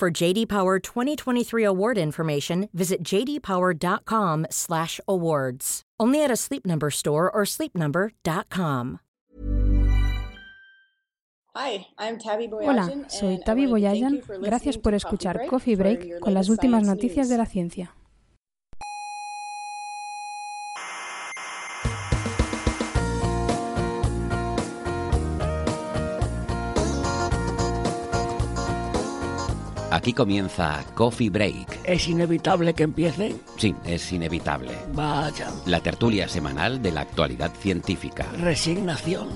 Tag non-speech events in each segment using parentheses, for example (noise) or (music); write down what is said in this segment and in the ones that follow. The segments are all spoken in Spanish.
For JD Power 2023 award information, visit jdpower.com/awards. Only at a Sleep Number store or sleepnumber.com. Hola, soy Tavi Boyajan. Gracias por escuchar Coffee Break con las últimas noticias de la ciencia. Aquí comienza Coffee Break. ¿Es inevitable que empiece? Sí, es inevitable. Vaya. La tertulia semanal de la actualidad científica. Resignación.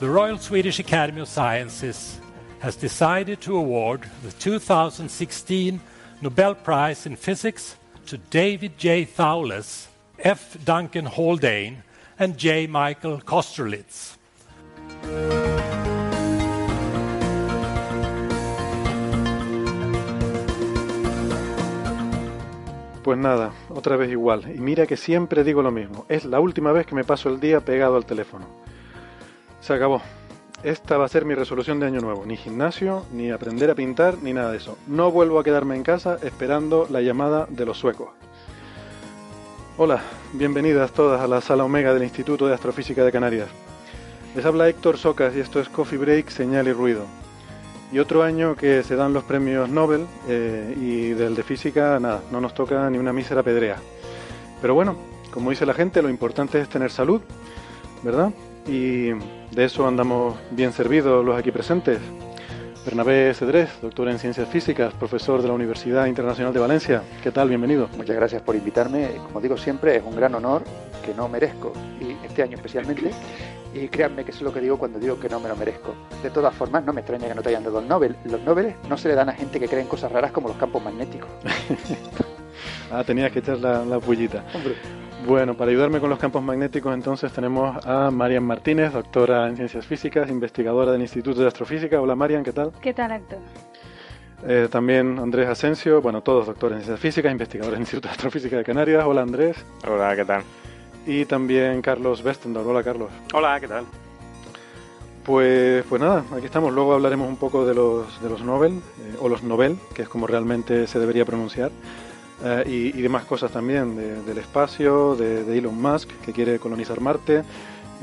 The Royal Swedish Academy of Sciences has decided to award the 2016 Nobel Prize in Physics to David J. Thouless, F. Duncan Haldane, and J. Michael Kosterlitz. Pues nada, otra vez igual. Y mira que siempre digo lo mismo. Es la última vez que me paso el día pegado al teléfono. Se acabó. Esta va a ser mi resolución de año nuevo. Ni gimnasio, ni aprender a pintar, ni nada de eso. No vuelvo a quedarme en casa esperando la llamada de los suecos. Hola, bienvenidas todas a la sala Omega del Instituto de Astrofísica de Canarias. Les habla Héctor Socas y esto es Coffee Break, Señal y Ruido. Y otro año que se dan los premios Nobel eh, y del de física, nada, no nos toca ni una mísera pedrea. Pero bueno, como dice la gente, lo importante es tener salud, ¿verdad? Y de eso andamos bien servidos los aquí presentes. Bernabé Cedrés, doctor en Ciencias Físicas, profesor de la Universidad Internacional de Valencia. ¿Qué tal? Bienvenido. Muchas gracias por invitarme. Como digo siempre, es un gran honor que no merezco, y este año especialmente. Y créanme que es lo que digo cuando digo que no me lo merezco. De todas formas, no me extraña que no te hayan dado el Nobel. Los Nobel no se le dan a gente que cree en cosas raras como los campos magnéticos. (laughs) ah, tenías que echar la, la pullita. Hombre. Bueno, para ayudarme con los campos magnéticos entonces tenemos a Marian Martínez, doctora en Ciencias Físicas, investigadora del Instituto de Astrofísica. Hola Marian, ¿qué tal? ¿Qué tal, Héctor? Eh, también Andrés Asensio, bueno, todos doctores en Ciencias Físicas, investigadores del Instituto de Astrofísica de Canarias. Hola Andrés. Hola, ¿qué tal? Y también Carlos Westendorf. Hola Carlos. Hola, ¿qué tal? Pues, pues nada, aquí estamos. Luego hablaremos un poco de los, de los Nobel, eh, o los Nobel, que es como realmente se debería pronunciar. Uh, y, y, demás cosas también, de, del espacio, de, de, Elon Musk, que quiere colonizar Marte.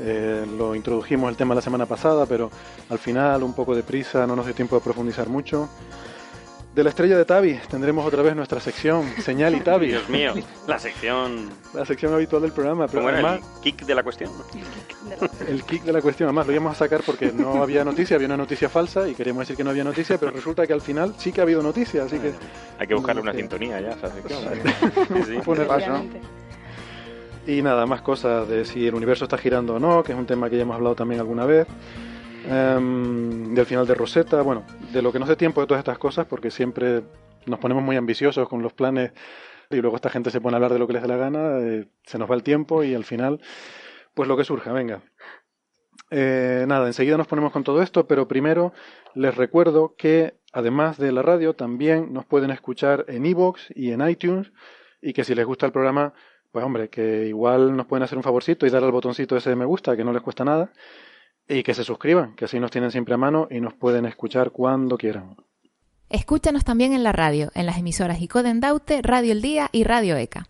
Eh, lo introdujimos el tema la semana pasada, pero al final un poco de prisa, no nos dio tiempo de profundizar mucho. De la estrella de Tavi tendremos otra vez nuestra sección, Señal y Tavi. Dios mío, la sección... La sección habitual del programa. Pero ¿Cómo era el kick de la cuestión? El kick de la cuestión, además lo íbamos a sacar porque no había noticia, había una noticia falsa y queríamos decir que no había noticia, pero resulta que al final sí que ha habido noticia, así que... Hay que buscarle una sintonía ya, ¿sabes? Sí, (laughs) sí. Paso. Y nada, más cosas de si el universo está girando o no, que es un tema que ya hemos hablado también alguna vez. Um, del final de Rosetta, bueno, de lo que nos dé tiempo de todas estas cosas, porque siempre nos ponemos muy ambiciosos con los planes y luego esta gente se pone a hablar de lo que les dé la gana, eh, se nos va el tiempo y al final, pues lo que surja, venga. Eh, nada, enseguida nos ponemos con todo esto, pero primero les recuerdo que además de la radio también nos pueden escuchar en iVoox y en iTunes y que si les gusta el programa, pues hombre, que igual nos pueden hacer un favorcito y dar al botoncito ese de me gusta, que no les cuesta nada. Y que se suscriban, que así nos tienen siempre a mano y nos pueden escuchar cuando quieran. Escúchanos también en la radio, en las emisoras Icoden Daute, Radio El Día y Radio ECA.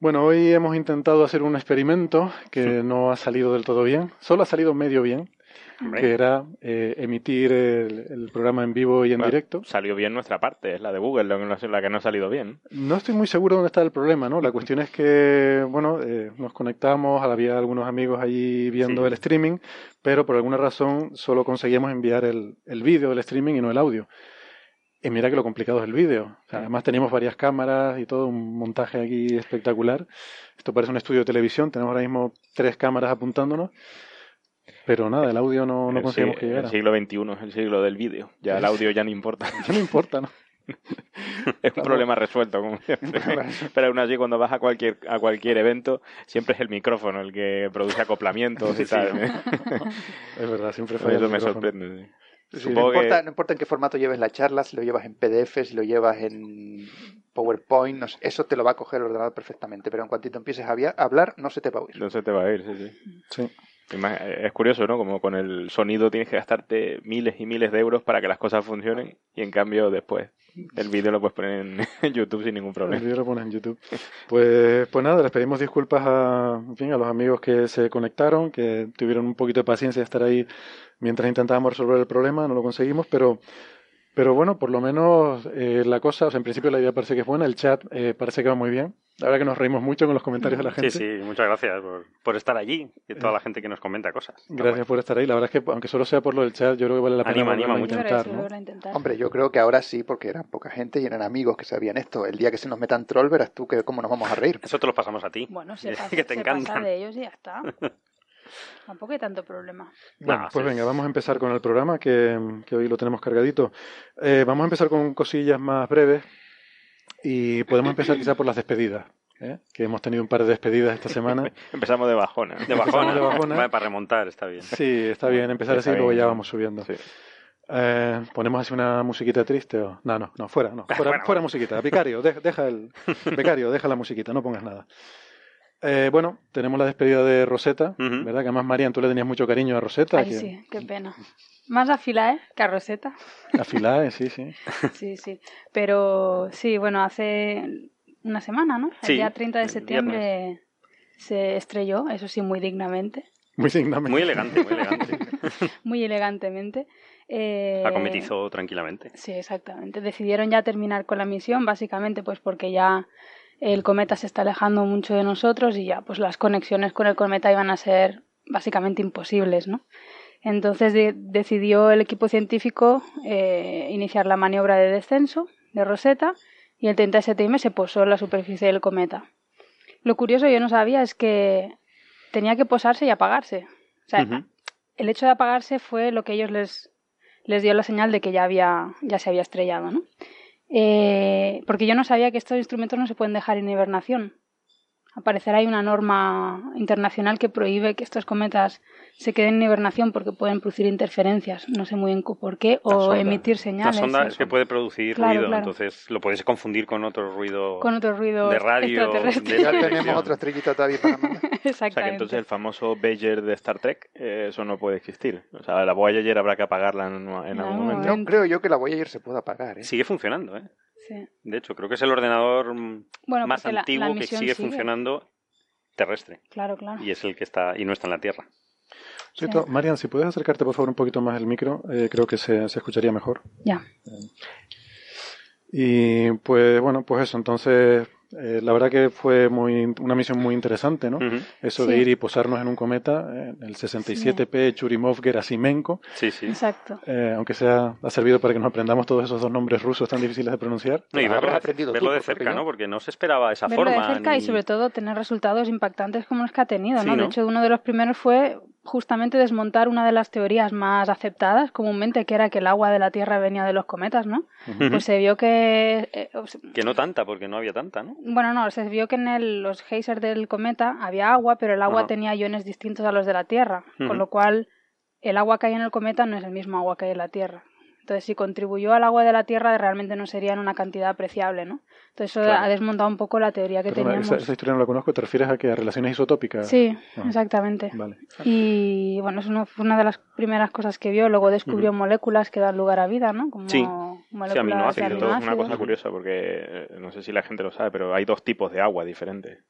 Bueno, hoy hemos intentado hacer un experimento que no ha salido del todo bien, solo ha salido medio bien, Hombre. que era eh, emitir el, el, programa en vivo y en Bueno, directo. Salió bien nuestra parte, es la de Google la que no, la que no ha salido bien. No estoy muy seguro dónde está el problema, ¿no? La cuestión es que, bueno, eh, nos conectamos, había algunos amigos allí viendo Sí. el streaming, pero por alguna razón solo conseguíamos enviar el, el vídeo del streaming y no el audio. Y mira que lo complicado es el vídeo. además teníamos varias cámaras y todo un montaje aquí espectacular. Esto parece un estudio de televisión. Tenemos ahora mismo tres cámaras apuntándonos. Pero nada, el audio no, no conseguimos que llegara. El siglo XXI es el siglo del vídeo. Ya el audio ya no importa. ya no importa, ¿no? Es un problema resuelto, como siempre. (laughs) Pero aún así, cuando vas a cualquier, a cualquier evento, siempre es el micrófono el que produce acoplamientos y tal. (laughs) es verdad, siempre falla Eso me sorprende. no, importa, no importa en qué formato lleves la charla, si lo llevas en PDF, si lo llevas en PowerPoint, eso te lo va a coger el ordenador perfectamente, pero en cuanto te empieces a hablar, no se te va a oír. No se te va a oír, sí. sí. Es curioso, ¿no? Como con el sonido tienes que gastarte miles y miles de euros para que las cosas funcionen y en cambio después el vídeo lo puedes poner en (laughs) YouTube sin ningún problema. El vídeo lo pones en YouTube. Pues, pues nada, les pedimos disculpas a, en fin, a los amigos que se conectaron, que tuvieron un poquito de paciencia de estar ahí mientras intentábamos resolver el problema, no lo conseguimos, pero pero bueno, por lo menos eh, la cosa, o sea, en principio la idea parece que es buena, el chat eh, parece que va muy bien. La verdad que nos reímos mucho con los comentarios de la gente. Sí, sí, muchas gracias por, estar allí y toda la gente que nos comenta cosas. Gracias por estar ahí. La verdad es que, aunque solo sea por lo del chat, yo creo que vale la pena anima, anima mucho. Intentar, Hombre, yo creo que ahora sí, porque eran poca gente y eran amigos que sabían esto. El día que se nos metan troll, verás tú que cómo nos vamos a reír. Eso te lo pasamos a ti. Bueno, (laughs) se, pasa, que te se pasa de ellos y ya está. (laughs) Tampoco hay tanto problema. Bueno, pues venga, vamos a empezar con el programa, que, hoy lo tenemos cargadito. Eh, vamos a empezar con cosillas más breves y podemos empezar quizá por las despedidas. ¿eh? Que hemos tenido un par de despedidas esta semana. (laughs) Empezamos de bajona. De bajona. de bajona. para remontar, está bien. Sí, está bien empezar así y luego ya vamos subiendo. Eh, ¿Ponemos así una musiquita triste o...? No, no, no, fuera, no. Fuera, fuera musiquita. Vicario, deja el... (laughs) Becario, deja la musiquita, no pongas nada. Eh, bueno, tenemos la despedida de Rosetta, ¿verdad? Que además, Marian, tú le tenías mucho cariño a Rosetta. Ay, sí, qué pena. Más a Filae que a Rosetta. (laughs) A Filae, sí, sí. (laughs) sí, sí. Pero sí, bueno, hace una semana, ¿no? El día 30 de septiembre se estrelló, eso sí, muy dignamente. Muy dignamente. Muy elegante, muy elegante. (laughs) muy elegantemente. Eh, Acometizó tranquilamente. Sí, exactamente. Decidieron ya terminar con la misión, básicamente pues porque ya el cometa se está alejando mucho de nosotros y ya pues las conexiones con el cometa iban a ser básicamente imposibles, ¿no? Entonces decidió el equipo científico eh, iniciar la maniobra de descenso de Rosetta y el 30 de septiembre se posó en la superficie del cometa. Lo curioso, yo no sabía, es que tenía que posarse y apagarse. O sea, el hecho de apagarse fue lo que ellos les, les dio la señal de que ya, había, ya se había estrellado, ¿no? Eh, porque yo no sabía que estos instrumentos no se pueden dejar en hibernación. Aparecerá hay una norma internacional que prohíbe que estos cometas se queden en hibernación porque pueden producir interferencias, no sé muy bien por qué, o emitir señales. La sonda es que puede producir ruido, entonces lo puedes confundir con otro ruido, con otro ruido de radio. De ya tenemos otra estrellita todavía para Exactamente. (laughs) O sea que entonces el famoso Bayer de Star Trek, eh, eso no puede existir. O sea, la Voyager habrá que apagarla en, algún momento. No creo yo que la Voyager se pueda apagar. ¿eh? Sigue funcionando, ¿eh? De hecho, creo que es el ordenador más antiguo que sigue, funcionando terrestre. Claro, claro. Y es el que está y no está en la Tierra. Marian, si puedes acercarte por favor un poquito más el micro, eh, creo que se, se, escucharía mejor. Ya. Y pues bueno, pues eso, entonces eh, la verdad que fue muy, una misión muy interesante, ¿no? Eso de ir y posarnos en un cometa, eh, el 67P Churimov Gerasimenko. Sí, sí. Exacto. Eh, aunque sea, ha servido para que nos aprendamos todos esos dos nombres rusos tan difíciles de pronunciar. y verlo, de cerca, ¿no? Porque no se esperaba esa verlo forma. de cerca y sobre todo tener resultados impactantes como los que ha tenido, ¿no? De hecho, uno de los primeros fue justamente desmontar una de las teorías más aceptadas comúnmente, que era que el agua de la Tierra venía de los cometas, ¿no? Pues se vio que... Eh, que no tanta, porque no había tanta, ¿no? Bueno, no, se vio que en los geysers del cometa había agua, pero el agua tenía iones distintos a los de la Tierra, con lo cual el agua que hay en el cometa no es el mismo agua que hay en la Tierra. Entonces, si contribuyó al agua de la Tierra, realmente no sería en una cantidad apreciable, ¿no? Entonces, eso ha desmontado un poco la teoría que teníamos. Esa, historia no la conozco, ¿te refieres a que a relaciones isotópicas? Sí, exactamente. Vale. Y bueno, eso fue una de las primeras cosas que vio. Luego descubrió moléculas que dan lugar a vida, ¿no? Como sí, sí aminoácidos. Es una cosa curiosa porque eh, no sé si la gente lo sabe, pero hay dos tipos de agua diferentes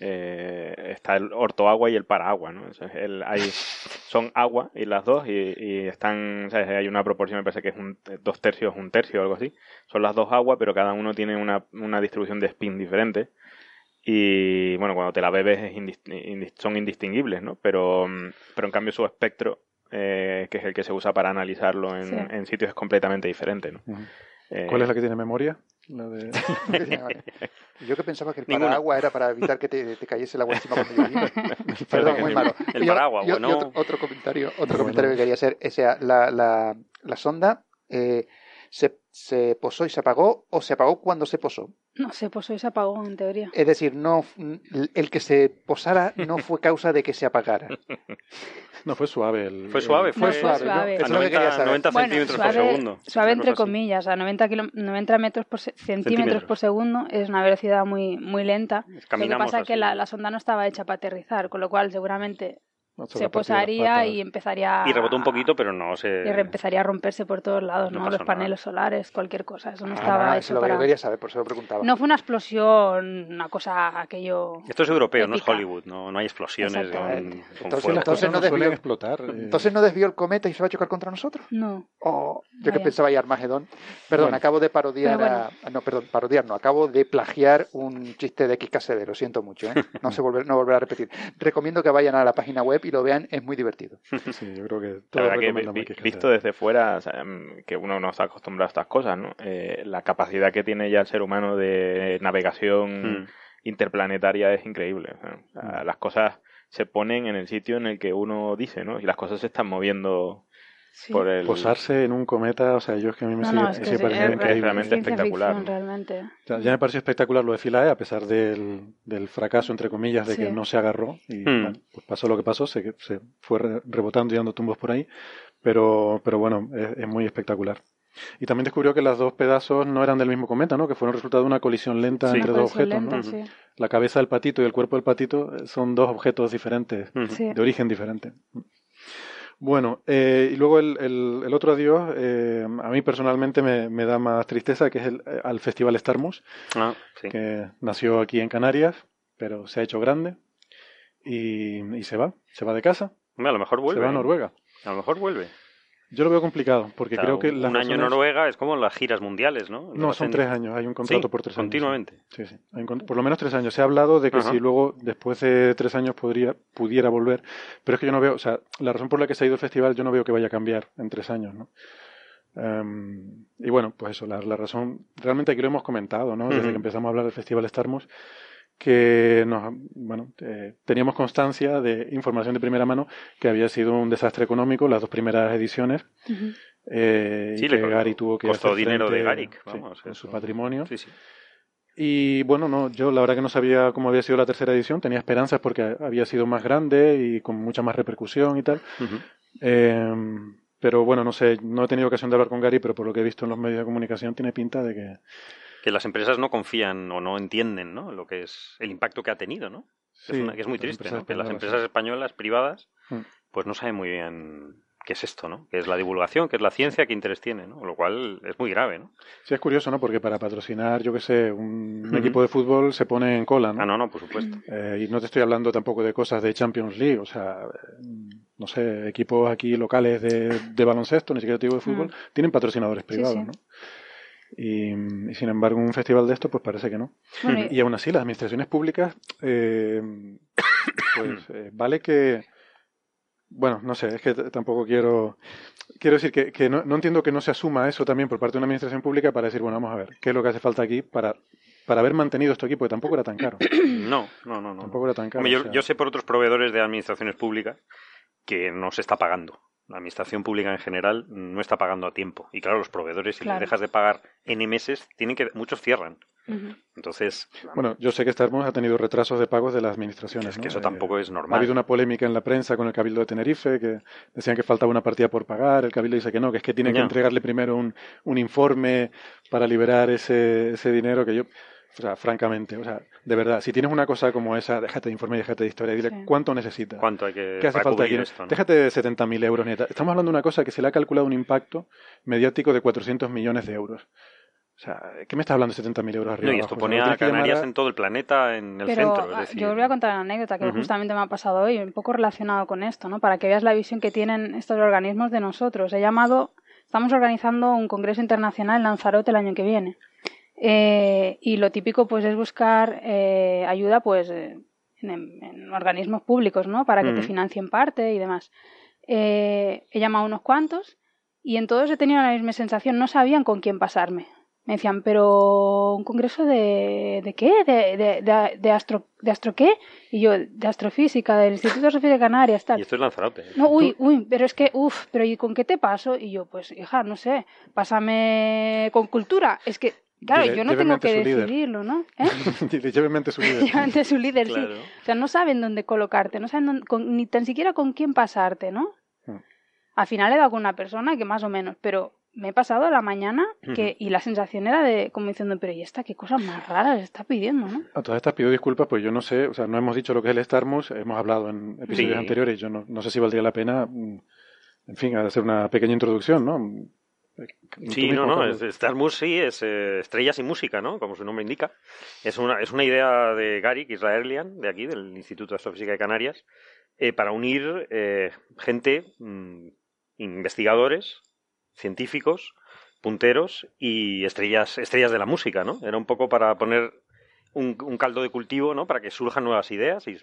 eh, está el ortoagua y el paraagua, ¿no? el, hay, (laughs) son agua y las dos y, están, hay una proporción, me parece que es un, dos tercios, un tercio o algo así. Son las dos aguas, pero cada uno tiene una, una distribución de spin diferente. Y bueno, cuando te la bebes son indistinguibles, ¿no? Pero, pero en cambio su espectro, eh, que es el que se usa para analizarlo en, en sitios, es completamente diferente, ¿no? ¿Cuál es la que tiene memoria? La de... (laughs) (laughs) Yo que pensaba que el paraguas era para evitar que te, cayese el agua encima cuando llovía. (laughs) Perdón, muy malo. El paraguas, bueno. otro, comentario, otro comentario que quería hacer. O sea, la, la, la sonda eh, se, se posó y se apagó o se apagó cuando se posó. No, se posó y se apagó, en teoría. Es decir, no el que se posara no fue causa de que se apagara. (laughs) No, fue suave. El, fue suave, fue suave. Eso 90, 90 centímetros por segundo. Suave entre comillas, a 90, 90 metros por centímetros, por segundo es una velocidad muy, muy lenta. lo que pasa es que la, la sonda no estaba hecha para aterrizar, con lo cual seguramente se posaría y empezaría y rebotó un poquito pero no se y empezaría a romperse por todos lados no, los paneles solares cualquier cosa eso no ah, estaba hecho para quería saber por eso lo preguntaba. No fue una explosión una cosa aquello esto es europeo no es Hollywood no, no hay explosiones con, entonces, entonces no, desvió explotar eh. entonces no desvió el cometa y se va a chocar contra nosotros. No. Oh, yo que pensaba ir Armagedón. Perdón acabo de parodiar no perdón parodiar no acabo de plagiar un chiste de XKCD lo siento mucho ¿eh? (laughs) no se volver no volver a repetir. Recomiendo que vayan a la página web y lo vean, es muy divertido. (laughs) Sí, yo creo que todo visto desde fuera, mm, que uno no está acostumbrado a estas cosas, ¿no? Eh, la capacidad que tiene ya el ser humano de navegación mm. interplanetaria es increíble. Mm. Las cosas se ponen en el sitio en el que uno dice, ¿no? Y las cosas se están moviendo Posarse en un cometa, o sea, yo es que a mí me no, sigue, increíble. realmente espectacular. realmente. ya me pareció espectacular lo de Philae, a pesar del, del fracaso, entre comillas, de que no se agarró. Y hmm. pues pasó lo que pasó, se, se fue rebotando y dando tumbos por ahí. Pero, pero bueno, es, muy espectacular. Y también descubrió que los dos pedazos no eran del mismo cometa, ¿no? Que fueron resultado de una colisión lenta entre dos objetos, ¿no? La cabeza del patito y el cuerpo del patito son dos objetos diferentes, de origen diferente. Bueno, eh, y luego el, el, otro adiós, eh, a mí personalmente me, me, da más tristeza, que es el, eh, al Festival Starmus, ah, que nació aquí en Canarias, pero se ha hecho grande y, y se va, se va de casa. a lo mejor vuelve. Se va a Noruega. A lo mejor vuelve. Yo lo veo complicado, porque creo que... un año en Noruega es como las giras mundiales, ¿no? No, son tres años, hay un contrato por tres años. continuamente. Sí, sí, por lo menos tres años. Se ha hablado de que si luego, después de tres años, podría, pudiera volver, pero es que yo no veo, o sea, la razón por la que se ha ido el festival, yo no veo que vaya a cambiar en tres años, ¿no? Em, y bueno, pues eso, la, razón, realmente aquí lo hemos comentado, ¿no? Desde que empezamos a hablar del Festival Starmos, que nos, bueno, eh, teníamos constancia de información de primera mano que había sido un desastre económico las dos primeras ediciones. eh, sí, y que Gary tuvo que costó dinero de Garik, vamos, en su patrimonio. Sí, sí. Y bueno, no, yo la verdad que no sabía cómo había sido la tercera edición, tenía esperanzas porque había sido más grande y con mucha más repercusión y tal. eh, pero bueno, no sé, no he tenido ocasión de hablar con Gary, pero por lo que he visto en los medios de comunicación tiene pinta de que que las empresas no confían o no entienden ¿no? lo que es el impacto que ha tenido, ¿no? es, una, que es muy triste, ¿no? Que las empresas españolas privadas mm. pues no saben muy bien qué es esto, ¿no? ¿Qué es la divulgación? ¿Qué es la ciencia? ¿Qué interés tiene? ¿no? Lo cual es muy grave, ¿no? Sí, es curioso, ¿no? Porque para patrocinar, yo qué sé, un equipo de fútbol se pone en cola, ¿no? Ah, no, no, por supuesto. Eh, y no te estoy hablando tampoco de cosas de Champions League, o sea, no sé, equipos aquí locales de, de baloncesto, ni siquiera te digo de fútbol, tienen patrocinadores privados, ¿no? Y, sin embargo, un festival de esto, pues parece que no. y, aún así, las administraciones públicas, eh, pues (coughs) eh, vale que. Bueno, no sé, es que tampoco quiero. Quiero decir que, que no, no, entiendo que no se asuma eso también por parte de una administración pública para decir, bueno, vamos a ver, ¿qué es lo que hace falta aquí para, para haber mantenido esto aquí? Porque tampoco era tan caro. (coughs) No, no, no. no. Tampoco era tan caro. yo, yo sé por otros proveedores de administraciones públicas que no se está pagando la administración pública en general no está pagando a tiempo. Y claro, los proveedores, si les dejas de pagar N meses, tienen que, muchos cierran. Entonces. Bueno, yo sé que Starbucks ha tenido retrasos de pagos de las administraciones. Es que eso tampoco es normal. Ha habido una polémica en la prensa con el Cabildo de Tenerife, que decían que faltaba una partida por pagar. El Cabildo dice que no, que es que tiene que entregarle primero un, un informe para liberar ese, ese dinero que yo. O sea, francamente, o sea, de verdad, si tienes una cosa como esa, déjate de informe y déjate de historia. Dile cuánto necesitas. ¿Cuánto hay que ¿Qué hace falta aquí? Déjate de 70.000 euros. Estamos hablando de una cosa que se le ha calculado un impacto mediático de 400 millones de euros. O sea, ¿qué me estás hablando de 70.000 euros arriba? No, y esto pone a Canarias en todo el planeta, en el centro. Es decir... Yo os voy a contar una anécdota que justamente me ha pasado hoy, un poco relacionado con esto, ¿no? Para que veas la visión que tienen estos organismos de nosotros. He llamado, estamos organizando un congreso internacional en Lanzarote el año que viene. Eh, y lo típico pues es buscar eh, ayuda pues eh, en, organismos públicos, ¿no? Para que te financien parte y demás. he llamado a unos cuantos y en todos he tenido la misma sensación, no sabían con quién pasarme. me decían, pero un congreso de, de qué? ¿De, de, de, astro, ¿De astro qué? Y yo, de astrofísica, del Instituto de Astrofísica de Canarias, tal. Y esto es Lanzarote. No, uy, uy, pero es que, uff, pero ¿y con qué te paso? Y yo, pues, hija, no sé, pásame con cultura. Es que, claro, yo no tengo que decidirlo, ¿no? ¿Eh? (laughs) Lléveme su líder. (laughs) Lléveme su líder, sí. O sea, no saben dónde colocarte, no saben ni tan siquiera con quién pasarte, ¿no? Hmm. Al final he dado con una persona que más o menos, pero me he pasado la mañana que, y la sensación era de como diciendo, pero ¿y esta qué cosas más raras está pidiendo, no? A todas estas pido disculpas, pues yo no sé, o sea, no hemos dicho lo que es el Starmus, hemos hablado en episodios anteriores, yo no, no, sé si valdría la pena, mm, en fin, hacer una pequeña introducción, ¿no? Sí, no, no, es, Starmus sí, es eh, estrellas y música, ¿no? Como su nombre indica. Es una, es una idea de Garik Israelian, de aquí, del Instituto de Astrofísica de Canarias, eh, para unir eh, gente, mm, investigadores, científicos, punteros y estrellas, estrellas de la música, ¿no? Era un poco para poner un, caldo de cultivo, ¿no? Para que surjan nuevas ideas y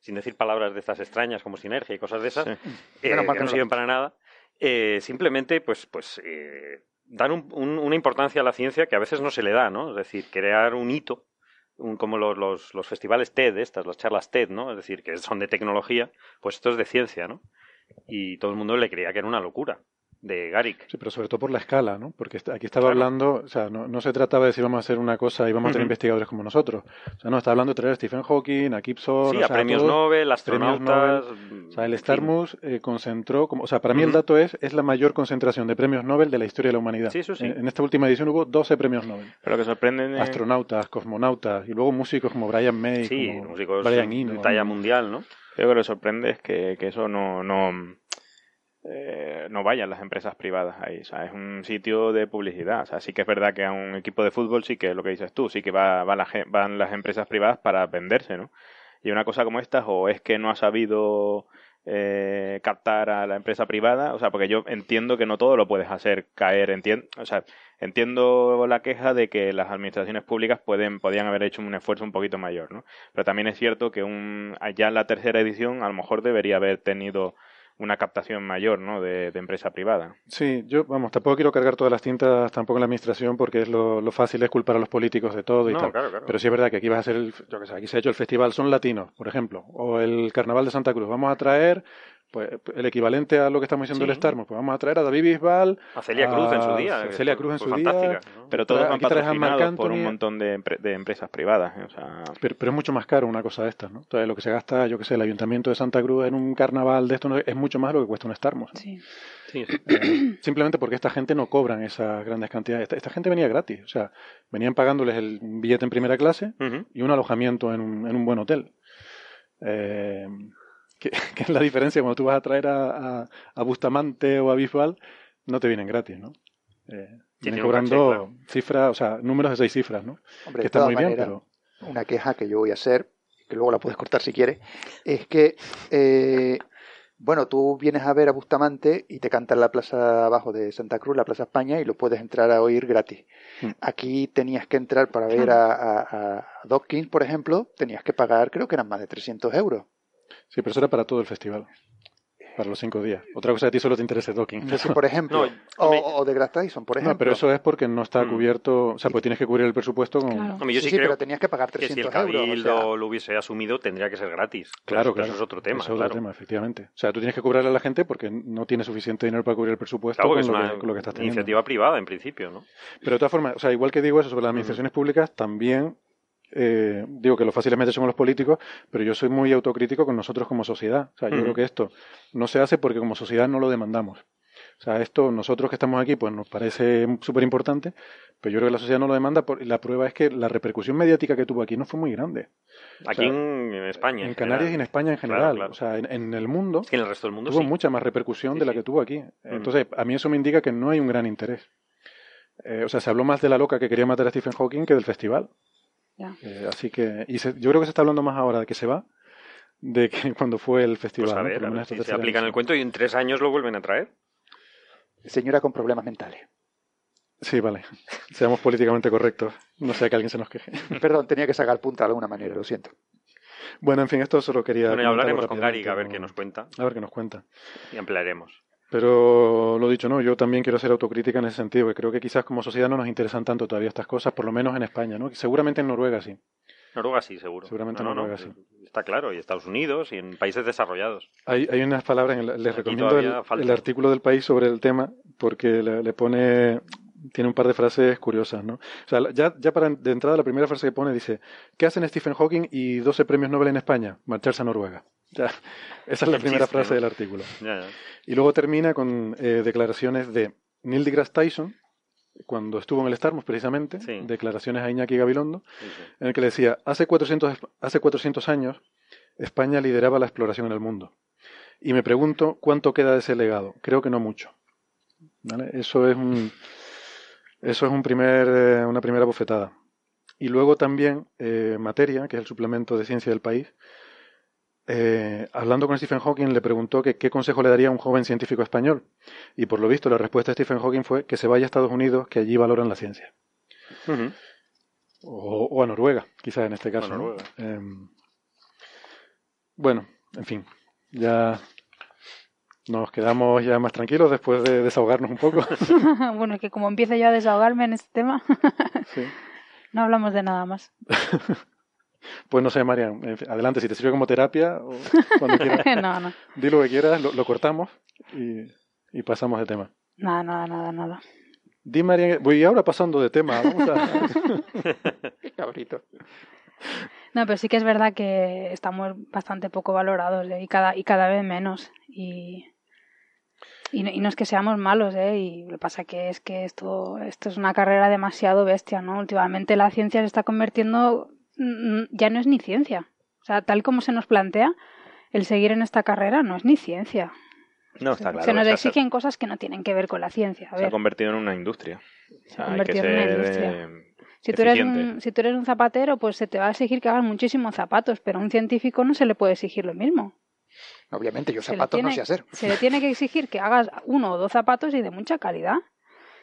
sin decir palabras de estas extrañas como sinergia y cosas de esas, eh, que no sirven para nada. Eh, simplemente, pues, pues eh, dar una importancia a la ciencia que a veces no se le da, ¿no? Es decir, crear un hito, como los, los, los, festivales TED, estas, las charlas TED, ¿no? Es decir, que son de tecnología, pues esto es de ciencia, ¿no? Y todo el mundo le creía que era una locura de Garik. Sí, pero sobre todo por la escala, ¿no? Porque aquí estaba hablando, o sea, no, no, se trataba de decir vamos a hacer una cosa y vamos a tener investigadores como nosotros. O sea, no, está hablando de traer a Stephen Hawking, a Kip Thorne... Sí, a premios Nobel, astronautas... O sea, el Starmus eh, concentró, como, o sea, para mí el dato es, es la mayor concentración de premios Nobel de la historia de la humanidad. Sí, eso sí. En, esta última edición hubo 12 premios Nobel. Pero que sorprenden... Astronautas, cosmonautas, y luego músicos como Brian May, sí, músicos Brian Eno. de talla mundial, ¿no? Creo que lo sorprende es que, que eso no... no eh, no vayan las empresas privadas ahí. O sea, es un sitio de publicidad. O sea, sí que es verdad que a un equipo de fútbol sí que lo que dices tú, sí que va, van las empresas privadas para venderse, ¿no? Y una cosa como esta, o es que no ha sabido eh, captar a la empresa privada, o sea, porque yo entiendo que no todo lo puedes hacer caer, entiendo, o sea, entiendo la queja de que las administraciones públicas pueden, podían haber hecho un esfuerzo un poquito mayor, ¿no? Pero también es cierto que un, ya en la tercera edición a lo mejor debería haber tenido una captación mayor ¿no? de, empresa privada. Sí, yo, vamos, tampoco quiero cargar todas las tintas tampoco en la administración porque es lo, fácil es culpar a los políticos de todo y tal. Pero sí es verdad que aquí va a ser, el, yo que sé, aquí se ha hecho el festival Son Latinos, por ejemplo, o el Carnaval de Santa Cruz. Vamos a traer pues el equivalente a lo que estamos diciendo el Starmus, pues vamos a traer a David Bisbal, a Celia Cruz en su día, a Celia Cruz en su día, pero todos van patrocinados por un montón de, de empresas privadas, ¿eh? o sea... pero, es mucho más caro una cosa de estas, ¿no? Entonces lo que se gasta, yo que sé, el Ayuntamiento de Santa Cruz en un carnaval de esto es mucho más lo que cuesta un Starmus. Sí. Eh, simplemente porque esta gente no cobran esas grandes cantidades. Esta, gente venía gratis, o sea, venían pagándoles el billete en primera clase y un alojamiento en un, en un buen hotel. Eh, (laughs) que, es la diferencia cuando tú vas a traer a, a, Bustamante o a Bisbal, no te vienen gratis, ¿no? Eh, vienen cobrando cifras, o sea, números de seis cifras, ¿no? Hombre, que está muy bien, pero... Una queja que yo voy a hacer, que luego la puedes cortar si quieres, es que, eh, bueno, tú vienes a ver a Bustamante y te cantan la plaza abajo de Santa Cruz, la Plaza España, y lo puedes entrar a oír gratis. Hmm. Aquí tenías que entrar para ver a, a, a Dawkins, por ejemplo, tenías que pagar, creo que eran más de 300 euros. Sí, pero eso era para todo el festival. Para los cinco días. Otra cosa que a ti solo te interesa docking. Eso, por ejemplo. o, de Grass Tyson, por ejemplo. No, pero eso es porque no está mm. cubierto. O sea, pues tienes que cubrir el presupuesto con. sí, pero tenías que pagar 300 que si el cabildo lo hubiese asumido, tendría que ser gratis. Claro, claro. Eso es otro tema. Eso es otro tema, efectivamente. O sea, tú tienes que cobrarle a la gente porque no tiene suficiente dinero para cubrir el presupuesto con, es una lo que, estás teniendo. iniciativa privada, en principio, ¿no? Pero de todas formas, o sea, igual que digo eso sobre las administraciones públicas, también eh, digo que lo fácilmente son los políticos, pero yo soy muy autocrítico con nosotros como sociedad. O sea, yo creo que esto no se hace porque como sociedad no lo demandamos. O sea, esto nosotros que estamos aquí, pues nos parece súper importante, pero yo creo que la sociedad no lo demanda. Por, y la prueba es que la repercusión mediática que tuvo aquí no fue muy grande. Aquí en España. En, Canarias y en España en general. O sea, en, el mundo. en el resto del mundo tuvo mucha más repercusión de la que tuvo aquí. Entonces, a mí eso me indica que no hay un gran interés. Eh, o sea, se habló más de la loca que quería matar a Stephen Hawking que del festival. Eh, así que, y yo creo que se está hablando más ahora de que se va de que (laughs) cuando fue el festival. Pues a ver, si se aplican el cuento y en tres años lo vuelven a traer. Señora con problemas mentales. Sí, vale. (laughs) Seamos políticamente correctos. No sea que alguien se nos queje. (laughs) Perdón, tenía que sacar punta de alguna manera, lo siento. Bueno, en fin, esto solo quería. Bueno, y hablaremos con Gary a ver qué nos cuenta. A ver qué nos cuenta. Y ampliaremos. Pero lo dicho, no, yo también quiero hacer autocrítica en ese sentido, que creo que quizás como sociedad no nos interesan tanto todavía estas cosas, por lo menos en España, ¿no? Seguramente en Noruega sí. Noruega sí, seguro. Seguramente en Noruega sí. Está claro, y Estados Unidos y en países desarrollados. Hay, hay unas palabras, les recomiendo el, artículo del país sobre el tema, porque le, pone, tiene un par de frases curiosas, ¿no? O sea, ya, ya para de entrada la primera frase que pone dice, ¿qué hacen Stephen Hawking y 12 premios Nobel en España? Marcharse a Noruega. Ya, esa es la primera frase del artículo. Y luego termina con eh, declaraciones de Neil deGrasse Tyson, cuando estuvo en el Starmus precisamente, declaraciones a Iñaki Gabilondo, en el que le decía, hace 400, hace 400 años España lideraba la exploración en el mundo. Y me pregunto cuánto queda de ese legado. Creo que no mucho. Eso es un, eso es un primer, eh, una primera bofetada. Y luego también eh, Materia, que es el suplemento de ciencia del país, eh, hablando con Stephen Hawking, le preguntó que qué consejo le daría a un joven científico español. Y por lo visto, la respuesta de Stephen Hawking fue que se vaya a Estados Unidos, que allí valoran la ciencia. o, a Noruega, quizás en este caso. Em, bueno, en fin, ya nos quedamos ya más tranquilos después de desahogarnos un poco. (laughs) (laughs) bueno, es que como empiezo yo a desahogarme en este tema, (laughs) no hablamos de nada más. Pues no sé, Marian, adelante, si te sirve como terapia, o cuando (laughs) quieras. no, no. Di lo que quieras, lo, cortamos y, pasamos de tema. Nada, nada, nada, nada. Di, Marian, voy ahora pasando de tema. Vamos a... (laughs) Qué cabrito. No, pero sí que es verdad que estamos bastante poco valorados ¿eh? y, cada, y cada vez menos. Y, y, no, es que seamos malos, ¿eh? Y lo que pasa que es que esto, esto es una carrera demasiado bestia, ¿no? Últimamente la ciencia se está convirtiendo ya no es ni ciencia. O sea, tal como se nos plantea, el seguir en esta carrera no es ni ciencia. No, está claro. Se nos exigen cosas que no tienen que ver con la ciencia. Se ha convertido en una industria. Se ha convertido en una industria. Si tú, eres un, si tú eres un zapatero, pues se te va a exigir que hagas muchísimos zapatos, pero a un científico no se le puede exigir lo mismo. Obviamente, yo zapatos no sé hacer. Se le tiene que exigir que hagas uno o dos zapatos y de mucha calidad.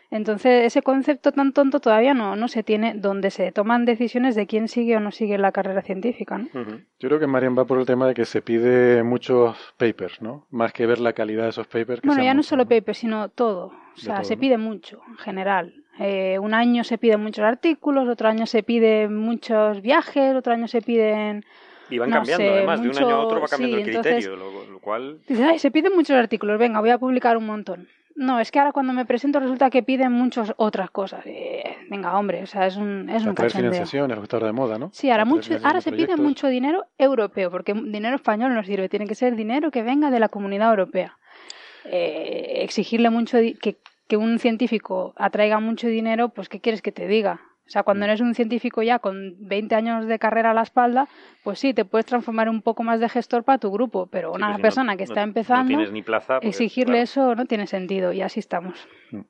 Entonces, ese concepto tan tonto todavía no, no se tiene, donde se toman decisiones de quién sigue o no sigue la carrera científica. ¿no? Yo creo que Marian va por el tema de que se pide muchos papers, ¿no? Más que ver la calidad de esos papers. bueno, ya no solo papers, sino todo. O sea, se pide mucho, en general. Eh, un año se piden muchos artículos, otro año se piden muchos viajes, otro año se piden... Y van cambiando, además, de un año a otro va cambiando el criterio, lo, cual... Dice, ay, se piden muchos artículos, venga, voy a publicar un montón. No, es que ahora cuando me presento resulta que piden muchas otras cosas. Eh, venga, hombre, o sea, es un, es un financiación, es de moda, ¿no? Sí, ahora, mucho, ahora se pide mucho dinero europeo, porque dinero español no sirve, tiene que ser dinero que venga de la comunidad europea. Eh, exigirle mucho que, que un científico atraiga mucho dinero, pues ¿qué quieres que te diga? O sea, cuando mm. eres un científico ya con 20 años de carrera a la espalda, pues sí, te puedes transformar un poco más de gestor para tu grupo, pero una persona que está empezando, ni plaza, exigirle eso no tiene sentido y así estamos. Mm.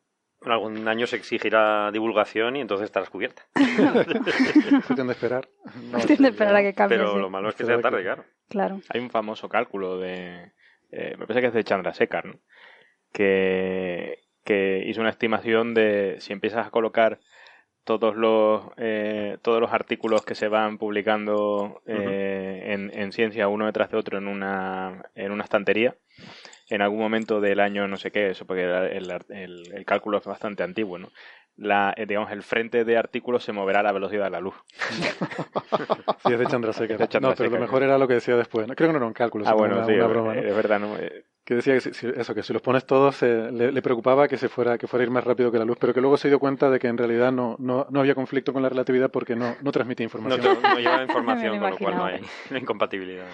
En algún año se exigirá divulgación y entonces estarás cubierta. (laughs) Cuestión de esperar. (laughs) Cuestión de esperar a que cambie. Pero lo malo es que sea tarde, claro. Claro. Hay un famoso cálculo de. Eh, me parece que es de Chandrasekhar, ¿no? que, que hizo una estimación de si empiezas a colocar todos los eh, todos los artículos que se van publicando eh, en, ciencia uno detrás de otro en una en una estantería en algún momento del año no sé qué eso porque el, el, cálculo es bastante antiguo no la, eh, digamos, el frente de artículos se moverá a la velocidad de la luz. sí, es de Chandrasekhar. no, pero lo mejor era lo que decía después. Creo que no era un cálculo. Ah, bueno, sí, es verdad. ¿no? Que decía que si, eso, que si los pones todos le, preocupaba que se fuera, que fuera a ir más rápido que la luz, pero que luego se dio cuenta de que en realidad no, no, no había conflicto con la relatividad porque no, no transmite información. No, no lleva (laughs) información, con lo cual no hay (laughs) incompatibilidad.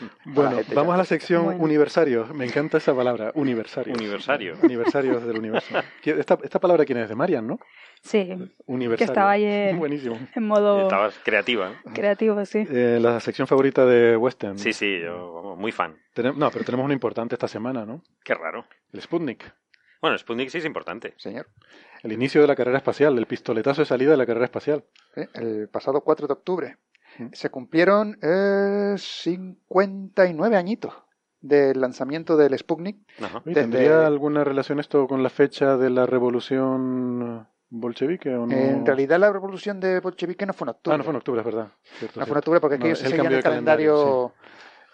(laughs) Bueno, vamos a la sección universarios. Me encanta esa palabra, universario. Universario. Universarios del universo. (laughs) Esta, esta palabra, ¿quién es? De Marian, ¿no? Sí. Universario. Que estaba ahí en, (laughs) Buenísimo. en modo... Estabas creativa. Creativo, sí. Eh, la sección favorita de Western. Sí, sí, yo muy fan. no, pero tenemos una importante esta semana, ¿no? Qué raro. El Sputnik. Bueno, el Sputnik sí es importante. Señor. El inicio de la carrera espacial, el pistoletazo de salida de la carrera espacial. el pasado 4 de octubre. Se cumplieron eh, 59 añitos del lanzamiento del Sputnik. ¿Tendría alguna relación esto con la fecha de la revolución bolchevique o no? En realidad la revolución de bolchevique no fue en octubre. Ah, no fue en octubre, es verdad. no fue en octubre porque aquí se seguían el calendario,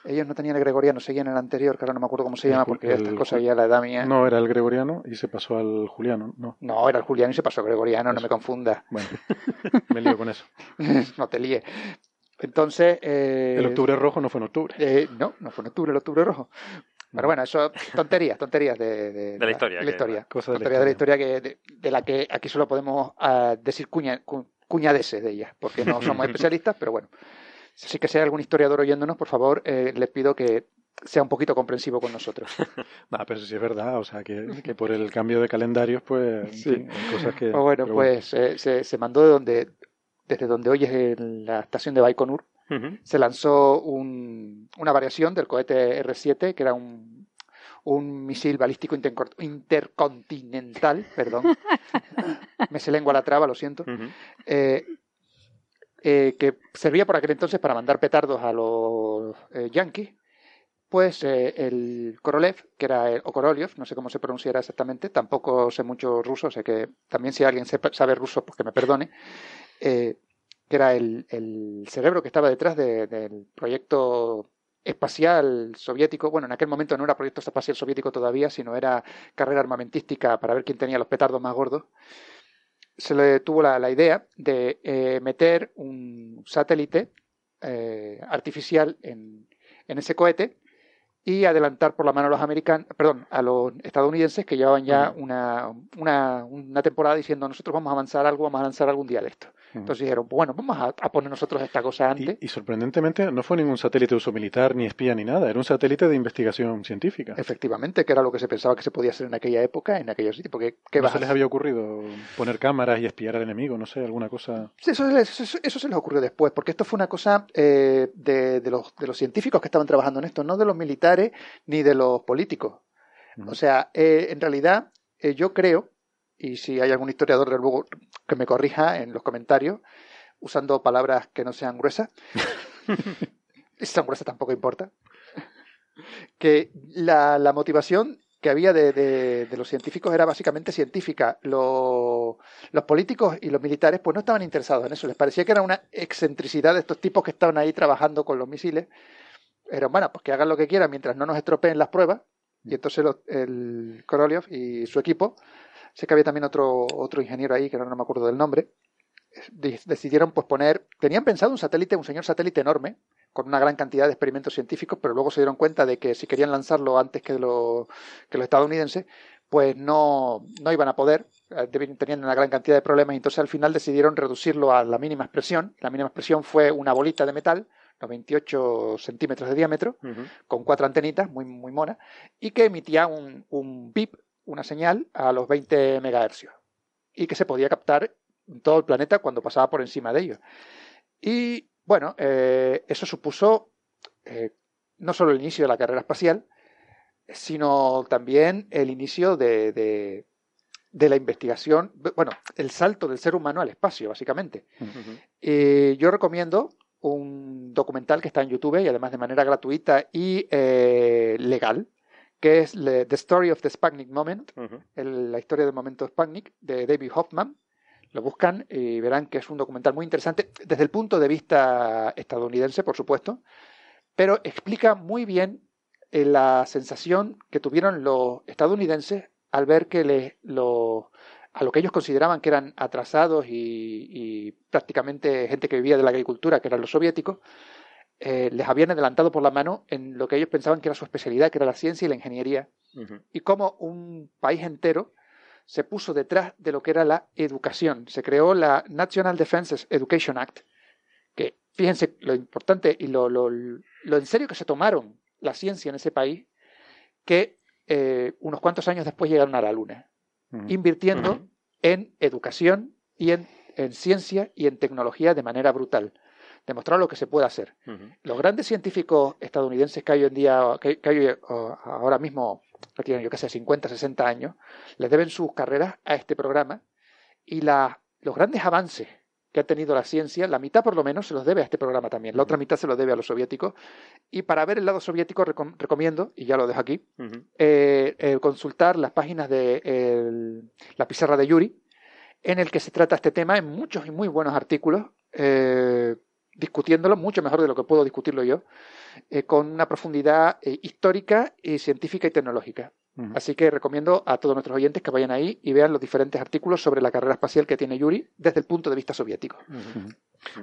Ellos no tenían el gregoriano, seguían el anterior, que ahora no me acuerdo cómo se llama, porque esta cosa ya la edad mía. No, era el gregoriano y se pasó al juliano, ¿no? No, era el juliano y se pasó al gregoriano, no me confunda. Bueno, me lío con eso. (laughs) no te líes. Entonces. Eh, el octubre rojo no fue en octubre. Eh, no, no fue en octubre el octubre rojo. Pero bueno, eso tonterías, tonterías de, de, la, historia. De la historia. tonterías de la historia que, de, la que aquí solo podemos uh, decir cuña, cuñadeses de ella, porque no somos (laughs) especialistas, pero bueno. Así que si hay algún historiador oyéndonos, por favor, eh, les pido que sea un poquito comprensivo con nosotros. (laughs) no, pero sí es verdad, o sea, que, que por el cambio de calendarios, pues, sí. cosas que... bueno, pues eh, se, se, mandó de donde, desde donde hoy es la estación de Baikonur, se lanzó un, una variación del cohete R-7, que era un, un misil balístico intercontinental, perdón, (laughs) me se lengua la traba, lo siento, eh, eh, que servía por aquel entonces para mandar petardos a los eh, yankees, pues el Korolev, que era el, o Korolev, no sé cómo se pronunciará exactamente, tampoco sé mucho ruso, sé que también si alguien sabe ruso, pues que me perdone, que era el, el, cerebro que estaba detrás del proyecto espacial soviético, bueno, en aquel momento no era proyecto espacial soviético todavía, sino era carrera armamentística para ver quién tenía los petardos más gordos. Se le tuvo la, idea de eh, meter un satélite eh, artificial en, en, ese cohete y adelantar por la mano a los americanos, perdón, a los estadounidenses que llevaban ya una, una, una, temporada diciendo nosotros vamos a avanzar algo, vamos a lanzar algún día de esto. Entonces dijeron, bueno, vamos a, poner nosotros esta cosa antes. Y, sorprendentemente no fue ningún satélite de uso militar, ni espía, ni nada, era un satélite de investigación científica. Efectivamente, que era lo que se pensaba que se podía hacer en aquella época, en aquellos sitios. Porque, ¿qué ¿No se les había ocurrido poner cámaras y espiar al enemigo? No sé, alguna cosa. Sí, eso, eso, eso, se les ocurrió después, porque esto fue una cosa eh, de, de, los, de los científicos que estaban trabajando en esto, no de los militares ni de los políticos. O sea, eh, en realidad eh, yo creo, y si hay algún historiador de luego que me corrija en los comentarios, usando palabras que no sean gruesas, (laughs) si son gruesas tampoco importa, que la, la motivación que había de, de, los científicos era básicamente científica. Los, los políticos y los militares pues no estaban interesados en eso. Les parecía que era una excentricidad de estos tipos que estaban ahí trabajando con los misiles era, bueno, pues que hagan lo que quieran mientras no nos estropeen las pruebas. Y entonces el Korolev y su equipo, sé que había también otro, otro ingeniero ahí, que no, me acuerdo del nombre, decidieron pues poner, tenían pensado un satélite, un señor satélite enorme, con una gran cantidad de experimentos científicos, pero luego se dieron cuenta de que si querían lanzarlo antes que, lo, que los estadounidenses, pues no, no iban a poder, eh, tenían una gran cantidad de problemas, y entonces al final decidieron reducirlo a la mínima expresión. La mínima expresión fue una bolita de metal 28 centímetros de diámetro, con cuatro antenitas, muy, muy mona, y que emitía un, un bip, una señal, a los 20 megahercios, y que se podía captar en todo el planeta cuando pasaba por encima de ellos. Y bueno, eh, eso supuso eh, no solo el inicio de la carrera espacial, sino también el inicio de, de, la investigación, bueno, el salto del ser humano al espacio, básicamente. y yo recomiendo un documental que está en YouTube y además de manera gratuita y eh, legal, que es The Story of the Sputnik Moment, la historia del momento Sputnik de David Hoffman. Lo buscan y verán que es un documental muy interesante desde el punto de vista estadounidense, por supuesto, pero explica muy bien eh, la sensación que tuvieron los estadounidenses al ver que les, a lo que ellos consideraban que eran atrasados y, prácticamente gente que vivía de la agricultura, que eran los soviéticos, eh, les habían adelantado por la mano en lo que ellos pensaban que era su especialidad, que era la ciencia y la ingeniería, y cómo un país entero se puso detrás de lo que era la educación. Se creó la National Defense Education Act, que fíjense lo importante y lo, lo, en serio que se tomaron la ciencia en ese país, que eh, unos cuantos años después llegaron a la Luna invirtiendo en educación y en, ciencia y en tecnología de manera brutal. Demostrar lo que se puede hacer. Los grandes científicos estadounidenses que hay hoy en día, que, hay ahora mismo, que tienen yo que sé, 50, 60 años, les deben sus carreras a este programa y la, los grandes avances que ha tenido la ciencia, la mitad por lo menos se los debe a este programa también, la otra mitad se los debe a los soviéticos. Y para ver el lado soviético recomiendo, y ya lo dejo aquí, eh, consultar las páginas de la pizarra de Yuri, en el que se trata este tema en muchos y muy buenos artículos. Eh, discutiéndolo mucho mejor de lo que puedo discutirlo yo, eh, con una profundidad eh, histórica, y científica y tecnológica. Así que recomiendo a todos nuestros oyentes que vayan ahí y vean los diferentes artículos sobre la carrera espacial que tiene Yuri desde el punto de vista soviético.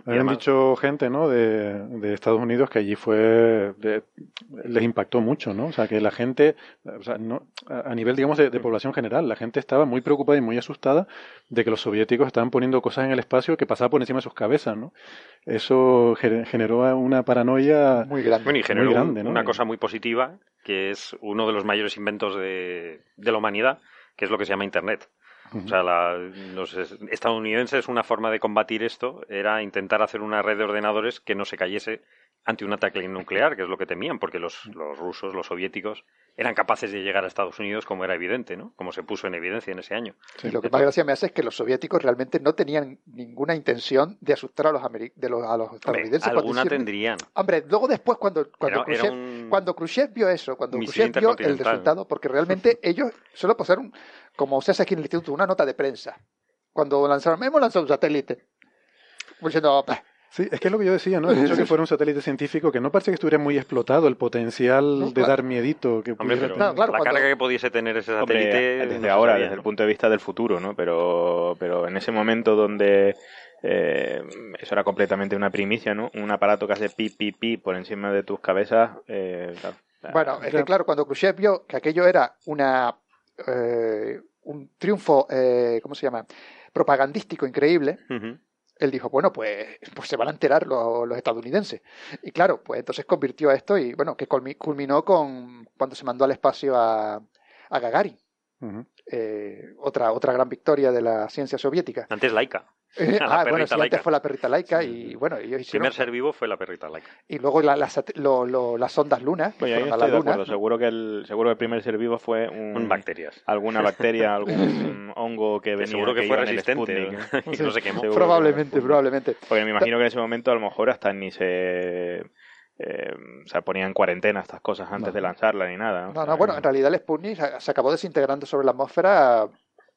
Habían dicho gente, ¿no? De, Estados Unidos que allí fue, les impactó mucho, ¿no? O sea, que la gente, o sea, no, a nivel, digamos, de, población general, la gente estaba muy preocupada y muy asustada de que los soviéticos estaban poniendo cosas en el espacio que pasaban por encima de sus cabezas, ¿no? Eso generó una paranoia muy grande, y generó una cosa muy positiva, que es uno de los mayores inventos de, de la humanidad, que es lo que se llama Internet. O sea, los estadounidenses, una forma de combatir esto era intentar hacer una red de ordenadores que no se cayese ante un ataque nuclear, que es lo que temían, porque los, los rusos, los soviéticos, eran capaces de llegar a Estados Unidos como era evidente, ¿no? Como se puso en evidencia en ese año. lo que más gracia me hace es que los soviéticos realmente no tenían ninguna intención de asustar a los, de los, a los estadounidenses. alguna tendrían. Hombre, luego después cuando, cuando, Khrushchev, cuando Khrushchev vio eso, cuando Khrushchev vio el resultado, porque realmente (laughs) ellos solo pasaron como se hace aquí en el instituto, una nota de prensa. Cuando lanzaron, hemos lanzado un satélite. Diciendo, Sí, es que es lo que yo decía, ¿no? El hecho que fuera un satélite científico que no parece que estuviera muy explotado el potencial de dar miedito que Hombre, la carga que pudiese tener ese satélite desde ahora, desde el punto de vista del futuro, ¿no? Pero, pero en ese momento donde eh, eso era completamente una primicia, ¿no? Un aparato que hace pi, pi, pi por encima de tus cabezas. Eh, bueno, es que claro, cuando Khrushchev vio que aquello era una eh, un triunfo, ¿cómo se llama? Propagandístico increíble él dijo, bueno, pues, pues se van a enterar los, estadounidenses. Y claro, pues entonces convirtió a esto y bueno, que culminó con cuando se mandó al espacio a, a Gagarin. Eh, otra, otra gran victoria de la ciencia soviética. Antes laica. (laughs) ah, bueno, sí, antes fue la perrita laica y bueno, ellos hicieron... El primer ser vivo fue la perrita laica. Y luego la, las, las ondas lunas. Que ahí estoy de acuerdo. Seguro que, el, seguro que el primer ser vivo fue un, bacterias. alguna (laughs) bacteria, algún (laughs) hongo que venía. seguro que, fue resistente. y no se quemó. Probablemente, probablemente. Porque me imagino que en ese momento a lo mejor hasta ni se... Eh, o sea, ponían en cuarentena estas cosas antes de lanzarla ni nada. No, no, bueno, en realidad el Sputnik se acabó desintegrando sobre la atmósfera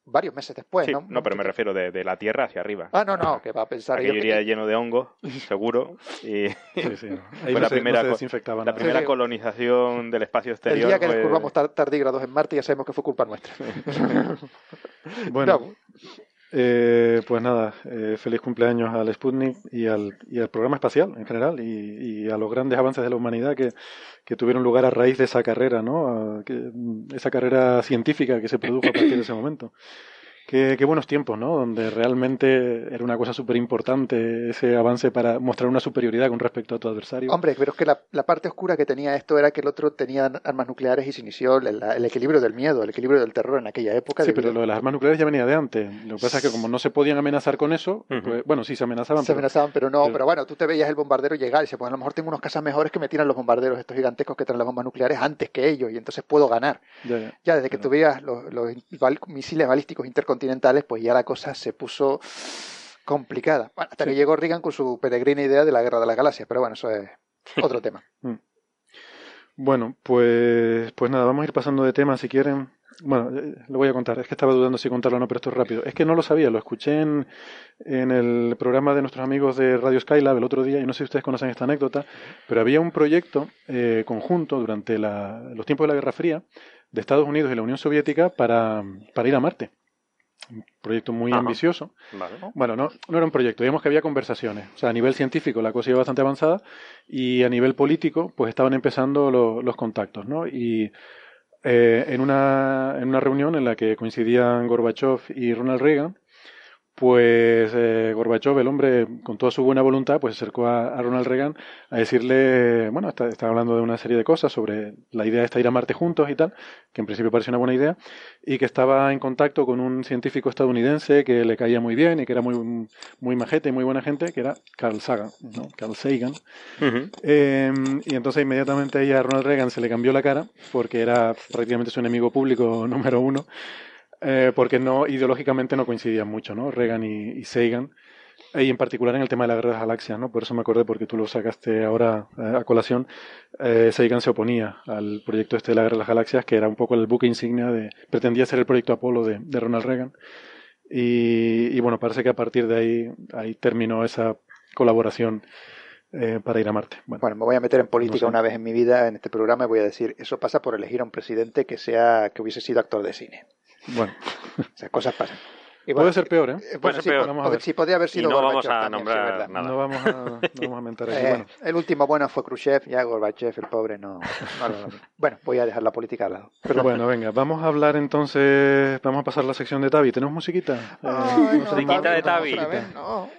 varios meses después, sí, ¿no? No, pero me refiero de, de, la Tierra hacia arriba. Ah, no, no, que va a pensar. (laughs) Aquello iría lleno de hongos, (laughs) seguro. Y sí, (laughs) sí. fue la primera, la primera colonización del espacio exterior. El día que descubramos tardígrados en Marte ya sabemos que fue culpa nuestra. bueno, eh, pues nada, eh, feliz cumpleaños al Sputnik y al, y al programa espacial en general y, a los grandes avances de la humanidad que, que tuvieron lugar a raíz de esa carrera, ¿no? que, esa carrera científica que se produjo a partir de ese momento. Qué, buenos tiempos, ¿no? Donde realmente era una cosa súper importante ese avance para mostrar una superioridad con respecto a tu adversario. Hombre, pero es que la, parte oscura que tenía esto era que el otro tenía armas nucleares y se inició el, equilibrio del miedo, el equilibrio del terror en aquella época. Sí, pero lo de las armas nucleares ya venía de antes. Lo que pasa es que como no se podían amenazar con eso, pues, bueno, sí se amenazaban. Se amenazaban, pero no, pero, bueno, tú te veías el bombardero llegar y se pues a lo mejor tengo unos casas mejores que me tiran los bombarderos estos gigantescos que traen las bombas nucleares antes que ellos y entonces puedo ganar. Ya, desde que tú veías los, los misiles balísticos intercontinentales, pues ya la cosa se puso complicada. hasta que llegó Reagan con su peregrina idea de la guerra de la galaxia, pero bueno, eso es (laughs) otro tema. Mm. Bueno, pues, pues nada, vamos a ir pasando de tema si quieren. Bueno, eh, lo voy a contar. Es que estaba dudando si contarlo o no, pero esto es rápido. Es que no lo sabía, lo escuché en, en el programa de nuestros amigos de Radio Skylab el otro día, y no sé si ustedes conocen esta anécdota, pero había un proyecto eh, conjunto durante los tiempos de la Guerra Fría de Estados Unidos y la Unión Soviética para, para ir a Marte un proyecto muy ambicioso. Bueno, no, no era un proyecto, digamos que había conversaciones. O sea, a nivel científico la cosa iba bastante avanzada y a nivel político pues estaban empezando los contactos, ¿no? Y eh, en, una, en una reunión en la que coincidían Gorbachev y Ronald Reagan, pues eh, Gorbachev, el hombre, con toda su buena voluntad, pues se acercó a, Ronald Reagan a decirle, bueno, está, hablando de una serie de cosas sobre la idea de ir a Marte juntos y tal, que en principio parecía una buena idea, y que estaba en contacto con un científico estadounidense que le caía muy bien y que era muy, muy majete y muy buena gente, que era Carl Sagan, ¿no? Carl Sagan. Em, y entonces inmediatamente ahí a Ronald Reagan se le cambió la cara, porque era prácticamente su enemigo público (laughs) número uno. Eh, porque no ideológicamente no coincidían mucho, ¿no? Reagan y, Sagan, y en particular en el tema de la guerra de las galaxias, ¿no? Por eso me acordé, porque tú lo sacaste ahora eh, a colación, eh, Sagan se oponía al proyecto este de la guerra de las galaxias, que era un poco el buque insignia de, pretendía ser el proyecto Apolo de, Ronald Reagan, y, bueno, parece que a partir de ahí, ahí terminó esa colaboración eh, para ir a Marte. Bueno. me voy a meter en política una vez en mi vida en este programa y voy a decir, eso pasa por elegir a un presidente que sea que hubiese sido actor de cine. Bueno, esas cosas pasan. puede ser peor, ¿eh? eh puede ser peor. Vamos sí, podría haber sido y no vamos a nombrar nada. No vamos a, no (laughs) vamos a mentar aquí. bueno. El último bueno fue Khrushchev, ya Gorbachev, el pobre, no, Bueno, voy a dejar la política al lado. Pero bueno, venga, vamos a hablar entonces, vamos a pasar a la sección de Tavi. ¿Tenemos musiquita? Eh, musiquita de Tavi.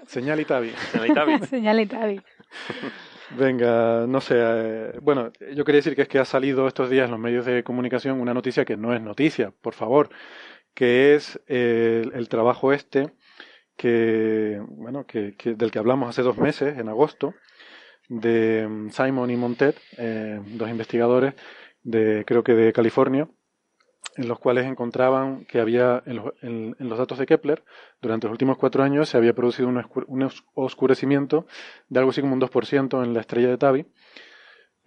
Señal y Tavi. Señal y Tavi. (laughs) (laughs) Señal y Tavi. Venga, no sé. Eh, bueno, yo quería decir que es que ha salido estos días en los medios de comunicación una noticia que no es noticia, por favor, que es el, trabajo este que, bueno, que, del que hablamos hace dos meses, en agosto, de mm, Simon y Montet, eh, dos investigadores de, creo que de California, en los cuales encontraban que había en los, datos de Kepler, durante los últimos cuatro años se había producido un, oscurecimiento de algo así como un 2% en la estrella de Tabi.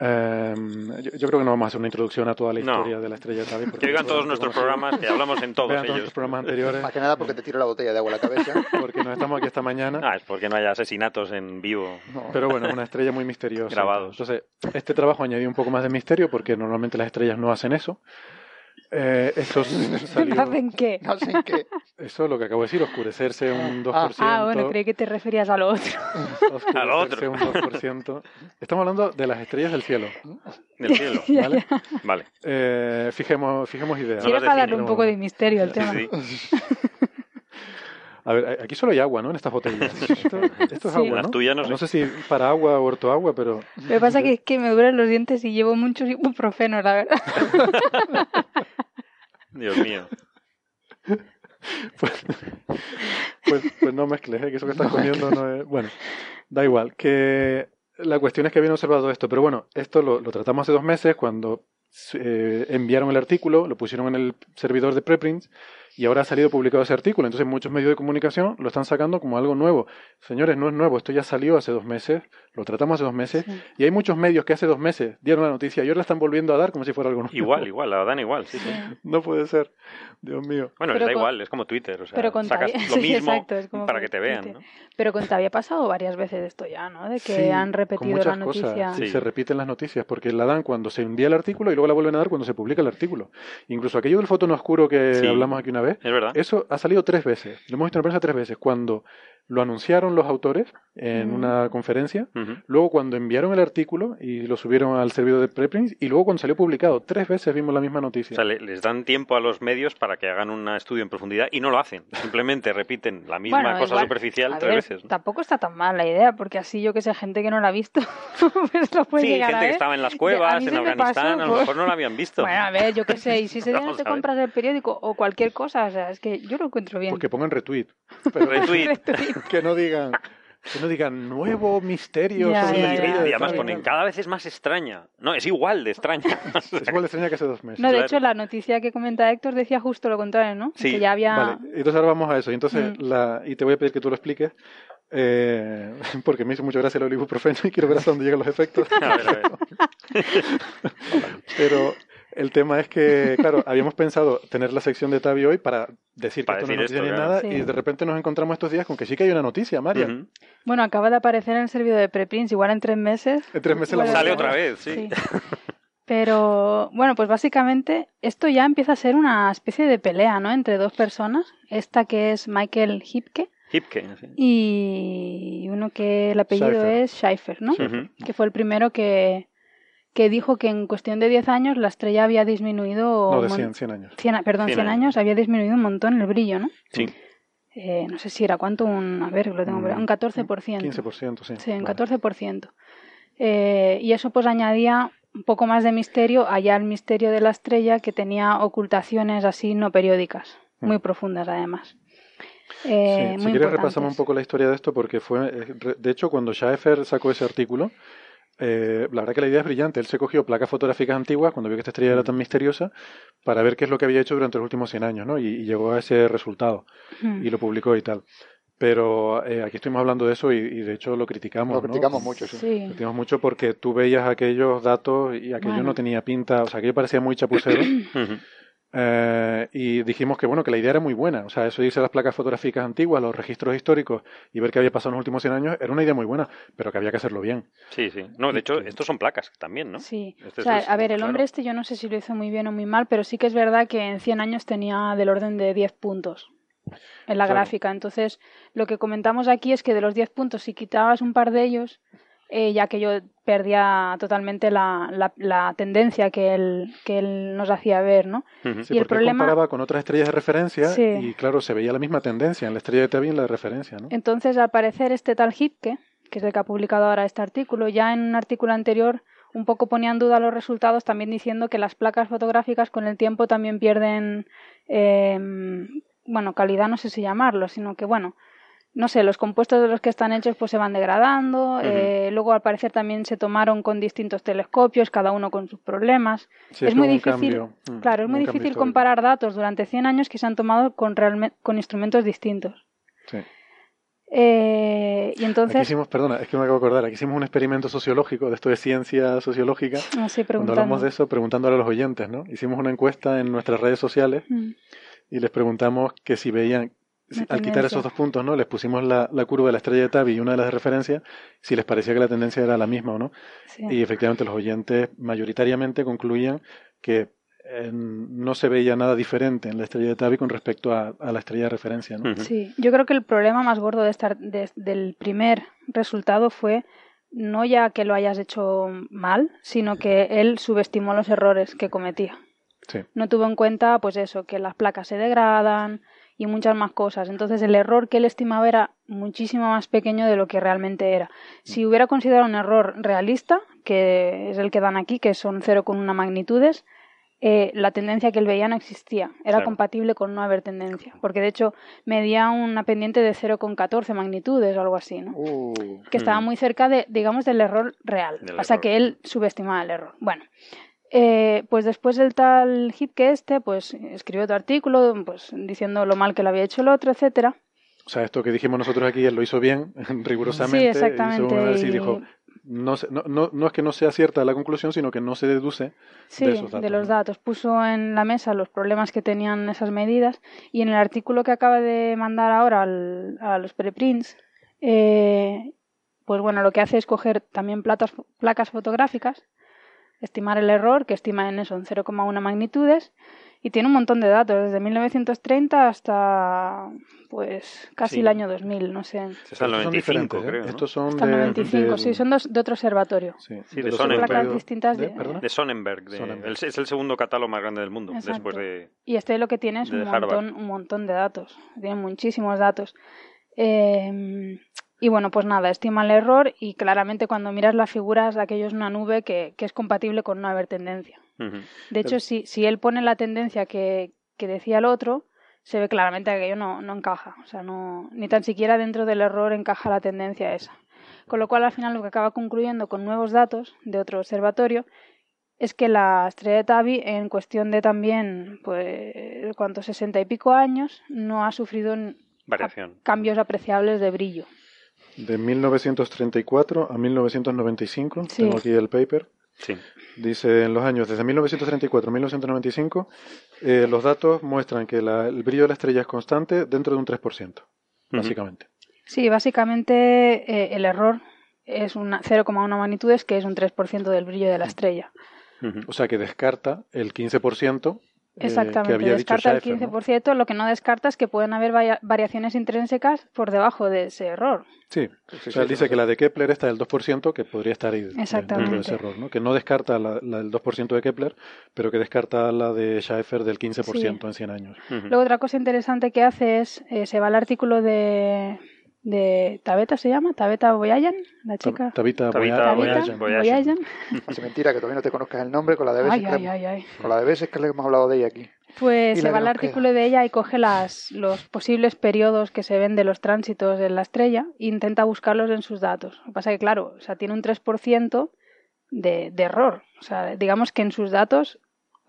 Em, yo, creo que no vamos a hacer una introducción a toda la historia de la estrella de Tabi. Que vean todos nuestros programas, que hablamos en todos ellos. Todos programas anteriores. Más que nada porque te tiro la botella de agua a la cabeza. (laughs) porque nos estamos aquí esta mañana. Ah, es porque no haya asesinatos en vivo. Pero bueno, es una estrella muy misteriosa. Grabados. Entonces, este trabajo añadió un poco más de misterio porque normalmente las estrellas no hacen eso. Eh, eso (laughs) (laughs) salió... ¿Hacen qué? No sé qué. Eso es lo que acabo de decir, oscurecerse un 2%. Ah, ah, bueno, creí que te referías a lo otro. (laughs) a lo otro. un 2%. Estamos hablando de las estrellas del cielo. Del cielo, ¿vale? Vale. Eh, fijemos, fijemos ideas. Quiero darle un poco de misterio al tema. Sí, A ver, aquí solo hay agua, ¿no? En estas botellas. (laughs) Esto, esto es agua, ¿no? No, sé. no sé si para agua o ortoagua, pero... Lo que pasa que es que me duelen los dientes y llevo mucho ibuprofeno, la verdad. (laughs) Dios mío. Pues, pues, pues, no mezcles, ¿eh? que eso que estás comiendo no es... Bueno, da igual. Que la cuestión es que habían observado esto, pero bueno, esto lo, lo tratamos hace dos meses cuando eh, enviaron el artículo, lo pusieron en el servidor de preprints y ahora ha salido publicado ese artículo. Entonces muchos medios de comunicación lo están sacando como algo nuevo. Señores, no es nuevo, esto ya salió hace dos meses, lo tratamos hace dos meses y hay muchos medios que hace dos meses dieron la noticia y ahora la están volviendo a dar como si fuera algo nuevo. Igual, igual, la dan igual, sí, sí. No puede ser, Dios mío. Bueno, da igual, es como Twitter, o sea, pero sacas lo (laughs) mismo para que te vean. ¿no? Pero con había pasado varias veces esto ya, ¿no? De que han repetido la noticia. Sí, se repiten las noticias porque la dan cuando se envía el artículo y luego la vuelven a dar cuando se publica el artículo. Incluso aquello del foto no oscuro que hablamos aquí una vez, es verdad. eso ha salido tres veces. Lo hemos visto en la prensa tres veces. Cuando lo anunciaron los autores en una conferencia, luego cuando enviaron el artículo y lo subieron al servidor de preprints y luego cuando salió publicado. Tres veces vimos la misma noticia. O sea, les dan tiempo a los medios para que hagan un estudio en profundidad y no lo hacen. Simplemente repiten la misma cosa superficial tres veces. Tampoco está tan mal la idea, porque así yo que sé, gente que no la ha visto, (laughs) pues lo puede sí, gente que estaba en las cuevas, en Afganistán, a lo mejor no la habían visto. Bueno, a ver, yo qué sé, y si (laughs) se no te compras el periódico o cualquier cosa, o sea, es que yo lo encuentro bien. Porque pongan (laughs) retweet. retweet. (laughs) que no digan que no digan nuevo misterio sobre la Y además ponen cada vez es más extraña. No, es igual de extraña. (laughs) (laughs) es igual de extraña que hace dos meses. No, de hecho, la noticia que comenta Héctor decía justo lo contrario, ¿no? Sí. Que ya había... Vale, entonces ahora vamos a eso. Y, entonces mm. la... y te voy a pedir que tú lo expliques. Eh, porque me hizo mucha gracia el ibuprofeno y quiero ver hasta dónde llegan los efectos. A ver, a ver. Pero el tema es que, claro, habíamos pensado tener la sección de Tavi hoy para decir que esto no es noticia ni nada y de repente nos encontramos estos días con que sí que hay una noticia, María. Bueno, acaba de aparecer en el servidor de preprints, igual en tres meses. En tres meses la Sale otra vez, sí. (laughs) Pero bueno, pues básicamente esto ya empieza a ser una especie de pelea, ¿no? Entre dos personas. Esta que es Michael Hipke. Hipke, Y uno que el apellido es Schaefer, ¿no? Que fue el primero que, que dijo que en cuestión de 10 años la estrella había disminuido... No, de 100, 100 años. perdón, 100, años. había disminuido un montón el brillo, ¿no? Sí. Eh, no sé si era cuánto, un, a ver, lo tengo, un 14%. 15%, sí. Sí, un 14%. Eh, y eso pues añadía un poco más de misterio allá el misterio de la estrella que tenía ocultaciones así no periódicas, mm. muy profundas además. Eh, si quieres repasamos un poco la historia de esto porque fue, de hecho, cuando Schaeffer sacó ese artículo, eh, la verdad que la idea es brillante. Él se cogió placas fotográficas antiguas cuando vio que esta estrella era tan misteriosa para ver qué es lo que había hecho durante los últimos 100 años, ¿no? Y, llegó a ese resultado y lo publicó y tal. Pero eh, aquí estuvimos hablando de eso y, de hecho lo criticamos. Lo criticamos mucho, sí. Lo criticamos mucho porque tú veías aquellos datos y aquello no tenía pinta, o sea, aquello parecía muy chapucero. (coughs) Eh, y dijimos que bueno, que la idea era muy buena. O sea, eso irse a las placas fotográficas antiguas, los registros históricos y ver qué había pasado en los últimos 100 años, era una idea muy buena, pero que había que hacerlo bien. Sí, sí. No, de hecho, estos son placas también, ¿no? Sí. Este o sea, a ver, el hombre este yo no sé si lo hizo muy bien o muy mal, pero sí que es verdad que en 100 años tenía del orden de 10 puntos en la gráfica. Entonces, lo que comentamos aquí es que de los 10 puntos, si quitabas un par de ellos, eh, ya que yo perdía totalmente la, la, tendencia que él, que él nos hacía ver, ¿no? y el problema comparaba con otras estrellas de referencia y claro, se veía la misma tendencia en la estrella de Tevi y en la de referencia, ¿no? Entonces, al parecer, este tal Hipke, que es el que ha publicado ahora este artículo, ya en un artículo anterior un poco ponía en duda los resultados también diciendo que las placas fotográficas con el tiempo también pierden eh, bueno, calidad no sé si llamarlo, sino que bueno, no sé, los compuestos de los que están hechos pues se van degradando. eh, luego al parecer también se tomaron con distintos telescopios, cada uno con sus problemas. es, muy difícil, mm, claro, es muy difícil comparar datos durante 100 años que se han tomado con, con instrumentos distintos. Sí. Eh, y entonces. Aquí hicimos, perdona, es que me acabo de acordar, aquí hicimos un experimento sociológico, de esto de ciencia sociológica. Ah, cuando hablamos de eso, preguntándole a los oyentes, ¿no? Hicimos una encuesta en nuestras redes sociales mm. y les preguntamos que si veían al quitar esos dos puntos, ¿no? Les pusimos la, la, curva de la estrella de Tabi y una de las referencias, si les parecía que la tendencia era la misma o no. Y efectivamente los oyentes mayoritariamente concluían que eh, no se veía nada diferente en la estrella de Tabi con respecto a, la estrella de referencia, ¿no? Sí, yo creo que el problema más gordo de estar, del primer resultado fue no ya que lo hayas hecho mal, sino que él subestimó los errores que cometía. Sí. No tuvo en cuenta, pues eso, que las placas se degradan, y muchas más cosas. Entonces el error que él estimaba era muchísimo más pequeño de lo que realmente era. Si hubiera considerado un error realista, que es el que dan aquí, que son una magnitudes, eh, la tendencia que él veía no existía. Era compatible con no haber tendencia. Porque de hecho medía una pendiente de 0,14 magnitudes o algo así, ¿no? Uh, que estaba hmm. muy cerca de, digamos, del error real. Pasa que él subestimaba el error. Bueno, eh, pues después el tal hit que este, pues escribió otro artículo, pues diciendo lo mal que lo había hecho el otro, etcétera. O sea, esto que dijimos nosotros aquí, él lo hizo bien, (laughs) rigurosamente. Sí, exactamente. y... dijo, no, no, no, es que no sea cierta la conclusión, sino que no se deduce de esos datos. de los datos. Puso en la mesa los problemas que tenían esas medidas y en el artículo que acaba de mandar ahora a los preprints, eh, pues bueno, lo que hace es coger también placas fotográficas estimar el error, que estima en eso en 0,1 magnitudes, y tiene un montón de datos, desde 1930 hasta pues casi el año 2000, no sé. Son 95, ¿eh? creo. Estos son de, 95, sí, son dos, de otro observatorio. Sí, de, Sonnenberg. distintas de, de Sonnenberg. es el segundo catálogo más grande del mundo, después de Y este lo que tiene es un montón, un montón de datos, tiene muchísimos datos. Eh, y bueno, pues nada, estima el error y claramente cuando miras las figuras, aquello es una nube que, que es compatible con no haber tendencia. De hecho, si, si él pone la tendencia que, que decía el otro, se ve claramente que aquello no, no encaja. O sea, no, ni tan siquiera dentro del error encaja la tendencia esa. Con lo cual, al final, lo que acaba concluyendo con nuevos datos de otro observatorio es que la estrella de Tabi, en cuestión de también, pues, cuántos sesenta y pico años, no ha sufrido cambios apreciables de brillo. De 1934 a 1995, tengo aquí el paper. Sí. Dice en los años desde 1934 a 1995, eh, los datos muestran que el brillo de la estrella es constante dentro de un 3%, básicamente. Sí, básicamente eh, el error es 0,1 magnitudes, que es un 3% del brillo de la estrella. O sea que descarta el 15% eh, Exactamente, descarta el 15%, lo que no descarta es que pueden haber variaciones intrínsecas por debajo de ese error. Sí, o sea, él dice que la de Kepler está del 2%, que podría estar ahí dentro de ese error, ¿no? que no descarta la, del 2% de Kepler, pero que descarta la de Schaeffer del 15% en 100 años. Luego otra cosa interesante que hace es, eh, se va al artículo de de Tabeta se llama, Tabeta Boyayan, la chica. Tabita, Boyayan. (laughs) Hace mentira que todavía no te conozcas el nombre con la de veces, que, con la de veces que le hemos hablado de ella aquí. Pues se va al artículo de ella y coge las, los posibles periodos que se ven de los tránsitos en la estrella e intenta buscarlos en sus datos. Lo que pasa es que, claro, o sea, tiene un 3% de, de error. O sea, digamos que en sus datos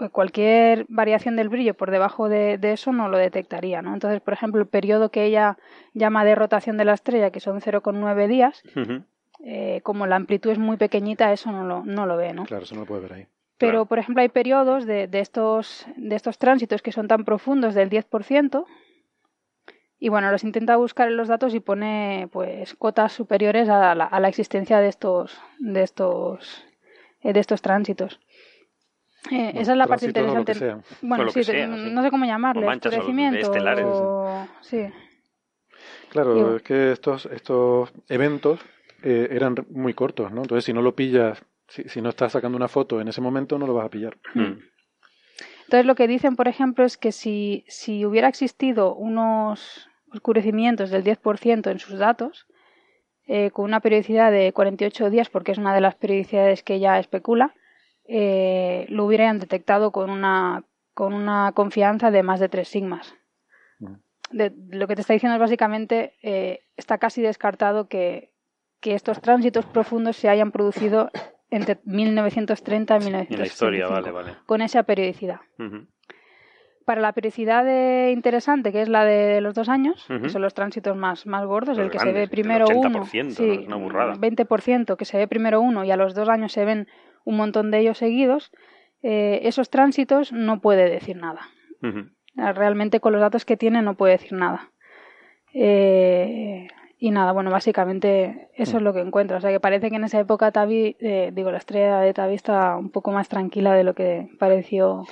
cualquier variación del brillo por debajo de, eso no lo detectaría, ¿no? Entonces, por ejemplo, el periodo que ella llama de rotación de la estrella, que son 0,9 días, eh, como la amplitud es muy pequeñita, eso no lo, no lo ve, ¿no? Claro, eso no lo puede ver ahí. Pero, por ejemplo, hay periodos de, de, estos, de estos tránsitos que son tan profundos del 10%, y bueno, los intenta buscar en los datos y pone pues cotas superiores a la, a la existencia de estos, de estos, eh, de estos tránsitos. Eh, esa es la parte interesante. Bueno, sí, no sé cómo llamarle, oscurecimiento o... Sí. Claro, es que estos, estos eventos eh, eran muy cortos, ¿no? Entonces, si no lo pillas, si, si, no estás sacando una foto en ese momento, no lo vas a pillar. Hmm. Entonces, lo que dicen, por ejemplo, es que si, si hubiera existido unos oscurecimientos del 10% en sus datos, eh, con una periodicidad de 48 días, porque es una de las periodicidades que ella especula, eh, lo hubieran detectado con una, con una confianza de más de 3 sigmas. De, lo que te está diciendo es básicamente, eh, está casi descartado que, que, estos tránsitos profundos se hayan producido entre 1930 y 1935. En la historia, vale, vale. Con esa periodicidad. Para la periodicidad interesante, que es la de los dos años, que son los tránsitos más, más gordos, el que se ve primero uno, sí, una burrada. 20%, que se ve primero uno y a los dos años se ven un montón de ellos seguidos, eh, esos tránsitos no puede decir nada. Realmente con los datos que tiene no puede decir nada. Eh, y nada, bueno, básicamente eso es lo que encuentro. O sea que parece que en esa época Tavi, eh, digo, la estrella de Tavi está un poco más tranquila de lo que pareció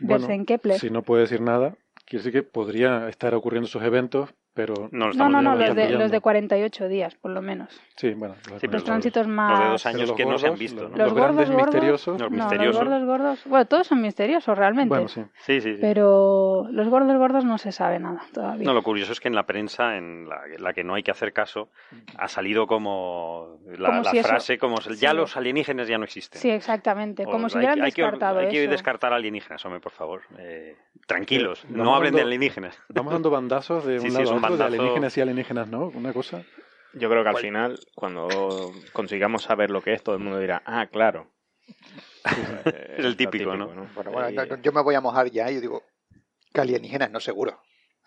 verse en Kepler. Si no puede decir nada, quiere decir que podría estar ocurriendo esos eventos pero no, no, no, los, de, los de 48 días, por lo menos. Sí, bueno. Los, tránsitos más... Los de dos años que no se han visto, ¿no? Los, grandes gordos, misteriosos. Los misteriosos. los gordos, gordos... Bueno, todos son misteriosos, realmente. Bueno, sí. Sí, sí, Pero los gordos, gordos no se sabe nada todavía. No, lo curioso es que en la prensa, en la, que no hay que hacer caso, ha salido como la, frase, como ya los alienígenas ya no existen. Sí, exactamente. Como si hubieran descartado hay que, Hay que descartar alienígenas, hombre, por favor. Eh, tranquilos, no hablen de alienígenas. Vamos dando bandazos de (laughs) un lado de alienígenas y alienígenas, ¿no? Una cosa. Yo creo que al final, cuando consigamos saber lo que es, todo el mundo dirá, ah, claro. (laughs) es el típico, ¿no? Bueno, bueno, yo me voy a mojar ya y yo digo que alienígenas no seguro.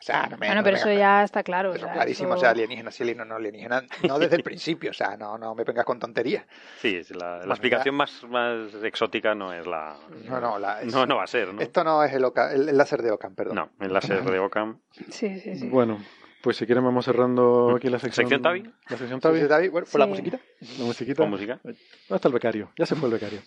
O sea, no me, bueno, pero eso ya está claro. Eso clarísimo, o sea, alienígenas sí, no, no alienígenas, no desde el (laughs) principio, o sea, no, no me vengas con tonterías. Sí, la, la explicación más, más exótica no es la... No, no, la, no, no va a ser, ¿no? Esto no es el, el, láser de Ockham, perdón. No, el láser de Ockham. (laughs) Sí, sí, sí. Bueno, pues si quieren vamos cerrando aquí la sección. ¿Sección Tavi? La sección Tavi. Tavi? Bueno, por la musiquita. La musiquita. ¿Con música? ¿Dónde está el becario? Ya se fue el becario.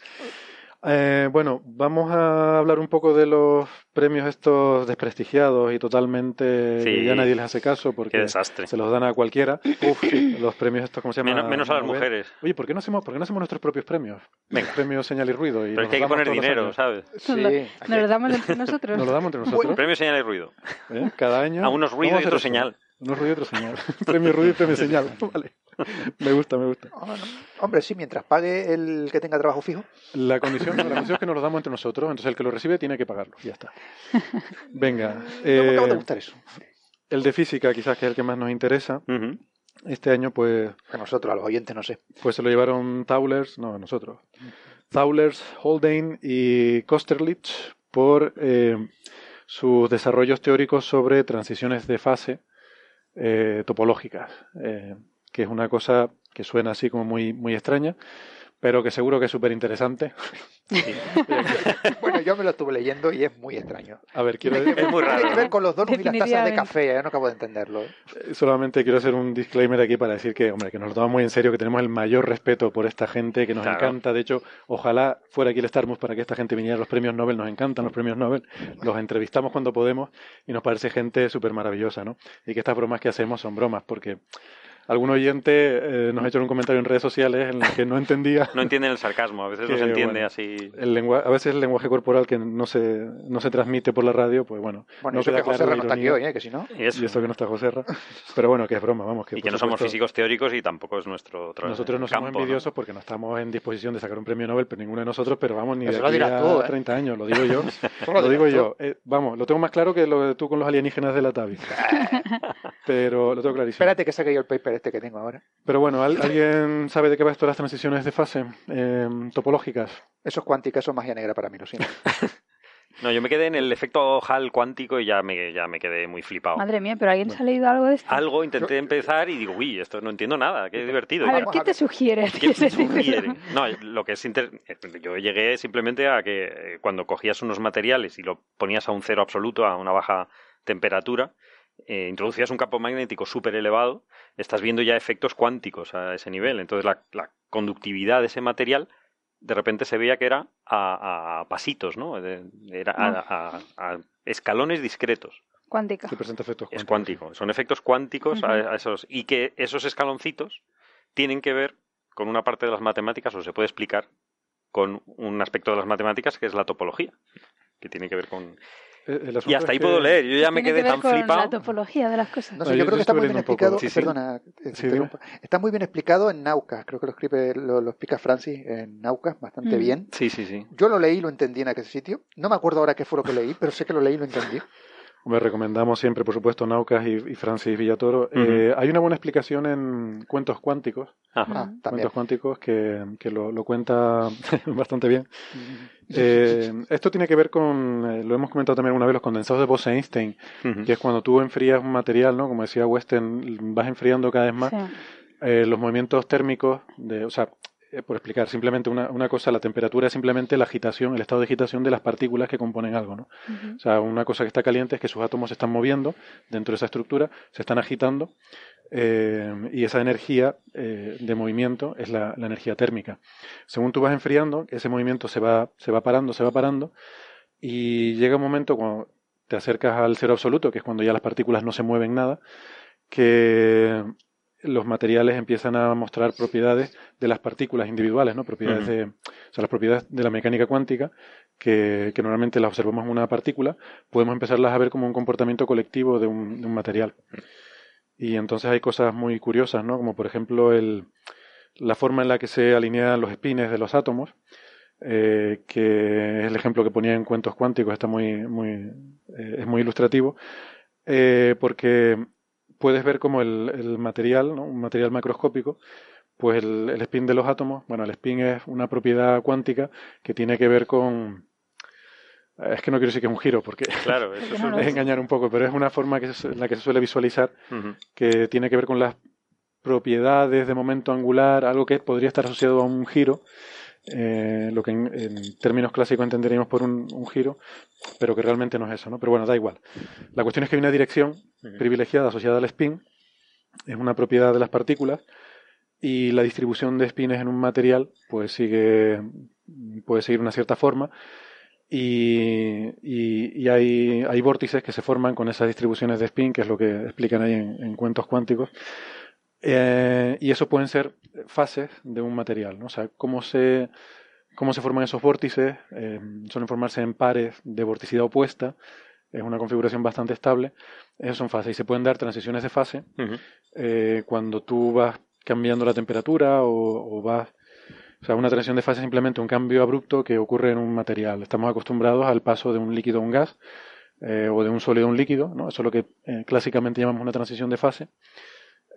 Eh, bueno, vamos a hablar un poco de los premios estos desprestigiados y totalmente que ya nadie les hace caso porque se los dan a cualquiera. Uf, (laughs) los premios estos, ¿cómo se llaman? Menos, a las mujeres. Oye, ¿por qué no hacemos, por qué no hacemos nuestros propios premios? Venga. Premio Señal y Ruido. Y Pero es que hay que poner dinero, ¿sabes? Sí. Nos lo damos entre nosotros. Nos lo damos entre nosotros. premio Señal y Ruido. ¿Eh? Cada año. A unos ruidos y otro señal. Unos ruidos y otro señal. (laughs) premio Ruido y premio Señal. (laughs) (laughs) Vale. me gusta, me gusta. Hombre, sí, mientras pague el que tenga trabajo fijo. La condición, la condición es que nos lo damos entre nosotros, entonces el que lo recibe tiene que pagarlo, ya está. Venga. Eh, me acaba de gustar eso. El de física, quizás que es el que más nos interesa. Este año, pues. A nosotros, a los oyentes, no sé. Pues se lo llevaron Taulers, no, nosotros. Taulers, Holdein y Kosterlitz por eh, sus desarrollos teóricos sobre transiciones de fase eh, topológicas. Eh, que es una cosa que suena así como muy, muy extraña, pero que seguro que es súper interesante. (laughs) bueno, yo me lo estuve leyendo y es muy extraño. A ver, quiero decir... Es muy raro. ver con los donuts y las tazas de café, yo no acabo de entenderlo. Eh, solamente quiero hacer un disclaimer aquí para decir que, hombre, que nos lo tomamos muy en serio, que tenemos el mayor respeto por esta gente, que nos encanta. De hecho, ojalá fuera aquí el Starmus para que esta gente viniera a los premios Nobel. Nos encantan los premios Nobel. Los entrevistamos cuando podemos y nos parece gente súper maravillosa, ¿no? Y que estas bromas que hacemos son bromas, porque algún oyente eh, nos ha hecho un comentario en redes sociales en el que no entendía. (laughs) No entienden el sarcasmo, a veces (laughs) no se entiende así. El a veces el lenguaje corporal que no se, no se transmite por la radio, pues bueno. Bueno, no eso que José no está aquí hoy, ¿eh? que si no. Y eso. que no está José Pero bueno, que es broma, vamos. Que y que no somos físicos teóricos y tampoco es nuestro Nosotros no somos envidiosos porque no estamos en disposición de sacar un premio Nobel, pero ninguno de nosotros, pero vamos, ni de aquí a 30 ¿eh? años, lo digo yo. (laughs) lo, digo yo. vamos, lo tengo más claro que lo de tú con los alienígenas de la TAVI. pero lo tengo clarísimo. Espérate que saque yo el paper este que tengo ahora. Pero bueno, ¿alguien sabe de qué va esto de las transiciones de fase em, topológicas? Eso es cuántica, eso es magia negra para mí, lo siento. (laughs) No, yo me quedé en el efecto Hall cuántico y ya me, ya me quedé muy flipado. Madre mía, pero ¿alguien se ha leído algo de esto? Algo, intenté empezar y digo, uy, esto no entiendo nada, qué divertido. A ver, ¿qué te sugiere? ¿Qué te sugiere? No, lo que es inter... yo llegué simplemente a que eh, cuando cogías unos materiales y lo ponías a un cero absoluto, a una baja temperatura, eh, introducías un campo magnético súper elevado, estás viendo ya efectos cuánticos a ese nivel. Entonces la, la conductividad de ese material de repente se veía que era a, pasitos, ¿no? Era a, escalones discretos. Cuántica. Es cuántico. Son efectos cuánticos a, esos. Y que esos escaloncitos tienen que ver con una parte de las matemáticas, o se puede explicar con un aspecto de las matemáticas que es la topología, que tiene que ver con y hasta ahí puedo leer. Yo ya me quedé tan flipado. La topología de las cosas. No, yo, creo que está muy bien explicado. perdona, está muy bien explicado en Naucas. Creo que lo escribe, lo, explica Francis en Naucas bastante bien. Sí, sí, sí. Yo lo leí y lo entendí en aquel sitio. No me acuerdo ahora qué fue lo que leí, pero sé que lo leí y lo entendí. Me recomendamos siempre, por supuesto, Naucas y, Francis Villatoro. Eh, hay una buena explicación en Cuentos Cuánticos. Ah, Cuentos Cuánticos que, lo, cuenta (laughs) bastante bien. Eh, esto tiene que ver con, eh, lo hemos comentado también una vez, los condensados de Bose-Einstein, que es cuando tú enfrías un material, ¿no? Como decía Weston, vas enfriando cada vez más. los movimientos térmicos, de, o sea, por explicar simplemente una, una, cosa, la temperatura es simplemente la agitación, el estado de agitación de las partículas que componen algo, ¿no? O sea, una cosa que está caliente es que sus átomos se están moviendo dentro de esa estructura, se están agitando eh, y esa energía eh, de movimiento es la, la, energía térmica. Según tú vas enfriando, ese movimiento se va, se va parando, se va parando y llega un momento cuando te acercas al cero absoluto, que es cuando ya las partículas no se mueven nada, que los materiales empiezan a mostrar propiedades de las partículas individuales, ¿no? Propiedades de, o sea, las propiedades de la mecánica cuántica, que, que, normalmente las observamos en una partícula, podemos empezarlas a ver como un comportamiento colectivo de un, de un material. Y entonces hay cosas muy curiosas, ¿no? Como por ejemplo el, la forma en la que se alinean los espines de los átomos, eh, que es el ejemplo que ponía en cuentos cuánticos, está muy, muy, eh, es muy ilustrativo, eh, porque puedes ver como el, el material, ¿no? un material macroscópico, pues el, el, spin de los átomos, bueno, el spin es una propiedad cuántica que tiene que ver con... Es que no quiero decir que es un giro, porque (laughs) claro, eso es, engañar un poco, pero es una forma que en la que se suele visualizar que tiene que ver con las propiedades de momento angular, algo que podría estar asociado a un giro, eh, lo que en, términos clásicos entenderíamos por un, giro, pero que realmente no es eso, ¿no? Pero bueno, da igual. La cuestión es que hay una dirección privilegiada asociada al spin, es una propiedad de las partículas, y la distribución de spines en un material pues sigue, puede seguir una cierta forma, y, y, hay, hay, vórtices que se forman con esas distribuciones de spin, que es lo que explican ahí en cuentos cuánticos, eh, y eso pueden ser fases de un material, ¿no? O sea, cómo se, cómo se forman esos vórtices, eh, suelen formarse en pares de vorticidad opuesta, es una configuración bastante estable, esas son fases y se pueden dar transiciones de fase eh, cuando tú vas cambiando la temperatura o, vas... O sea, una transición de fase es simplemente un cambio abrupto que ocurre en un material. Estamos acostumbrados al paso de un líquido a un gas o de un sólido a un líquido, ¿no? Eso es lo que clásicamente llamamos una transición de fase.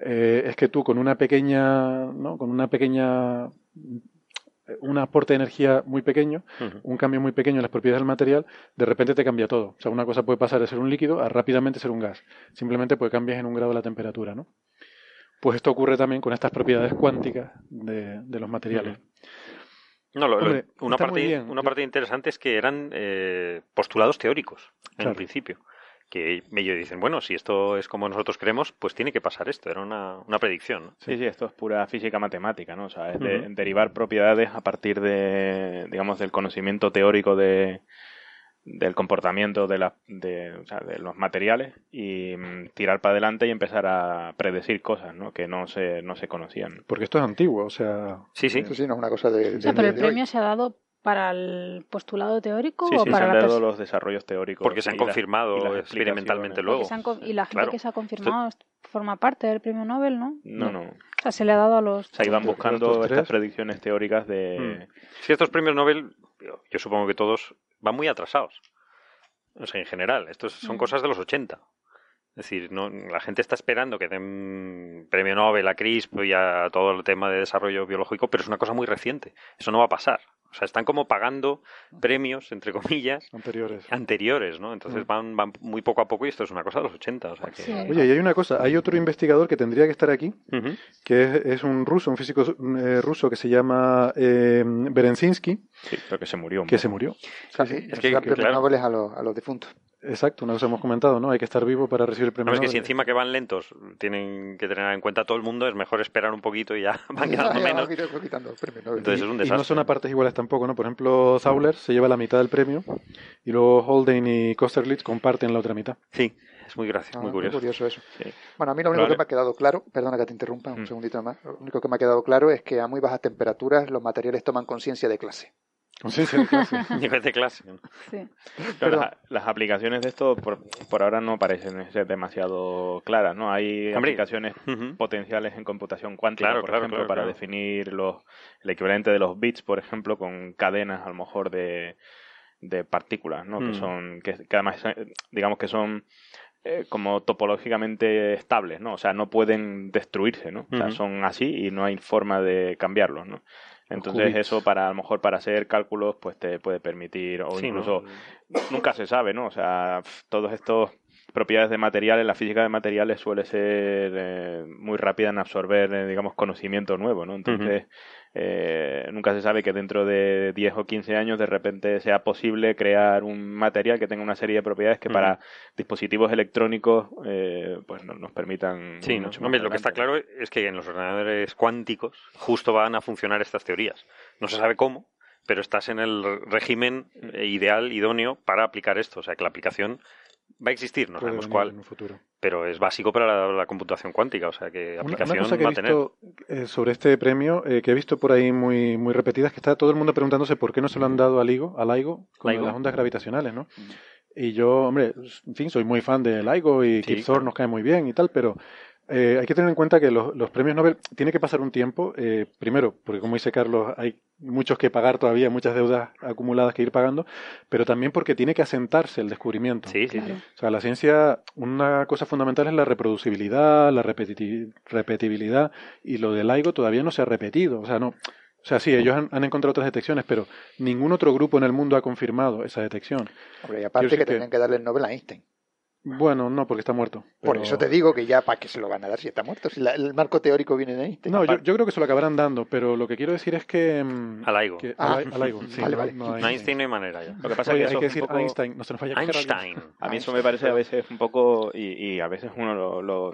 Eh, es que tú con una pequeña, ¿no? Con una pequeña un aporte de energía muy pequeño, un cambio muy pequeño en las propiedades del material, de repente te cambia todo. O sea, una cosa puede pasar de ser un líquido a rápidamente ser un gas. Simplemente porque cambias en un grado la temperatura, ¿no? Pues esto ocurre también con estas propiedades cuánticas de, los materiales. No, una, parte, una parte interesante es que eran eh, postulados teóricos en un principio que ellos dicen, bueno, si esto es como nosotros creemos, pues tiene que pasar esto. Era una, una predicción. Sí, sí, esto es pura física matemática, ¿no? O sea, es de, derivar propiedades a partir de, digamos, del conocimiento teórico de, del comportamiento de, la, de, o sea, de los materiales y mm, tirar para adelante y empezar a predecir cosas ¿no? que no se, no se conocían. Porque esto es antiguo, o sea... Sí, sí. sí, sí no es una cosa de... o sea, pero el premio se ha dado para el postulado teórico sí, o sí, para se han dado los desarrollos teóricos porque se han confirmado experimentalmente luego y la gente que se ha confirmado forma parte del premio Nobel no no no o sea se le ha dado a los se iban buscando estas predicciones teóricas de hmm. si estos premios Nobel yo supongo que todos van muy atrasados o sea en general estos son hmm. cosas de los 80 es decir, no, la gente está esperando que den premio Nobel a CRISP y a todo el tema de desarrollo biológico, pero es una cosa muy reciente. Eso no va a pasar. O sea, están como pagando premios, entre comillas, anteriores. Anteriores, ¿no? Entonces van, van muy poco a poco y esto es una cosa de los 80. O sea que... Oye, y hay una cosa, hay otro investigador que tendría que estar aquí, que es, un ruso, un físico eh, ruso que se llama eh, Berenzinski. Sí, pero que se murió. Que se murió. es que, claro. a, los, a los difuntos. Exacto, nos hemos comentado, ¿no? Hay que estar vivo para recibir el premio. No, es que si encima que van lentos tienen que tener en cuenta todo el mundo, es mejor esperar un poquito y ya (laughs) van quedando menos. Entonces es un desastre. Y no son a partes iguales tampoco, ¿no? Por ejemplo, Zauler se lleva la mitad del premio y luego Holden y Kosterlitz comparten la otra mitad. Sí, es muy gracioso, muy curioso. Muy curioso eso. Bueno, a mí lo único que me ha quedado claro, perdona que te interrumpa un mm. segundito más, lo único que me ha quedado claro es que a muy bajas temperaturas los materiales toman conciencia de clase. Conciencia de clase. (laughs) Nivel de clase. Sí. las, aplicaciones de esto por, por, ahora no parecen ser demasiado claras, ¿no? Hay aplicaciones potenciales en computación cuántica, por ejemplo, para definir los, el equivalente de los bits, por ejemplo, con cadenas a lo mejor de, de partículas, ¿no? Que mm. son, que, además, digamos que son eh, como topológicamente estables, ¿no? O sea, no pueden destruirse, ¿no? O sea, son así y no hay forma de cambiarlos, ¿no? Entonces eso para a lo mejor para hacer cálculos pues te puede permitir o incluso nunca se sabe, ¿no? O sea, todos estos propiedades de materiales, la física de materiales suele ser eh, muy rápida en absorber, eh, digamos, conocimiento nuevo, ¿no? Entonces, eh, nunca se sabe que dentro de 10 o 15 años de repente sea posible crear un material que tenga una serie de propiedades que para dispositivos electrónicos eh, pues nos permitan sí mucho lo que está claro es que en los ordenadores cuánticos justo van a funcionar estas teorías. No se sabe cómo pero estás en el régimen ideal idóneo para aplicar esto. O sea que la aplicación va a existir, no sabemos cuál. Pero es básico para la, computación cuántica, o sea que aplicación una, cosa que va he visto, eh, sobre este premio, eh, que he visto por ahí muy, muy repetidas, que está todo el mundo preguntándose por qué no se lo han dado a LIGO, a LIGO, con las ondas gravitacionales, ¿no? Mm. Y yo, hombre, en fin, soy muy fan de LIGO y sí, nos cae muy bien y tal, pero eh, hay que tener en cuenta que los, los, premios Nobel tiene que pasar un tiempo, eh, primero, porque como dice Carlos, hay muchos que pagar todavía, muchas deudas acumuladas que ir pagando, pero también porque tiene que asentarse el descubrimiento. Sí, sí, sí. O sea, la ciencia, una cosa fundamental es la reproducibilidad, la repetibilidad, y lo del LIGO todavía no se ha repetido. O sea, no. O sea, sí, ellos han, encontrado otras detecciones, pero ningún otro grupo en el mundo ha confirmado esa detección. Hombre, y aparte que, que tenían que darle el Nobel a Einstein. Bueno, no, porque está muerto. Por eso te digo que ya, ¿para qué se lo van a dar si está muerto? Si el marco teórico viene de ahí. No, yo, creo que se lo acabarán dando, pero lo que quiero decir es que... Mm, a Laigo. Ah, a Laigo, sí. Vale, vale. No, Einstein no hay manera ya. Lo que pasa es que hay que decir Einstein, no se nos falla Einstein. A mí eso me parece a veces un poco, y, y a veces uno lo, lo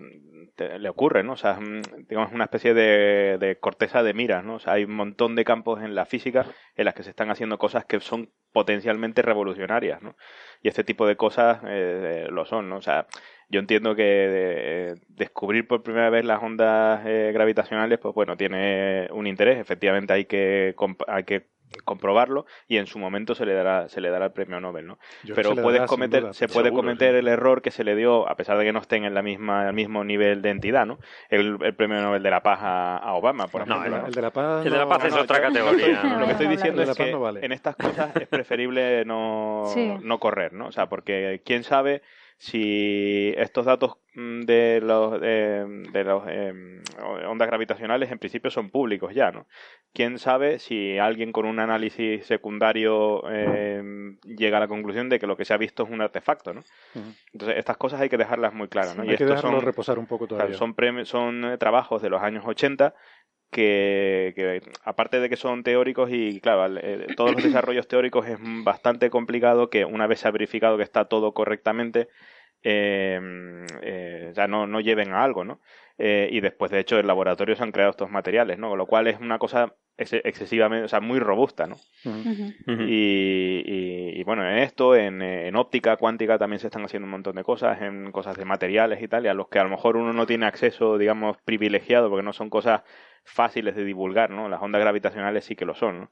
le ocurre, ¿no? O sea, digamos una especie de, de, corteza de miras, ¿no? O sea, hay un montón de campos en la física en las que se están haciendo cosas que son potencialmente revolucionarias, ¿no? Y este tipo de cosas eh, lo son, ¿no? O sea, yo entiendo que eh, descubrir por primera vez las ondas eh, gravitacionales, pues bueno, tiene un interés. Efectivamente hay que, hay que comprobarlo y en su momento se le dará se le dará el premio Nobel no pero puedes cometer se puede cometer el error que se le dio a pesar de que no estén en la misma el mismo nivel de entidad no el, premio Nobel de la paz a, Obama por ejemplo el, de la paz el de la paz es otra categoría lo que estoy diciendo es que en estas cosas es preferible no no correr no o sea porque quién sabe si estos datos mm, de los de, los em, ondas gravitacionales en principio son públicos ya, ¿no? Quién sabe si alguien con un análisis secundario em, llega a la conclusión de que lo que se ha visto es un artefacto, ¿no? Entonces estas cosas hay que dejarlas muy claras, ¿no? hay que dejarlo reposar un poco todavía. Son son eh, trabajos de los años 80 que, aparte de que son teóricos y claro, eh, todos los desarrollos teóricos es bastante complicado que una vez se ha verificado que está todo correctamente, eh, eh, ya no, no lleven a algo, ¿no? y después, de hecho, en laboratorio se han creado estos materiales, ¿no? Con lo cual es una cosa excesivamente, o sea, muy robusta, ¿no? y, y, bueno, en esto, en, en, óptica cuántica también se están haciendo un montón de cosas, en cosas de materiales y tal, y a los que a lo mejor uno no tiene acceso, digamos, privilegiado, porque no son cosas fáciles de divulgar, ¿no? Las ondas gravitacionales sí que lo son, ¿no?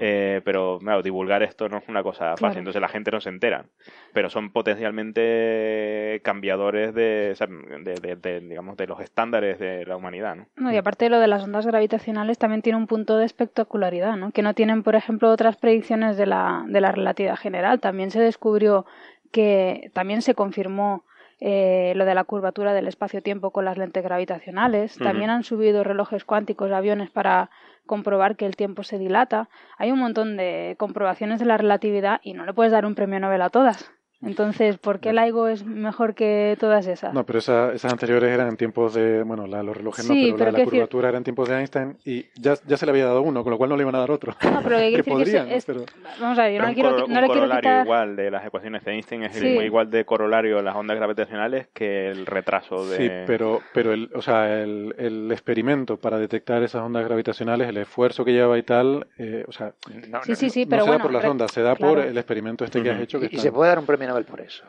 Eh, pero, claro, divulgar esto no es una cosa fácil, entonces la gente no se entera. Pero son potencialmente cambiadores de, de, digamos, de los estándares de la humanidad, ¿no? no y aparte de lo de las ondas gravitacionales también tiene un punto de espectacularidad, ¿no? Que no tienen, por ejemplo, otras predicciones de la, de la relatividad general. También se descubrió que también se confirmó eh, lo de la curvatura del espacio-tiempo con las lentes gravitacionales. También han subido relojes cuánticos de aviones para comprobar que el tiempo se dilata. Hay un montón de comprobaciones de la relatividad y no le puedes dar un premio Nobel a todas. Entonces, ¿por qué LIGO es mejor que todas esas? No, pero esas anteriores eran en tiempos de, bueno, la, los relojes no, pero, la, la curvatura era en tiempos de Einstein y ya, ya se le había dado uno, con lo cual no le iban a dar otro. No, pero que, (laughs) que podrían, es, Vamos a ver, yo no, le quiero, no le quiero quitar... igual de las ecuaciones de Einstein es igual de corolario de las ondas gravitacionales que el retraso de... Sí, pero, pero el, o sea, el, el experimento para detectar esas ondas gravitacionales, el esfuerzo que lleva y tal, eh, o sea, no, sí, sí, sí, pero se da por las ondas, se da por el experimento este que has hecho. Que y, y se puede dar un premio Nobel por eso.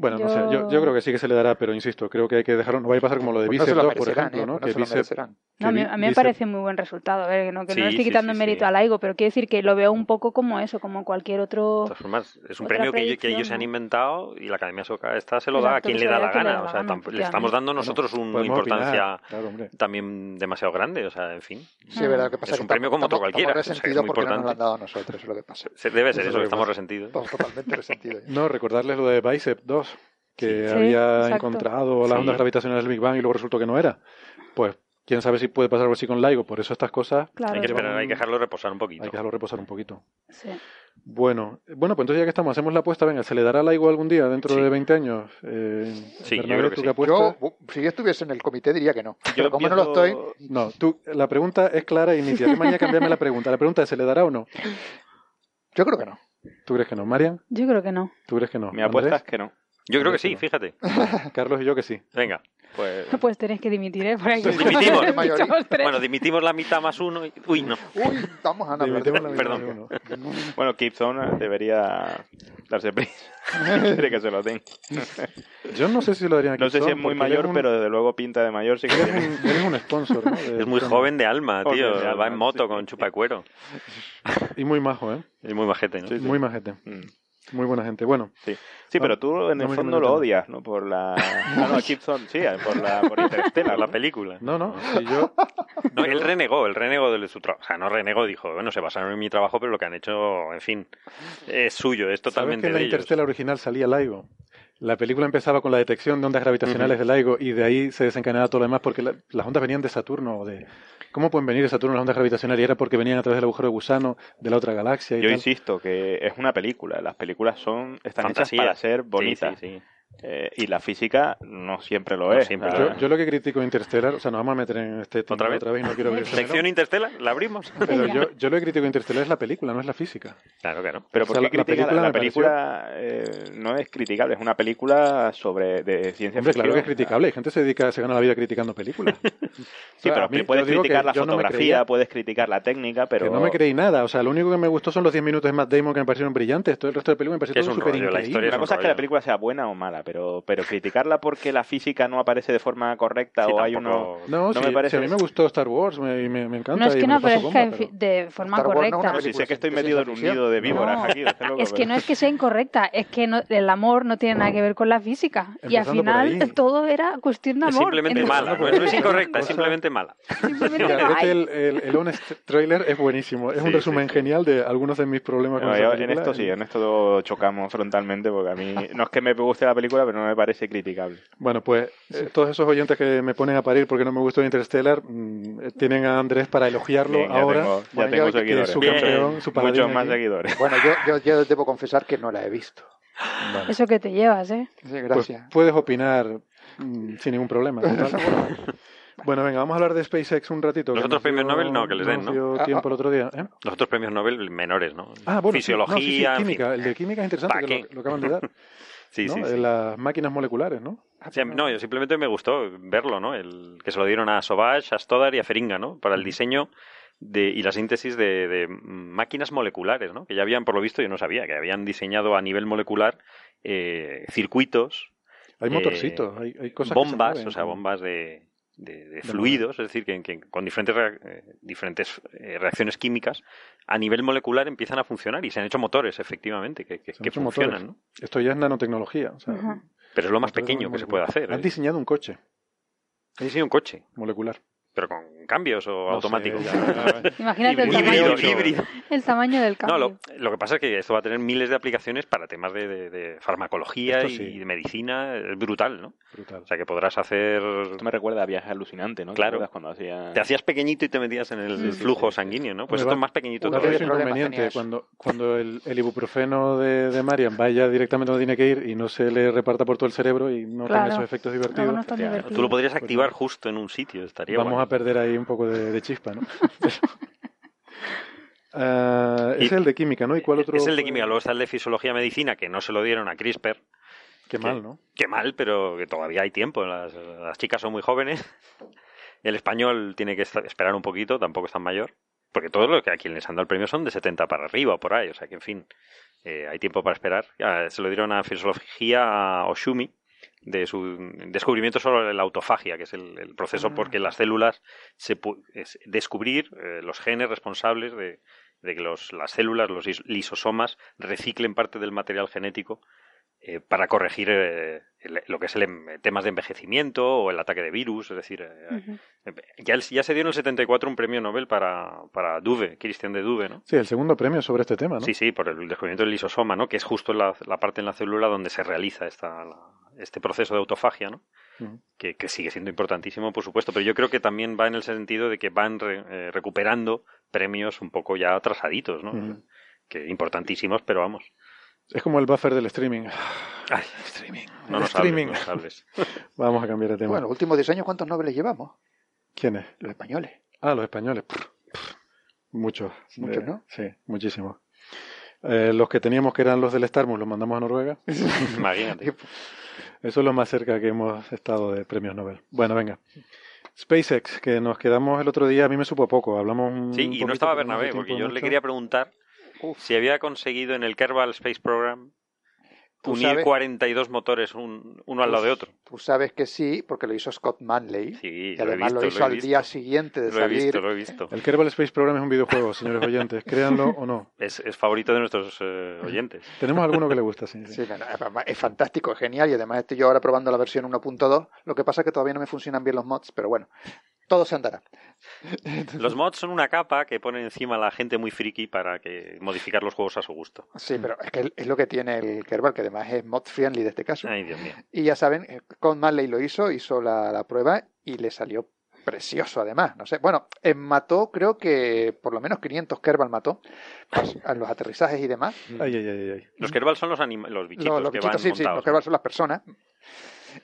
Bueno, no sé, yo, yo, creo que sí que se le dará, pero insisto, creo que hay que dejarlo. No vaya a pasar como lo de pues Bicep 2, por ejemplo, ¿no? Pues que Bicep, no, a mí, a mí me parece muy buen resultado. A ver, no, que sí, no le estoy quitando sí, sí, mérito a Laigo, pero quiero decir que lo veo un poco como eso, como cualquier otro. De todas formas, es un premio que, que, ellos se han inventado y la Academia Soca esta se lo Exacto, da a quien le da la gana. Da o sea, gana, le estamos dando nosotros bueno, una importancia claro, también demasiado grande. O sea, en fin. Sí, verdad, que pasa es un premio como otro cualquiera. Estamos resentidos porque no lo han dado a nosotros, es lo que pasa. Debe ser eso, estamos resentidos. Totalmente resentidos. (laughs) No, recordarles lo de Bicep 2 que sí, había encontrado las ondas gravitacionales del Big Bang y luego resultó que no era. Pues quién sabe si puede pasar algo así con LIGO. Por eso estas cosas. Claro. Hay, que esperar, hay que dejarlo reposar un poquito. Hay que dejarlo reposar un poquito. Sí. Bueno, bueno, pues entonces ya que estamos, hacemos la apuesta. Venga, ¿se le dará LIGO algún día dentro de 20 años? Eh, sí, yo creo que ¿tú sí. Yo, si yo estuviese en el comité, diría que no. Yo Pero como no lo estoy. No, tú, la pregunta es clara y nítida. mañana cambiarme la pregunta. La pregunta es: ¿se le dará o no? Yo creo que no. ¿Tú crees que no, Marian? Yo creo que no. ¿Tú crees que no? Mi apuesta es que no. Yo creo que sí, fíjate. (laughs) Carlos y yo que sí. Venga, pues. (laughs) Pues tenéis que dimitir, ¿eh? Por ahí. Pues (laughs) dimitimos. bueno, dimitimos la mitad más uno. Y... Uy, no. Uy, estamos a nada. Perdón. bueno, Kipzone debería darse prisa. Quiere que se lo den. Yo no sé si lo darían a No sé si es muy mayor, un... pero desde luego pinta de mayor. Sí que eres, un, eres un sponsor, ¿no? De es muy joven de alma, tío. De alma, Va en moto sí. con chupacuero. Y muy majo, ¿eh? Y muy majete, ¿no? Sí, muy majete. Mm. Muy buena gente. Bueno. Sí, sí pero tú en el fondo lo odias, ¿no? Por la. No, (laughs) no, Gibson, sí, por la por Interstellar, la película. No, no. Si yo... (laughs) no, él renegó, él renegó de su trabajo. O sea, no renegó, dijo, bueno, se basaron en mi trabajo, pero lo que han hecho, en fin, es suyo, es totalmente ¿Sabes que en la Interstellar original salía LIGO? La película empezaba con la detección de ondas gravitacionales uh -huh. de LIGO y de ahí se desencadenaba todo lo demás porque la, las ondas venían de Saturno o de, ¿Cómo pueden venir de Saturno las ondas gravitacionales? Y era porque venían a través del agujero de gusano de la otra galaxia. Y Yo tal. insisto que es una película. Las películas son están Fantasía. hechas para ser bonitas. Sí, sí, sí. Eh, y la física no siempre lo es. siempre o sea, yo, yo, lo que critico Interstellar, o sea, nos vamos a meter en este tema otra vez, otra vez no quiero ¿Sección Interstellar? ¿La abrimos? (laughs) Pero yo, yo lo que critico Interstellar es la película, no es la física. Claro, claro. Pero ¿por o sea, qué la, película, la película eh, no es criticable? Es una película sobre de ciencia Hombre, ficción. claro que es criticable. Hay gente que se dedica, se gana la vida criticando películas. (laughs) sí, pero mí, puedes criticar la fotografía, no puedes criticar la técnica, pero... Que no me creí nada. O sea, lo único que me gustó son los 10 minutos de Matt Damon que me parecieron brillantes. Todo el resto de la película me pareció súper increíble. Una cosa es que la película sea buena o mala, pero, pero criticarla porque la física no aparece de forma correcta sí, o hay uno... No, no sí, me parece... Si a mí me gustó Star Wars, me, me, me encanta. No es que no aparezca bomba, pero... de forma Star correcta. No, si sé que estoy metido en un nido de víboras no, aquí. Loco, es que pero... no es que sea incorrecta, es que no, el amor no tiene nada que ver con la física. Empezando y al final todo era cuestión de amor. Es simplemente mala, no, no es incorrecta, es simplemente mala. Simplemente el, el, el Honest Trailer es buenísimo, es sí, un resumen sí, genial de algunos de mis problemas con En esto sí, en esto chocamos frontalmente porque a mí no es que me guste la película, pero no me parece criticable. Bueno, pues eh, todos esos oyentes que me ponen a parir porque no me gustó Interstellar mmm, tienen a Andrés para elogiarlo Bien, ya ahora. Tengo, ya bueno, tengo yo, seguidores. Su campeón, su Muchos más aquí. seguidores. Bueno, yo, yo, yo, debo confesar que no la he visto. Vale. Eso que te llevas, ¿eh? Sí, gracias. Pues puedes opinar mmm, sin ningún problema. (laughs) Bueno, venga, vamos a hablar de SpaceX un ratito. Los otros premios Nobel no, que les den, ¿no? Ah, tiempo ah, el otro día. ¿eh? Los otros premios Nobel menores, ¿no? Ah, bueno, Fisiología. Sí, no, sí, sí, química. El de química es interesante, que lo, lo, acaban de dar. (laughs) sí, ¿no? sí, sí. Las máquinas moleculares, ¿no? Sí, no, yo simplemente me gustó verlo, ¿no? El, que se lo dieron a Sauvage, a Stoddard y a Feringa, ¿no? Para el diseño de, y la síntesis de, de, máquinas moleculares, ¿no? Que ya habían, por lo visto, yo no sabía, que habían diseñado a nivel molecular eh, circuitos. Hay motorcitos, eh, hay, hay, cosas bombas, que se mueven, o sea, bombas de, de, de fluidos, es decir, que, que con diferentes, eh, diferentes eh, reacciones químicas a nivel molecular empiezan a funcionar y se han hecho motores, efectivamente, que, que, que funcionan. ¿no? Esto ya es nanotecnología. O sea, uh -huh. Pero es lo más pequeño que se puede hacer. Han ¿eh? diseñado un coche. Han diseñado un coche. Molecular. Pero con cambios o automáticos. (laughs) Imagínate el tamaño, el tamaño del cambio. No, lo, que pasa es que esto va a tener miles de aplicaciones para temas de, farmacología y de medicina. Es brutal, ¿no? Brutal. O sea, que podrás hacer... Esto me recuerda a viajes alucinantes, ¿no? Claro. Cuando Te hacías pequeñito y te metías en el flujo sanguíneo, ¿no? Pues esto es más pequeñito todavía. Es inconveniente cuando, cuando el, ibuprofeno de, de Marian vaya directamente donde tiene que ir y no se le reparta por todo el cerebro y no tenga esos efectos divertidos. Tú lo podrías pues activar justo en un sitio, estaría Vamos a perder ahí un poco de, chispa, ¿no? (laughs) uh, es el de química, ¿no? ¿Y cuál otro? Es el de química, luego está el de fisiología medicina, que no se lo dieron a CRISPR. Qué mal, ¿no? Qué mal, pero que todavía hay tiempo. Las, las chicas son muy jóvenes. El español tiene que esperar un poquito, tampoco es tan mayor. Porque todos los que a quien les han dado el premio son de 70 para arriba o por ahí. O sea que, en fin, eh, hay tiempo para esperar. se lo dieron a Fisiología a Oshumi, de su descubrimiento sobre la autofagia, que es el, proceso ah. porque las células se es descubrir eh, los genes responsables de, de que los, las células, los lisosomas, reciclen parte del material genético eh, para corregir eh, lo que es el em, temas de envejecimiento o el ataque de virus. Es decir, eh, ya, ya, se dio en el 74 un premio Nobel para, para Duve, Christian de Duve, ¿no? Sí, el segundo premio sobre este tema, ¿no? Sí, sí, por el descubrimiento del lisosoma, ¿no? Que es justo la, la parte en la célula donde se realiza esta, este proceso de autofagia, ¿no? que, que, sigue siendo importantísimo, por supuesto, pero yo creo que también va en el sentido de que van recuperando premios un poco ya atrasaditos, ¿no? Que importantísimos, pero vamos. Es como el buffer del streaming. (sighs) Ay, streaming. No nos streaming. Hables, (laughs) Vamos a cambiar de tema. Bueno, últimos 10 años, ¿cuántos nobles llevamos? ¿Quiénes? Los españoles. Ah, los españoles. Muchos. Muchos, ¿no? Sí, muchísimos. Eh, los que teníamos que eran los del Starmus los mandamos a Noruega. (laughs) Imagínate. Eso es lo más cerca que hemos estado de premios Nobel. Bueno, venga. SpaceX, que nos quedamos el otro día, a mí me supo poco. Hablamos. Sí, y no estaba Bernabé, porque yo le quería preguntar si había conseguido en el Kerbal Space Program unir 42 motores uno al lado de otro. Tú sabes que sí, porque lo hizo Scott Manley. Sí, y además lo, hizo al día siguiente de lo salir. He visto, lo he visto. El Kerbal Space Program es un videojuego, señores oyentes, créanlo o no. Es, favorito de nuestros eh, oyentes. Tenemos alguno que le gusta, sí. sí. es fantástico, es genial y además estoy yo ahora probando la versión 1.2. Lo que pasa es que todavía no me funcionan bien los mods, pero bueno, todo se andará. Los mods son una capa que pone encima a la gente muy friki para que modificar los juegos a su gusto. Sí, pero es que es lo que tiene el Kerbal, que además es mod friendly de este caso. Ay, Dios mío. Y ya saben, eh, con Manley lo hizo, hizo la, prueba y le salió precioso además, no sé. Bueno, mató, creo que por lo menos 500 Kerbal mató pues, (laughs) a los aterrizajes y demás. Ay, ay, ay, ay. Los Kerbal son los, los bichitos los, que bichitos, van sí, sí, los Kerbal son las personas.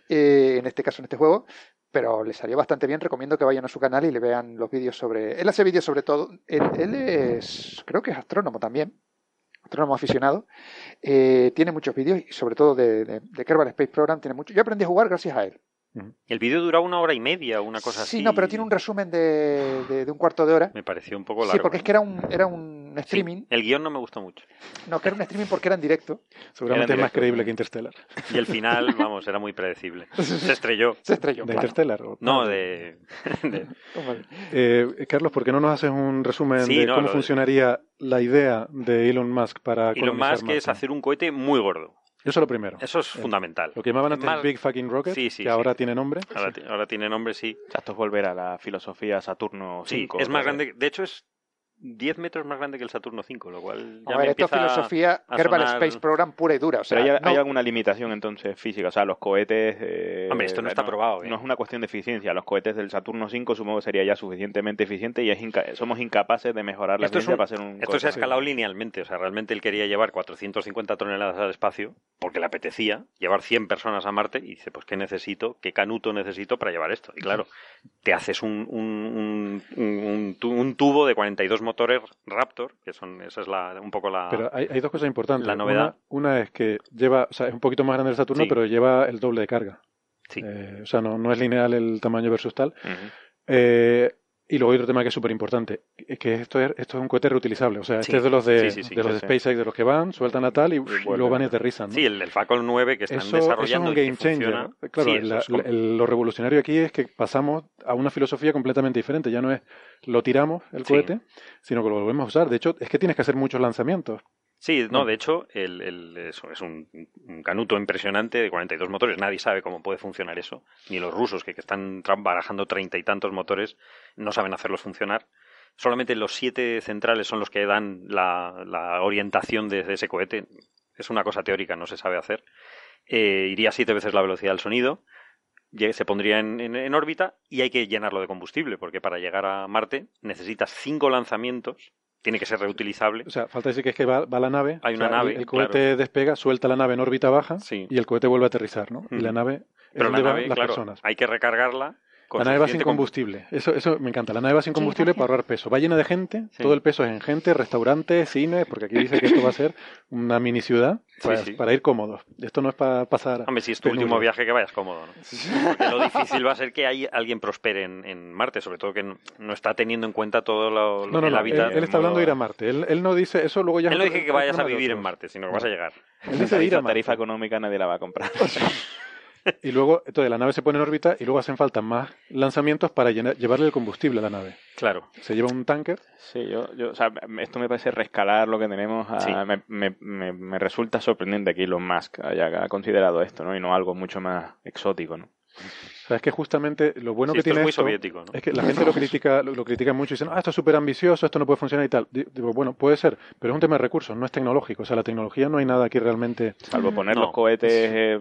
Eh, en este caso, en este juego, pero le salió bastante bien. Recomiendo que vayan a su canal y le vean los vídeos sobre. Él hace vídeos sobre todo. Él, es, creo que es astrónomo también, astrónomo aficionado. Eh, tiene muchos vídeos y sobre todo de, de, Kerbal Space Program tiene mucho. Yo aprendí a jugar gracias a él. El vídeo dura una hora y media, una cosa así. Sí, no, pero tiene un resumen de, de, un cuarto de hora. Me pareció un poco largo. Sí, porque es que era un, era un streaming. el guion no me gustó mucho. No, que era un streaming porque era en directo. Seguramente es más creíble que Interstellar. Y el final, vamos, era muy predecible. (laughs) Se estrelló. Se estrelló. ¿De Interstellar? No, de. (laughs) eh, Carlos, ¿por qué no nos haces un resumen de cómo funcionaría la idea de Elon Musk para. Elon Musk es hacer un cohete muy gordo. Eso es lo primero. Eso es fundamental. Lo que llamaban antes Big Fucking Rocket, que ahora tiene nombre. Ahora, tiene nombre, sí. esto es volver a la filosofía Saturno 5. Sí, es más grande. De hecho, es 10 metros más grande que el Saturno 5, lo cual ya a ver, esto filosofía Kerbal Space Program pura y dura. O sea, Pero hay, alguna limitación entonces física, o sea, los cohetes... Eh, Hombre, esto no está probado. No es una cuestión de eficiencia, los cohetes del Saturno 5 supongo que sería ya suficientemente eficiente y somos incapaces de mejorar la eficiencia para hacer un Esto se ha escalado linealmente, o sea, realmente él quería llevar 450 toneladas al espacio porque le apetecía llevar 100 personas a Marte y dice, pues ¿qué necesito? ¿Qué canuto necesito para llevar esto? Y claro, te haces un, un, un, un tubo de 42 motores rápido que son, esa es la, un poco la. Pero hay, dos cosas importantes. La novedad. Una, es que lleva, o sea, es un poquito más grande el Saturno, pero lleva el doble de carga. Sí. Eh, o sea, no, no es lineal el tamaño versus tal. eh, y luego hay otro tema que es súper importante, que esto es, esto es un cohete reutilizable. O sea, este es de los de, de los de SpaceX, de los que van, sueltan a tal y, luego van y aterrizan. Sí, el, Falcon 9 que están desarrollando. Eso es un game changer. Claro, lo revolucionario aquí es que pasamos a una filosofía completamente diferente. Ya no es lo tiramos el cohete, sino que lo volvemos a usar. De hecho, es que tienes que hacer muchos lanzamientos. Sí, no, de hecho, el, el, eso es un, canuto impresionante de 42 motores. Nadie sabe cómo puede funcionar eso. Ni los rusos, que, que están barajando treinta y tantos motores, no saben hacerlos funcionar. Solamente los siete centrales son los que dan la, orientación de, ese cohete. Es una cosa teórica, no se sabe hacer. Eh, iría siete veces la velocidad del sonido se pondría en, órbita y hay que llenarlo de combustible, porque para llegar a Marte necesitas cinco lanzamientos, tiene que ser reutilizable. O sea, falta decir que es que va, la nave. Hay una nave. El, cohete despega, suelta la nave en órbita baja y el cohete vuelve a aterrizar, ¿no? Y la nave. Pero la nave, las personas. hay que recargarla la nave va sin combustible. Eso, eso me encanta. La nave va sin combustible para ahorrar peso. Va llena de gente. Todo el peso es en gente, restaurantes, cine, porque aquí dice que esto va a ser una mini ciudad para, ir cómodos. Esto no es para pasar. Hombre, si es tu último viaje, que vayas cómodo. ¿no? Porque lo difícil va a ser que hay, alguien prospere en, Marte, sobre todo que no, está teniendo en cuenta todo lo, no, no, el hábitat. Él, está hablando de ir a Marte. Él, no dice eso, luego ya. Él no dice que vayas a vivir en Marte, sino que vas a llegar. Él dice ir a tarifa económica nadie la va a comprar. (laughs) y luego, entonces la nave se pone en órbita y luego hacen falta más lanzamientos para llevarle el combustible a la nave. Claro. Se lleva un tanker. Sí, yo, yo o sea, esto me parece rescalar lo que tenemos. me, me, me, resulta sorprendente que Elon Musk haya considerado esto, ¿no? Y no algo mucho más exótico, ¿no? O sea, es que justamente lo bueno que tiene es, muy esto soviético, es que la gente lo (laughs) critica, lo, critica mucho y dicen, ah, esto es súper ambicioso, esto no puede funcionar y tal. Digo, bueno, puede ser, pero es un tema de recursos, no es tecnológico. O sea, la tecnología no hay nada aquí realmente. Salvo poner los cohetes eh,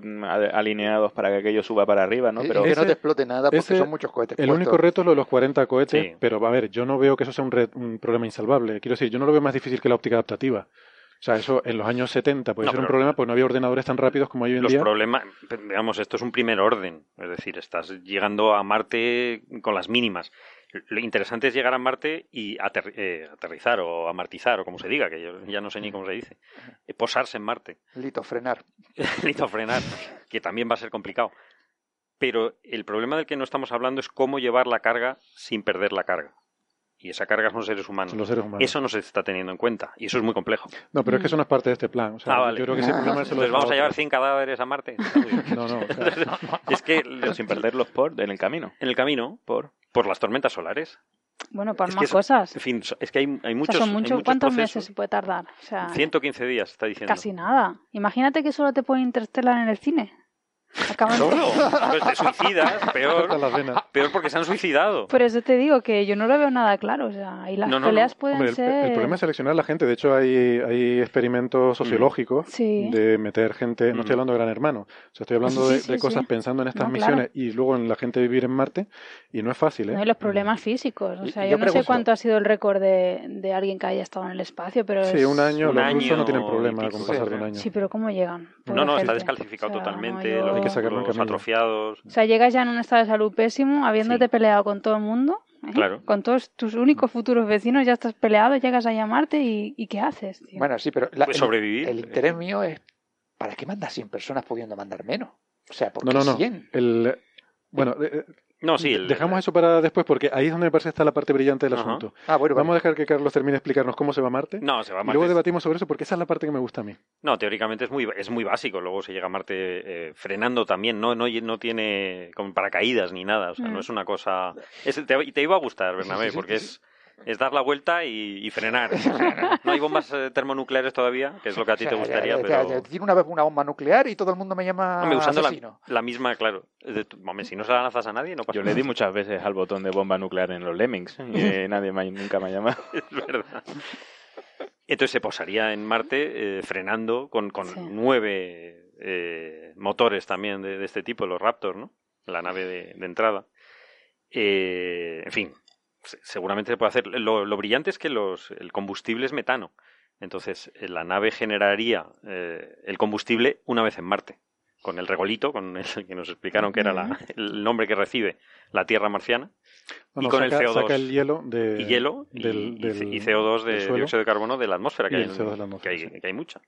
alineados para que aquello suba para arriba, ¿no? Pero que no te explote nada porque son muchos cohetes. El único reto es lo de los 40 cohetes, pero a ver, yo no veo que eso sea un, un problema insalvable. Quiero decir, yo no lo veo más difícil que la óptica adaptativa. O sea, eso en los años 70 puede ser un problema porque no había ordenadores tan rápidos como hay hoy en día. Los problemas, digamos, esto es un primer orden. Es decir, estás llegando a Marte con las mínimas. Lo interesante es llegar a Marte y eh, aterrizar o amartizar o como se diga, que yo ya no sé ni cómo se dice. Eh, posarse en Marte. (laughs) Litofrenar. Litofrenar, que también va a ser complicado. Pero el problema del que no estamos hablando es cómo llevar la carga sin perder la carga y esa carga son los seres humanos. Eso no se está teniendo en cuenta y eso es muy complejo. No, pero es que eso no es parte de este plan. ah, vale. Yo creo que ese problema Entonces vamos a llevar 100 cadáveres a Marte. no, (laughs) no, Es que sin perderlos por en el camino. En el camino por por las tormentas solares. Bueno, por más cosas. En fin, es que hay, hay muchos. son ¿Cuántos meses se puede tardar? O sea, 115 días, está diciendo. Casi nada. Imagínate que solo te puede interstellar en el cine. Solo. Pues te suicidas, (laughs) peor. peor porque se han suicidado. Por eso te digo que yo no lo veo nada claro. O sea, ahí las peleas pueden ser. El, problema es seleccionar a la gente. De hecho, hay, hay experimentos sociológicos de meter gente. No estoy hablando de Gran Hermano. O sea, estoy hablando de, cosas pensando en estas misiones y luego en la gente vivir en Marte. Y no es fácil, ¿eh? No, y los problemas físicos. O sea, yo, no sé cuánto ha sido el récord de, de, alguien que haya estado en el espacio, pero. Sí, un año. los rusos no tienen problema con pasar de un año. Sí, pero ¿cómo llegan? no, no, está descalcificado totalmente que sacarlo en atrofiados. O sea, llegas ya en un estado de salud pésimo, habiéndote peleado con todo el mundo. ¿eh? Claro. Con todos tus únicos futuros vecinos ya estás peleado, llegas a llamarte y, ¿qué haces? Bueno, sí, pero la, sobrevivir. El, interés mío es ¿para qué mandas 100 personas pudiendo mandar menos? O sea, ¿por qué no, no, no. El, bueno, eh, eh, no, sí. Dejamos eso para después porque ahí es donde me parece está la parte brillante del asunto. Ah, bueno, Vamos a dejar que Carlos termine de explicarnos cómo se va a Marte. No, se va a Marte. Y luego debatimos sobre eso porque esa es la parte que me gusta a mí. No, teóricamente es muy, es muy básico. Luego se llega a Marte eh, frenando también. No, no, no tiene como paracaídas ni nada. O sea, no mm. es una cosa. te, te, iba a gustar, Bernabé, porque es es dar la vuelta y, frenar. No hay bombas eh, termonucleares todavía, que es lo que a ti te gustaría, pero... Tiene una vez una bomba nuclear y todo el mundo me llama Hombre, usando asesino. La, misma, claro. si no se la lanzas a nadie, no pasa Yo le di muchas veces al botón de bomba nuclear en los Lemmings (laughs) y nadie nunca me ha llamado. (laughs) es verdad. Entonces se posaría en Marte eh, frenando con, nueve eh, motores también de, este tipo, los Raptor, ¿no? La nave de, de entrada. en fin, seguramente se puede hacer. Lo, brillante es que los, el combustible es metano. Entonces, eh, la nave generaría eh, el combustible una vez en Marte, con el regolito, con el (laughs) que nos explicaron que era el nombre que recibe la Tierra marciana, y con el CO2. el hielo de, y hielo y, CO2 de dióxido de carbono de la atmósfera, que, hay, que, hay, mucha.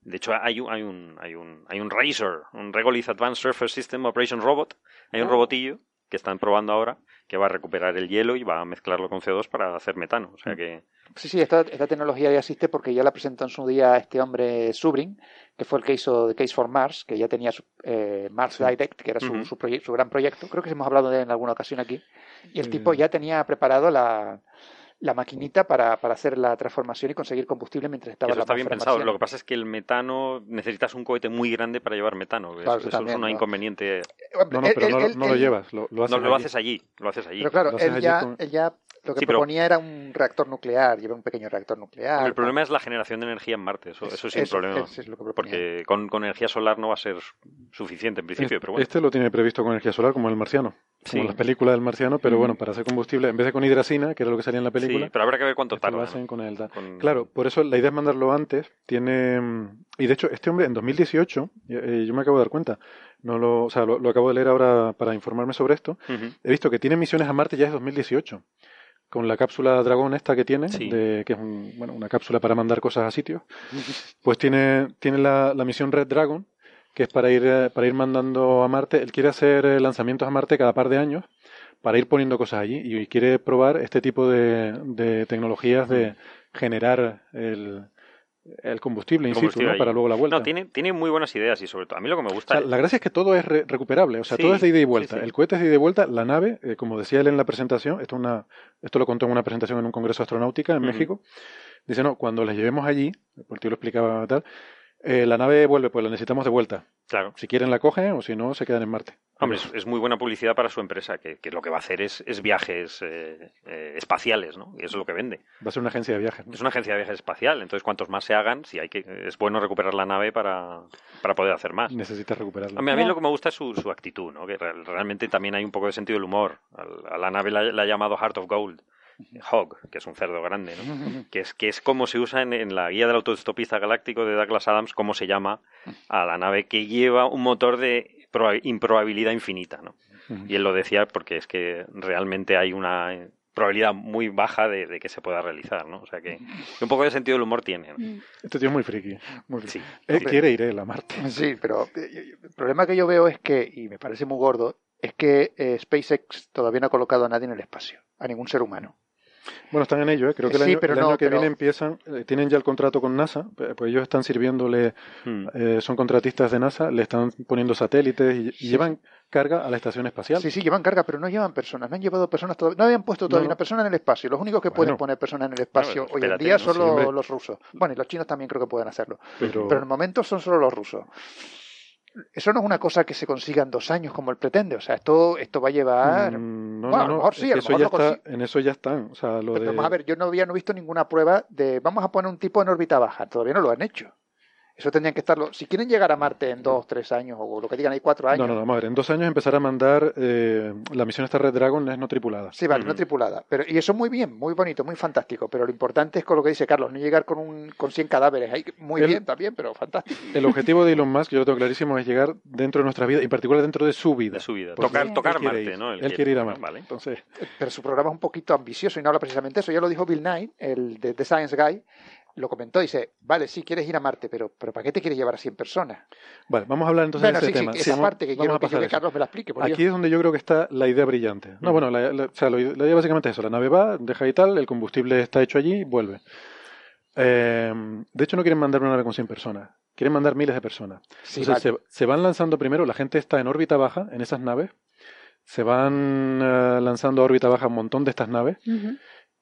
De hecho, hay un, hay un, hay un, hay un RASER, un Regolith Advanced Surface System Operation Robot. Hay un ah. robotillo que están probando ahora que va a recuperar el hielo y va a mezclarlo con CO2 para hacer metano. O sea que... Sí, sí, esta, esta tecnología ya existe porque ya la presentó en su día este hombre Subrin, que fue el que hizo The Case for Mars, que ya tenía eh, Mars Direct, que era su, su, gran proyecto. Creo que hemos hablado de él en alguna ocasión aquí. Y el tipo ya tenía preparado la, la maquinita para, para, hacer la transformación y conseguir combustible mientras estaba Eso está bien pensado. Lo que pasa es que el metano necesitas un cohete muy grande para llevar metano. eso, es un inconveniente. No, no, pero no, no, lo llevas, lo, haces, no, lo haces allí. Lo haces allí. Pero claro, él ya, él ya lo que proponía era un reactor nuclear, lleva un pequeño reactor nuclear. el problema es la generación de energía en Marte, eso, eso sí es un problema. porque con, con, energía solar no va a ser suficiente en principio. Este, pero bueno. este lo tiene previsto con energía solar, como el marciano. Como las películas del marciano, pero bueno, para hacer combustible, en vez de con hidracina, que era lo que salía en la película. Sí, pero habrá que ver cuánto tarda. Lo hacen con el, Claro, por eso la idea es mandarlo antes. Tiene. Y de hecho, este hombre en 2018, eh, yo me acabo de dar cuenta, no lo, o sea, lo, acabo de leer ahora para informarme sobre esto. He visto que tiene misiones a Marte ya es 2018 con la cápsula Dragón esta que tiene, de, que es bueno, una cápsula para mandar cosas a sitios, (laughs) pues tiene, tiene la, la, misión Red Dragon, que es para ir, eh, para ir mandando a Marte. Él quiere hacer eh, lanzamientos a Marte cada par de años para ir poniendo cosas allí y quiere probar este tipo de, de tecnologías de generar el, el combustible, insisto, para luego la vuelta. No, tiene, tiene muy buenas ideas y sobre todo, a mí lo que me gusta... La gracia es que todo es recuperable, o sea, todo es de ida y vuelta. el cohete es de ida y vuelta, la nave, eh, como decía él en la presentación, esto, una, esto lo contó en una presentación en un congreso astronáutica en México, dice, no, cuando les llevemos allí, porque yo lo explicaba tal, eh, la nave vuelve, pues la necesitamos de vuelta. Claro. Si quieren la cogen o si no, se quedan en Marte. Hombre, es, muy buena publicidad para su empresa, que, lo que va a hacer es, viajes eh, eh, espaciales, ¿no? Y eso es lo que vende. Va a ser una agencia de viajes. Es una agencia de viajes espacial, entonces cuantos más se hagan, si hay que, es bueno recuperar la nave para, para poder hacer más. Necesitas recuperarla. A mí, a mí lo que me gusta es su, su actitud, ¿no? Que realmente también hay un poco de sentido del humor. A la nave la ha llamado Heart of Gold Hog, que es un cerdo grande, ¿no? (laughs) que, es, que es como se usa en, la guía del autostopista galáctico de Douglas Adams, cómo se llama a la nave que lleva un motor de improbabilidad infinita. ¿no? Y él lo decía porque es que realmente hay una probabilidad muy baja de, que se pueda realizar, ¿no? O sea que, un poco de sentido del humor tiene. ¿no? Este tío es muy friki. Muy friki. Él quiere ir a Marte. Sí, pero eh, el problema que yo veo es que, y me parece muy gordo, es que eh, SpaceX todavía no ha colocado a nadie en el espacio, a ningún ser humano. Bueno, están en ello, ¿eh? creo que el año, el año que viene empiezan, eh, tienen ya el contrato con NASA, pues ellos están sirviéndole, hmm. eh, son contratistas de NASA, le están poniendo satélites y, llevan carga a la estación espacial. Sí, sí, llevan carga, pero no llevan personas, no han llevado personas todavía, no habían puesto todavía una persona en el espacio. Los únicos que pueden poner personas en el espacio hoy en día son los, rusos. Bueno, y los chinos también creo que pueden hacerlo, pero, pero en el momento son solo los rusos eso no es una cosa que se consiga en dos años como él pretende. O sea, esto, esto va a llevar. Mm, no, no, a lo mejor sí, a lo mejor ya está, En eso ya están. O sea, lo Vamos a ver, yo no había no visto ninguna prueba de. Vamos a poner un tipo en órbita baja. Todavía no lo han hecho. Eso tendrían que estarlo. Si quieren llegar a Marte en dos, tres años, o lo que digan, hay cuatro años. No, no, no, vamos a ver. En dos años empezar a mandar. Eh, la misión esta Red Dragon es no tripulada. Sí, vale, no tripulada. Pero, y eso muy bien, muy bonito, muy fantástico. Pero lo importante es con lo que dice Carlos, no llegar con, un, con 100 cadáveres. Ahí, muy bien también, pero fantástico. El objetivo de Elon Musk, yo lo tengo clarísimo, es llegar dentro de nuestra vida, y en particular dentro de su vida. De su vida. tocar, tocar Marte, ¿no? Él, quiere, ir a Marte. Vale. Entonces... Pero su programa es un poquito ambicioso y no habla precisamente de eso. Ya lo dijo Bill Nye, el de The Science Guy lo comentó y dice, vale, sí, quieres ir a Marte, pero, pero ¿para qué te quieres llevar a 100 personas? Vale, vamos a hablar entonces de ese tema. esa parte que quiero que, Carlos me la explique. Aquí es donde yo creo que está la idea brillante. No, mm. bueno, la, o sea, la, idea básicamente es eso. La nave va, deja y tal, el combustible está hecho allí, vuelve. Eh, de hecho, no quieren mandar una nave con 100 personas. Quieren mandar miles de personas. Entonces, se, van lanzando primero, la gente está en órbita baja en esas naves. Se van eh, lanzando a órbita baja un montón de estas naves.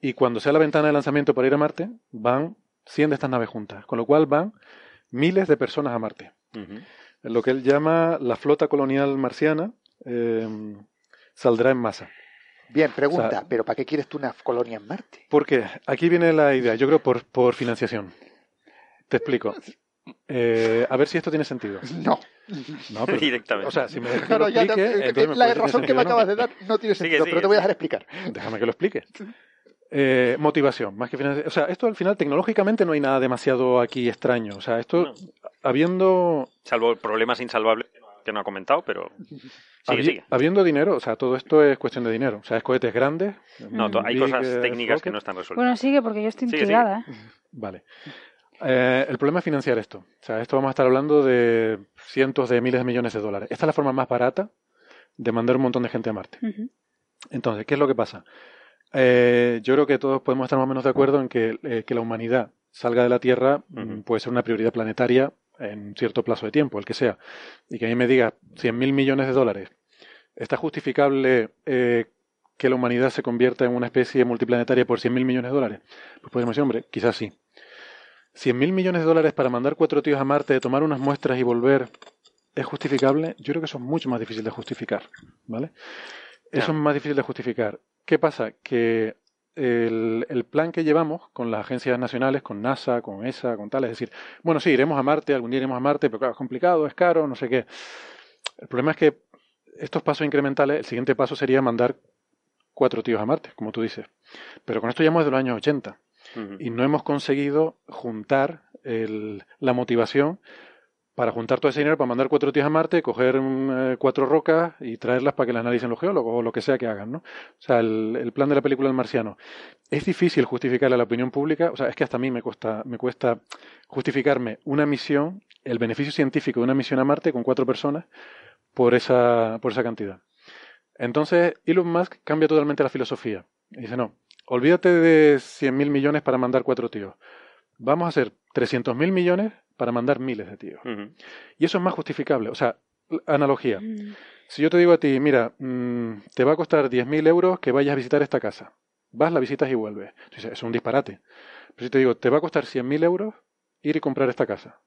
Y cuando sea la ventana de lanzamiento para ir a Marte, van 100 de estas naves juntas, con lo cual van miles de personas a Marte. Lo que él llama la flota colonial marciana eh, saldrá en masa. Bien, pregunta, ¿pero para qué quieres tú una colonia en Marte? Porque aquí viene la idea, yo creo por, por financiación. Te explico. Eh, a ver si esto tiene sentido. No. No, pero, Directamente. O sea, si me dejas que lo explique, La razón que me acabas de dar no tiene sentido, pero te voy a dejar explicar. Déjame que lo explique. Eh, motivación, más que financiación. O sea, esto al final tecnológicamente no hay nada demasiado aquí extraño. O sea, esto habiendo... Salvo problemas insalvables que no ha comentado, pero... Sigue, sigue. Habiendo dinero, o sea, todo esto es cuestión de dinero. O sea, es cohetes grandes. No, hay cosas técnicas que no están resueltas. Bueno, sigue porque yo estoy intrigada. ¿eh? Vale. Eh, el problema es financiar esto. O sea, esto vamos a estar hablando de cientos de miles de millones de dólares. Esta es la forma más barata de mandar un montón de gente a Marte. Entonces, ¿qué es lo que pasa? Eh, yo creo que todos podemos estar más o menos de acuerdo en que, eh, que la humanidad salga de la Tierra mm, puede ser una prioridad planetaria en cierto plazo de tiempo, el que sea. Y que a mí me diga 100 mil millones de dólares. ¿Está justificable eh, que la humanidad se convierta en una especie multiplanetaria por 100.000 millones de dólares? Pues podemos decir, hombre, quizás sí. 100.000 millones de dólares para mandar cuatro tíos a Marte, tomar unas muestras y volver, ¿es justificable? Yo creo que eso es mucho más difícil de justificar, ¿vale? Eso es más difícil de justificar. ¿Qué pasa? Que el, plan que llevamos con las agencias nacionales, con NASA, con ESA, con tal, es decir, bueno, sí, iremos a Marte, algún día iremos a Marte, pero claro, es complicado, es caro, no sé qué. El problema es que estos pasos incrementales, el siguiente paso sería mandar cuatro tíos a Marte, como tú dices. Pero con esto ya hemos de los años 80 y no hemos conseguido juntar la motivación para juntar todo ese dinero para mandar cuatro tíos a Marte, coger mm, eh, cuatro rocas y traerlas para que las analicen los geólogos o lo que sea que hagan, ¿no? O sea, el, plan de la película del marciano. Es difícil justificarle a la opinión pública, o sea, es que hasta a mí me cuesta, me cuesta justificarme una misión, el beneficio científico de una misión a Marte con cuatro personas por esa, por esa cantidad. Entonces, Elon Musk cambia totalmente la filosofía. dice, no, olvídate de 100.000 millones para mandar cuatro tíos. Vamos a hacer 300.000 millones para mandar miles de tíos. Y eso es más justificable. O sea, analogía. Mm. Si yo te digo a ti, mira, mm, te va a costar 10.000 euros que vayas a visitar esta casa. Vas, la visitas y vuelves. Entonces, es un disparate. Pero si te digo, te va a costar 100.000 euros ir y comprar esta casa.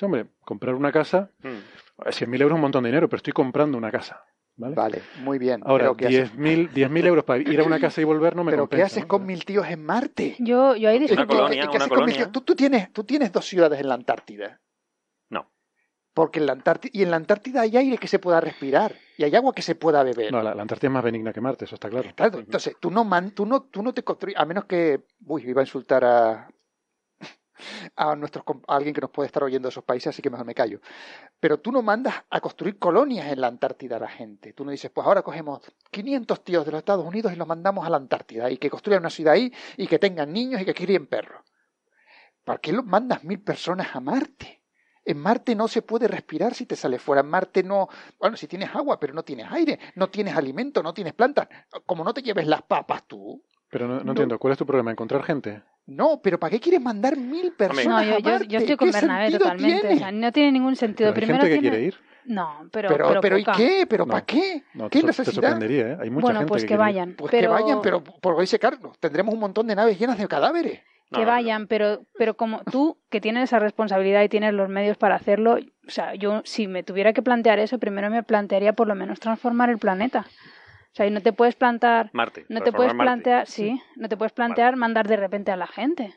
hombre, comprar una casa, mm. 100.000 euros es un montón de dinero, pero estoy comprando una casa. ¿Vale? muy bien. Ahora, 10.000 euros para ir a una casa y volver no me ¿Pero qué haces con mil tíos en Marte? Yo, yo ahí Una colonia, una colonia. ¿Tú, tú, tienes, tú tienes dos ciudades en la Antártida. No. Porque en la Antártida, y en la Antártida hay aire que se pueda respirar y hay agua que se pueda beber. No, la, Antártida es más benigna que Marte, eso está claro. Claro, entonces tú no, man, tú no, tú no te construyes, a menos que, uy, iba a insultar a, a, nuestros, alguien que nos puede estar oyendo de esos países, así que mejor me callo. Pero tú no mandas a construir colonias en la Antártida a la gente. Tú no dices, pues ahora cogemos 500 tíos de los Estados Unidos y los mandamos a la Antártida y que construyan una ciudad ahí y que tengan niños y que críen perros. ¿Para qué los mandas mil personas a Marte? En Marte no se puede respirar si te sale fuera. En Marte no, bueno, si tienes agua, pero no tienes aire, no tienes alimento, no tienes plantas. Como no te lleves las papas tú. Pero no, no entiendo, ¿cuál es tu problema? ¿Encontrar gente? No, pero ¿para qué quieres mandar mil personas no, yo, a Yo, estoy con Bernabé totalmente. O sea, no tiene ningún sentido. Pero hay gente que quiere ir. No, pero. Pero, pero, ¿y qué? ¿Pero para qué? No, ¿Qué te, necesidad? Te sorprendería, ¿eh? Hay mucha bueno, gente pues que, vayan. Pues pero... que vayan, pero por hoy se cargos. Tendremos un montón de naves llenas de cadáveres. Que vayan, pero, pero como tú, que tienes esa responsabilidad y tienes los medios para hacerlo, o sea, yo si me tuviera que plantear eso, primero me plantearía por lo menos transformar el planeta. O sea, y no te puedes plantar. Marte. No te puedes plantear, sí, no te puedes plantear mandar de repente a la gente.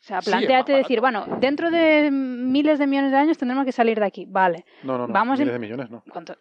O sea, planteate decir, bueno, dentro de miles de millones de años tendremos que salir de aquí. Vale. No, no, no. Vamos miles de millones, no. ¿Cuánto?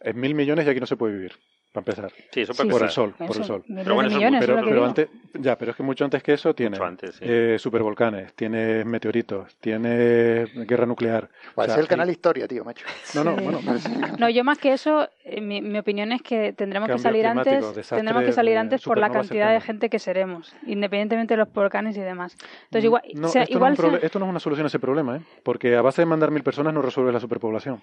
En mil millones y aquí no se puede vivir para empezar. Sí, eso por el sol, por el sol. Pero bueno, millones, pero, es lo que pero antes, ya, pero es que mucho antes que eso tiene sí. eh, supervolcanes, tiene meteoritos, tiene guerra nuclear. Va O sea, ser el canal hay- Historia, tío, macho. No, no, Sí. bueno, (laughs) No, yo más que eso, eh, mi, mi opinión es que tendremos que salir antes, tendremos que salir eh, antes por la cantidad de gente que seremos, independientemente de los volcanes y demás. Entonces igual, no, o sea, esto, igual no es sea- esto no es una solución a ese problema, ¿eh? porque a base de mandar mil personas no resuelve la superpoblación.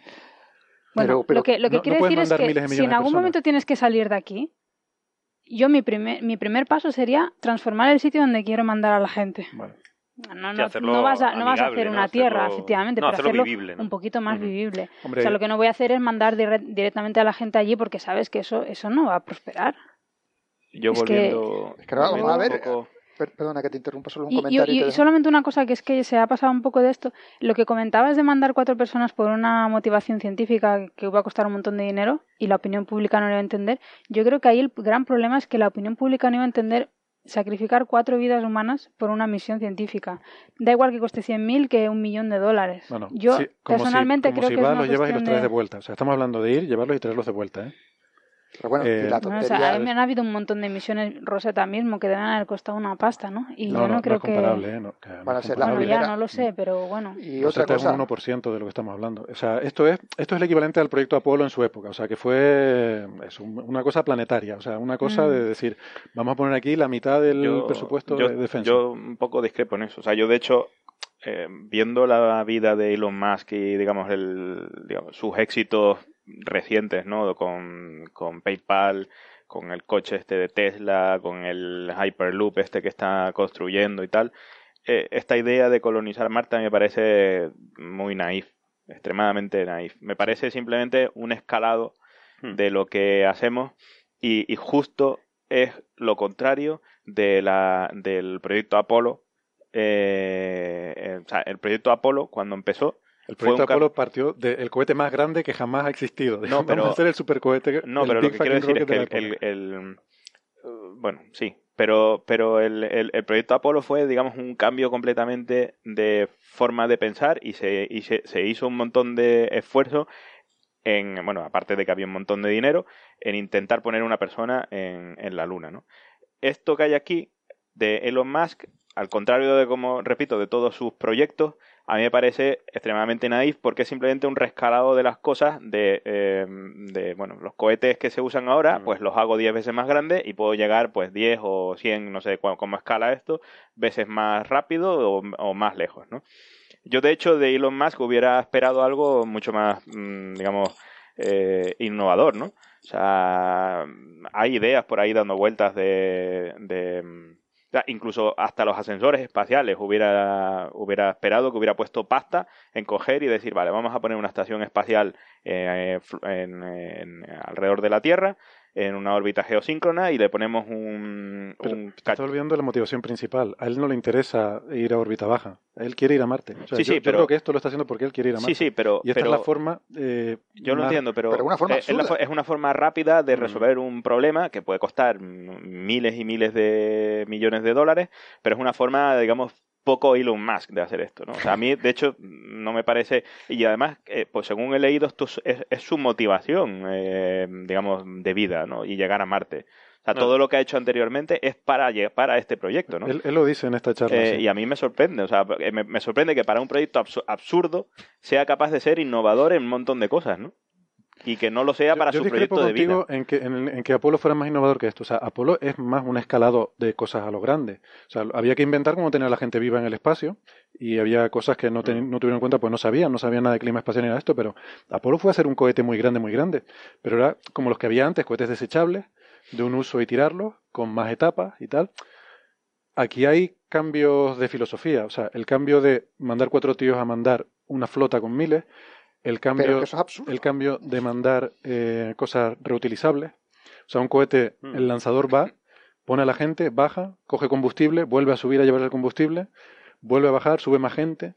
Bueno, pero- pero lo que lo que no- quiero no decir es que de si en algún momento tienes que salir de aquí, yo mi primer mi primer paso sería transformar el sitio donde quiero mandar a la gente. Vale. No, vas a, no vas a hacer ¿no? una tierra, Hacerlo- efectivamente, no, pero hacerlo hacerlo vivible, ¿no? un poquito más vivible. Hombre, O sea, lo que no voy a hacer es mandar dire- directamente a la gente allí porque sabes que eso eso no va a prosperar. Yo Es que- volviendo. Es que vamos volviendo a un ver, poco- Perdona que te interrumpa solo un Y, comentario. y solamente una cosa que es que se ha pasado un poco de esto. Lo que comentabas de mandar cuatro personas por una motivación científica que va a costar un montón de dinero y la opinión pública no lo va a entender. Yo creo que ahí el gran problema es que la opinión pública no iba a entender sacrificar cuatro vidas humanas por una misión científica. Da igual que cueste 100.000 que un millón de dólares. No, no. Yo Sí, como personalmente si, como creo si que es vas, una los llevas y los traes de... de- vuelta. O sea, estamos hablando de ir, llevarlos y traerlos de vuelta. ¿eh? Pero bueno, Eh, la No, o tontería... sea, a mí me han habido un montón de misiones Rosetta mismo que deben haber costado una pasta, ¿no? Y no, yo no, no, creo es que... comparable. ¿eh? No, que no Van a es Bueno, comparable. ya primera- no lo sé, pero bueno. Y otra Rosetta cosa... es un 1% de lo que estamos hablando. O sea, esto es, esto es el equivalente al proyecto Apolo en su época. O sea, que fue es un- una cosa planetaria. O sea, una cosa Mm. de decir, vamos a poner aquí la mitad del yo- presupuesto yo- de defensa. Yo un poco discrepo en eso. O sea, yo de hecho, eh, viendo la vida de Elon Musk y digamos, el, digamos sus éxitos recientes, ¿no? Con, con PayPal, con el coche este de Tesla, con el Hyperloop este que está construyendo y tal. eh, esta idea de colonizar Marte me parece muy naif, extremadamente naif. Me parece simplemente un escalado Hmm. de lo que hacemos y, y justo es lo contrario de la, del proyecto Apolo. Eh, eh, o sea, el proyecto Apolo, cuando empezó, el proyecto Apolo partió del cohete más grande que jamás ha existido. No, pero, hacer el supercohete. No, pero lo que quiero decir es que el, el, uh, bueno, sí, pero, pero el, el, proyecto Apolo fue, digamos, un cambio completamente de forma de pensar y se, y se, se hizo un montón de esfuerzo en, bueno, aparte de que había un montón de dinero, en intentar poner una persona en, en la Luna, ¿no? Esto que hay aquí de Elon Musk, al contrario de, como repito, de todos sus proyectos, a mí me parece extremadamente naif porque es simplemente un rescalado de las cosas de, eh, de bueno, los cohetes que se usan ahora, pues los hago 10 veces más grandes y puedo llegar pues 10 o 100, no sé cómo, escala esto, veces más rápido o, o más lejos, ¿no? Yo, de hecho, de Elon Musk hubiera esperado algo mucho más, mm, digamos, eh, innovador, ¿no? O sea, hay ideas por ahí dando vueltas de, de incluso hasta los ascensores espaciales hubiera, hubiera esperado que hubiera puesto pasta en coger y decir, vale, vamos a poner una estación espacial eh, alrededor de la Tierra en una órbita geosíncrona y le ponemos un... un está olvidando la motivación principal. A él no le interesa ir a órbita baja. Él quiere ir a Marte. sí, sí, pero... creo que esto lo está haciendo porque él quiere ir a Marte. Sí, sí, pero... Y esta es la forma... Eh, yo lo entiendo, pero, una forma es, es, una forma rápida de mm. resolver un problema que puede costar miles y miles de millones de dólares, pero es una forma, digamos, poco Elon Musk de hacer esto, ¿no? O sea, a mí, de hecho, no me parece... Y además, eh, pues según he leído, esto es, su motivación, eh, digamos, de vida, ¿no? Y llegar a Marte. O sea, todo lo que ha hecho anteriormente es para, para este proyecto, ¿no? Él, lo dice en esta charla. Eh, y a mí me sorprende, o sea, me, sorprende que para un proyecto absurdo sea capaz de ser innovador en un montón de cosas, ¿no? Y que no lo sea para su proyecto de vida. En que, en, en que Apolo fuera más innovador que esto. O sea, Apolo es más un escalado de cosas a lo grande. O sea, había que inventar cómo tener a la gente viva en el espacio y había cosas que no, mm. no tuvieron en cuenta, pues no sabían, no sabían nada de clima espacial ni nada de esto, pero Apolo fue a hacer un cohete muy grande, muy grande. Pero era como los que había antes, cohetes desechables, de un uso y tirarlos, con más etapas y tal. Aquí hay cambios de filosofía. O sea, el cambio de mandar cuatro tíos a mandar una flota con miles el cambio, el cambio de mandar eh, cosas reutilizables. O sea, un cohete, mm. el lanzador va, pone a la gente, baja, coge combustible, vuelve a subir a llevar el combustible, vuelve a bajar, sube más gente,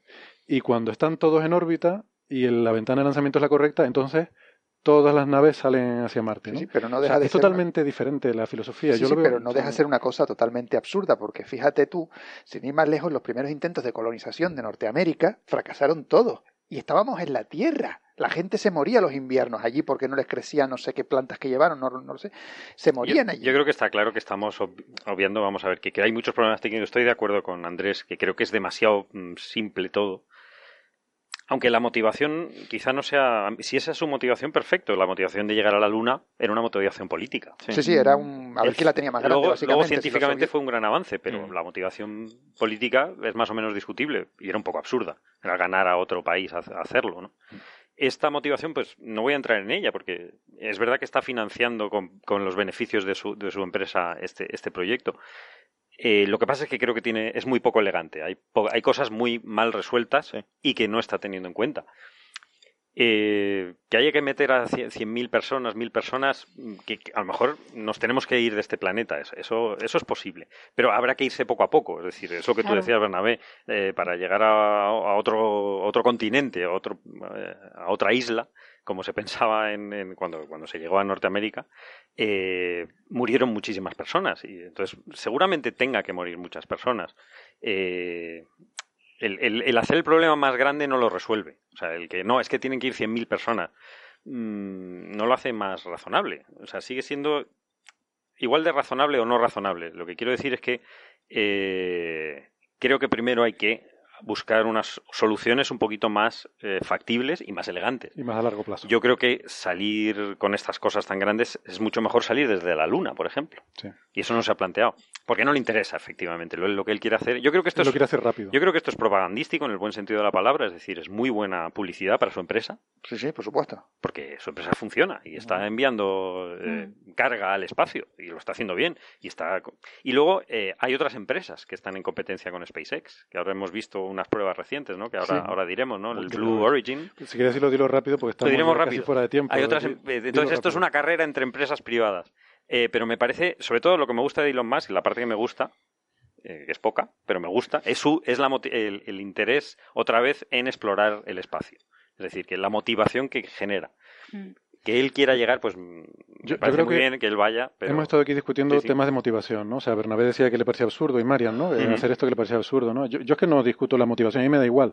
y cuando están todos en órbita y la ventana de lanzamiento es la correcta, entonces todas las naves salen hacia Marte. Sí, pero no deja de es totalmente diferente la filosofía. Sí, pero no deja de ser una cosa totalmente absurda, porque fíjate tú, sin ir más lejos, los primeros intentos de colonización de Norteamérica fracasaron todos y estábamos en la tierra. La gente se moría los inviernos allí porque no les crecían no sé qué plantas que llevaron, no, no sé. Se morían allí. Yo creo que está claro que estamos obviando, vamos a ver, que, que, hay muchos problemas técnicos. Estoy de acuerdo con Andrés, que creo que es demasiado mm, simple todo. Aunque la motivación quizá no sea. Si esa es su motivación, perfecto. La motivación de llegar a la Luna era una motivación política. Sí, sí, era un. A ver quién la tenía más grande. Luego, científicamente fue un gran avance, pero mm. la motivación política es más o menos discutible y era un poco absurda. Era ganar a otro país a hacerlo, ¿no? Esta motivación, pues no voy a entrar en ella porque es verdad que está financiando con, con los beneficios de su, de su empresa este, este proyecto. Eh, lo que pasa es que creo que tiene, es muy poco elegante. Hay, hay cosas muy mal resueltas y que no está teniendo en cuenta. Eh, que haya que meter a 100.000 personas, 1.000 personas, que, a lo mejor nos tenemos que ir de este planeta, eso, eso es posible. Pero habrá que irse poco a poco, es decir, eso que tú decías, Bernabé, eh, para llegar a, otro, otro continente, a, otro, a otra isla, como se pensaba en, cuando, cuando se llegó a Norteamérica, eh, murieron muchísimas personas. Y entonces, seguramente tenga que morir muchas personas. Eh, el, hacer el problema más grande no lo resuelve. O sea, el que no, es que tienen que ir 100.000 personas, mm, no lo hace más razonable. O sea, sigue siendo igual de razonable o no razonable. Lo que quiero decir es que eh, creo que primero hay que buscar unas soluciones un poquito más eh, factibles y más elegantes. Y más a largo plazo. Yo creo que salir con estas cosas tan grandes es mucho mejor salir desde la Luna, por ejemplo. Sí. Y eso no se ha planteado. Porque no le interesa, efectivamente, lo, que él quiere hacer. Yo creo que esto lo quiere hacer rápido. Yo creo que esto es propagandístico en el buen sentido de la palabra, es decir, es muy buena publicidad para su empresa. Sí, sí, por supuesto. Porque su empresa funciona y está enviando eh, mm. carga al espacio y lo está haciendo bien. Y, está... y luego eh, hay otras empresas que están en competencia con SpaceX, que ahora hemos visto unas pruebas recientes, ¿no? Que ahora, ahora diremos, ¿no? El Blue Origin. Si quieres decirlo, dilo rápido porque estamos diremos rápido. fuera de tiempo. Hay otras, em- entonces esto es una carrera entre empresas privadas. Eh, pero me parece, sobre todo lo que me gusta de Elon Musk, y la parte que me gusta, eh, que es poca, pero me gusta, es, su, es la, el, el, interés otra vez en explorar el espacio. Es decir, que la motivación que genera. Mm que él quiera llegar, pues yo, parece muy bien que él vaya. Pero... Hemos estado aquí discutiendo temas de motivación, ¿no? O sea, Bernabé decía que le parecía absurdo y Marian, ¿no? Hacer esto que le parecía absurdo, ¿no? Yo, yo, es que no discuto la motivación, a mí me da igual.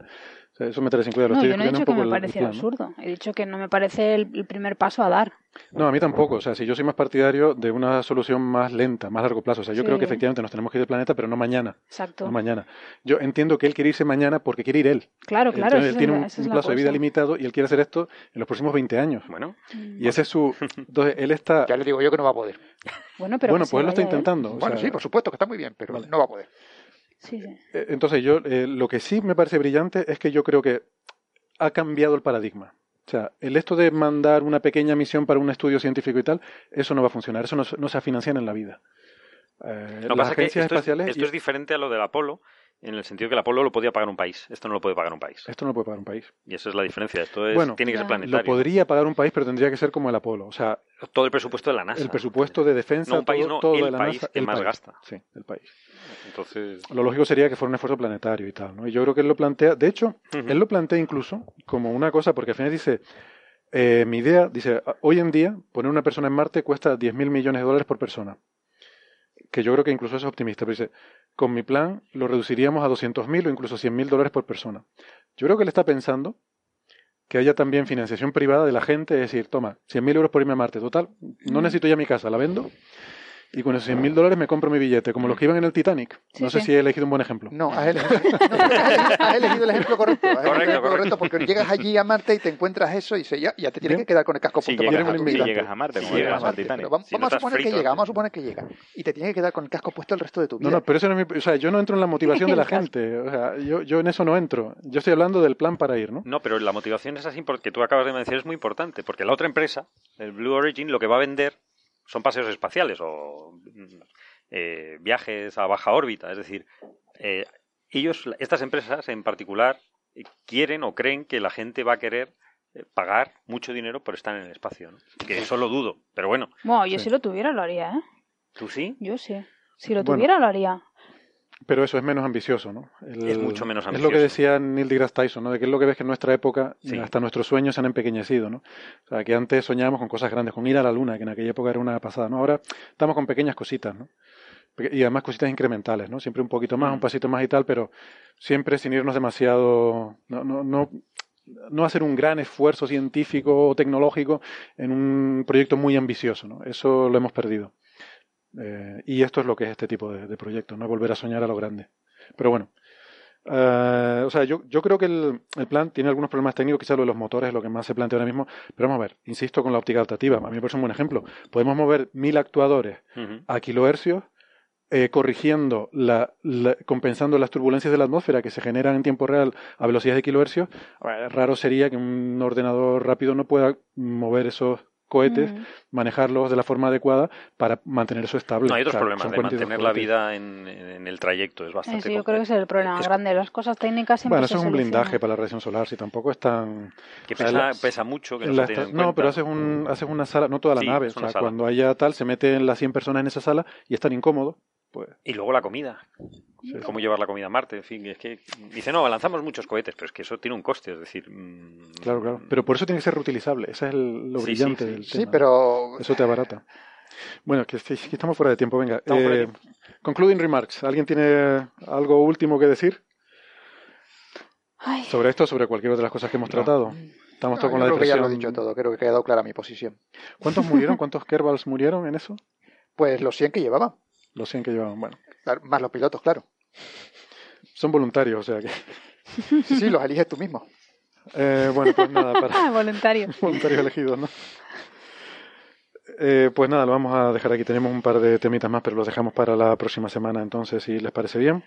O sea, eso me sin cuidado. No, yo no he dicho que me pareciera absurdo. He dicho que no me parece el, primer paso a dar. No, a mí tampoco. O sea, si yo soy más partidario de una solución más lenta, más largo plazo. O sea, yo creo que efectivamente nos tenemos que ir del planeta, pero no mañana. Exacto. No mañana. Yo entiendo que él quiere irse mañana porque quiere ir él. Claro, claro. él tiene un, plazo de vida limitado y él quiere hacer esto en los próximos 20 años. Bueno. Y ese es su, entonces, él está... Ya le digo yo que no va a poder. Bueno, pero bueno pues él lo está intentando. Bueno, sí, por supuesto que está muy bien, pero no va a poder. Sí, sí. Eh, entonces, yo eh, lo que sí me parece brillante es que yo creo que ha cambiado el paradigma. O sea, el esto de mandar una pequeña misión para un estudio científico y tal, eso no va a funcionar, eso no, no se financia en la vida. Eh, lo las agencias que esto, espaciales es, esto es diferente a lo del Apolo, en el sentido que el Apolo lo podía pagar un país. Esto no lo puede pagar un país. Esto no lo puede pagar un país. Y esa es la diferencia. Esto es, tiene que ser planetario. Lo podría pagar un país, pero tendría que ser como el Apolo. O sea, todo el presupuesto de la NASA. El presupuesto de defensa. No un país, no, todo el la país que más gasta. Sí, el país. Entonces... Lo lógico sería que fuera un esfuerzo planetario y tal. ¿no? Y yo creo que él lo plantea. De hecho, él lo plantea incluso como una cosa, porque al final dice. Eh, mi idea, dice, hoy en día poner una persona en Marte cuesta 10.000 millones de dólares por persona que yo creo que incluso es optimista, pero dice, con mi plan lo reduciríamos a 200.000 o incluso 100.000 dólares por persona. Yo creo que él está pensando que haya también financiación privada de la gente, es decir, toma, 100.000 euros por irme a Marte, total, no necesito ya mi casa, la vendo y con esos 100 mil dólares me compro mi billete, como los que iban en el Titanic. no sé si he elegido un buen ejemplo. No, has (laughs) elegido, (laughs) elegido el ejemplo correcto. Correcto, correcto, porque llegas allí a Marte y te encuentras eso y se, ya, ya te tienes que quedar con el casco puesto. Si, llegas, si llegas a Marte, como llegas al Titanic. Vamos, a suponer que llega, vamos a suponer que llega. Y te tienes que quedar con el casco puesto el resto de tu vida. No, no, pero eso no es mi, o sea, yo no entro en la motivación de la (laughs) gente. O sea, yo, yo en eso no entro. Yo estoy hablando del plan para ir, ¿no? No, pero la motivación es así porque tú acabas de mencionar es muy importante. Porque la otra empresa, el Blue Origin, lo que va a vender son paseos espaciales o eh, viajes a baja órbita. Es decir, eh, ellos, estas empresas en particular, quieren o creen que la gente va a querer eh, pagar mucho dinero por estar en el espacio. Que eso lo dudo, pero bueno. Bueno, yo si lo tuviera lo haría, ¿eh? ¿Tú sí? Yo sí. Si lo tuviera lo haría. Pero eso es menos ambicioso, ¿no? es mucho menos ambicioso. Es lo que decía Neil deGrasse Tyson, ¿no? De que es lo que ves que en nuestra época hasta nuestros sueños se han empequeñecido, ¿no? O sea, que antes soñábamos con cosas grandes, con ir a la luna, que en aquella época era una pasada, ¿no? Ahora estamos con pequeñas cositas, ¿no? Y además cositas incrementales, ¿no? Siempre un poquito más, un mm. pasito más y tal, pero siempre sin irnos demasiado... No, no, no, no hacer un gran esfuerzo científico o tecnológico en un proyecto muy ambicioso, ¿no? Eso lo hemos perdido. Eh, y esto es lo que es este tipo de, proyectos, no volver a soñar a lo grande. Pero bueno, eh, o sea, yo, yo creo que el, el, plan tiene algunos problemas técnicos, quizás lo de los motores es lo que más se plantea ahora mismo, pero vamos a ver, insisto con la óptica adaptativa, a mí me parece un buen ejemplo. Podemos mover mil actuadores a kilohercios eh, corrigiendo, la, compensando las turbulencias de la atmósfera que se generan en tiempo real a velocidades de kilohercios. Raro sería que un ordenador rápido no pueda mover esos cohetes, manejarlos de la forma adecuada para mantener eso estable. No hay otros problemas de mantener la vida en, el trayecto, es bastante sí, yo creo que ese es el problema grande. Las cosas técnicas siempre Bueno, eso es un blindaje para la radiación solar, si tampoco es tan... Que pesa, pesa mucho, que no, no pero haces, un, haces una sala, no toda la nave, o sea, cuando haya tal, se meten las 100 personas en esa sala y están incómodos. Pues. Y luego la comida. Cómo llevar la comida a Marte, en fin, es que dice, no, lanzamos muchos cohetes, pero es que eso tiene un coste, es decir... Mm, claro, claro, pero por eso tiene que ser reutilizable, ese es lo brillante del tema. Sí, pero... Eso te abarata. Bueno, que, estamos fuera de tiempo, venga. Eh, concluding remarks, ¿alguien tiene algo último que decir? Sobre esto, sobre cualquier otra de las cosas que hemos tratado. Estamos todos con la creo depresión. que ya lo he dicho todo, creo que ha quedado clara mi posición. ¿Cuántos murieron? ¿Cuántos Kerbals murieron en eso? Pues los 100 que llevaban. Los 100 que llevaban, bueno. más los pilotos, claro. Son voluntarios, o sea que. Sí, sí, los eliges tú mismo. Eh, bueno, pues nada, para. (laughs) voluntarios. (laughs) voluntarios elegidos, ¿no? Eh, pues nada, lo vamos a dejar aquí. Tenemos un par de temitas más, pero los dejamos para la próxima semana, entonces, si les parece bien.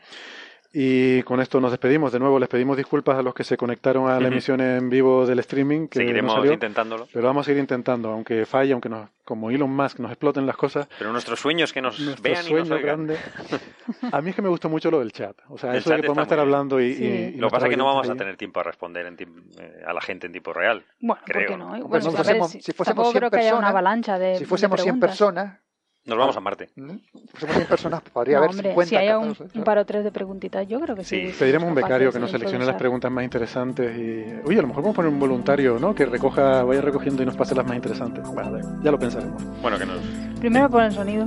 Y con esto nos despedimos. De nuevo, les pedimos disculpas a los que se conectaron a la emisión en vivo del streaming. Que Seguiremos intentándolo. Pero vamos a seguir intentando, aunque falle, aunque nos, como Elon Musk nos exploten las cosas. Pero nuestros sueños que nos vean y nos grande. A mí es que me gustó mucho lo del chat. O sea, eso de que podemos estar hablando y. lo que pasa es que no vamos a tener tiempo a responder eh, a la gente en tiempo real. Bueno, creo. ¿por qué no? Bueno, si, fuésemos, si fuésemos 100 personas, una avalancha de. Si fuésemos 100 personas Nos vamos a Marte. Somos 100 personas, podría haber hombre, 50. Si hay un, un paro tres de preguntitas, yo creo que sí. Pediremos un becario que nos seleccione las preguntas más interesantes y... Oye, a lo mejor podemos poner un voluntario, ¿no? Que recoja, vaya recogiendo y nos pase las más interesantes. Bueno, ya lo pensaremos. Bueno, que nos... Primero ponen sonido.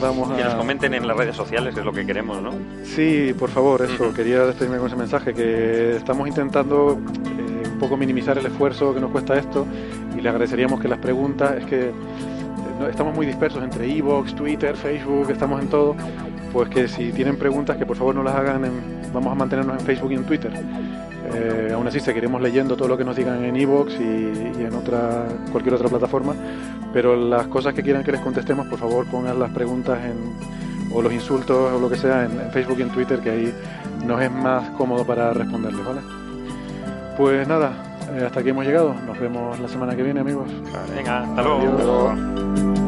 Vamos a... Que nos comenten en las redes sociales, es lo que queremos, ¿no? Sí, por favor, eso. Quería despedirme con ese mensaje, que estamos intentando eh, un poco minimizar el esfuerzo que nos cuesta esto y le agradeceríamos que las preguntas, es que estamos muy dispersos entre Evox, Twitter, Facebook, estamos en todo, pues que si tienen preguntas que por favor no las hagan, en, vamos a mantenernos en Facebook y en Twitter. Eh, aún así seguiremos leyendo todo lo que nos digan en Evox y, en otra cualquier otra plataforma, pero las cosas que quieran que les contestemos, por favor pongan las preguntas en, o los insultos o lo que sea en, en Facebook y en Twitter, que ahí nos es más cómodo para responderles, ¿vale? Pues nada, eh, hasta aquí hemos llegado. Nos vemos la semana que viene, amigos. Venga, hasta luego.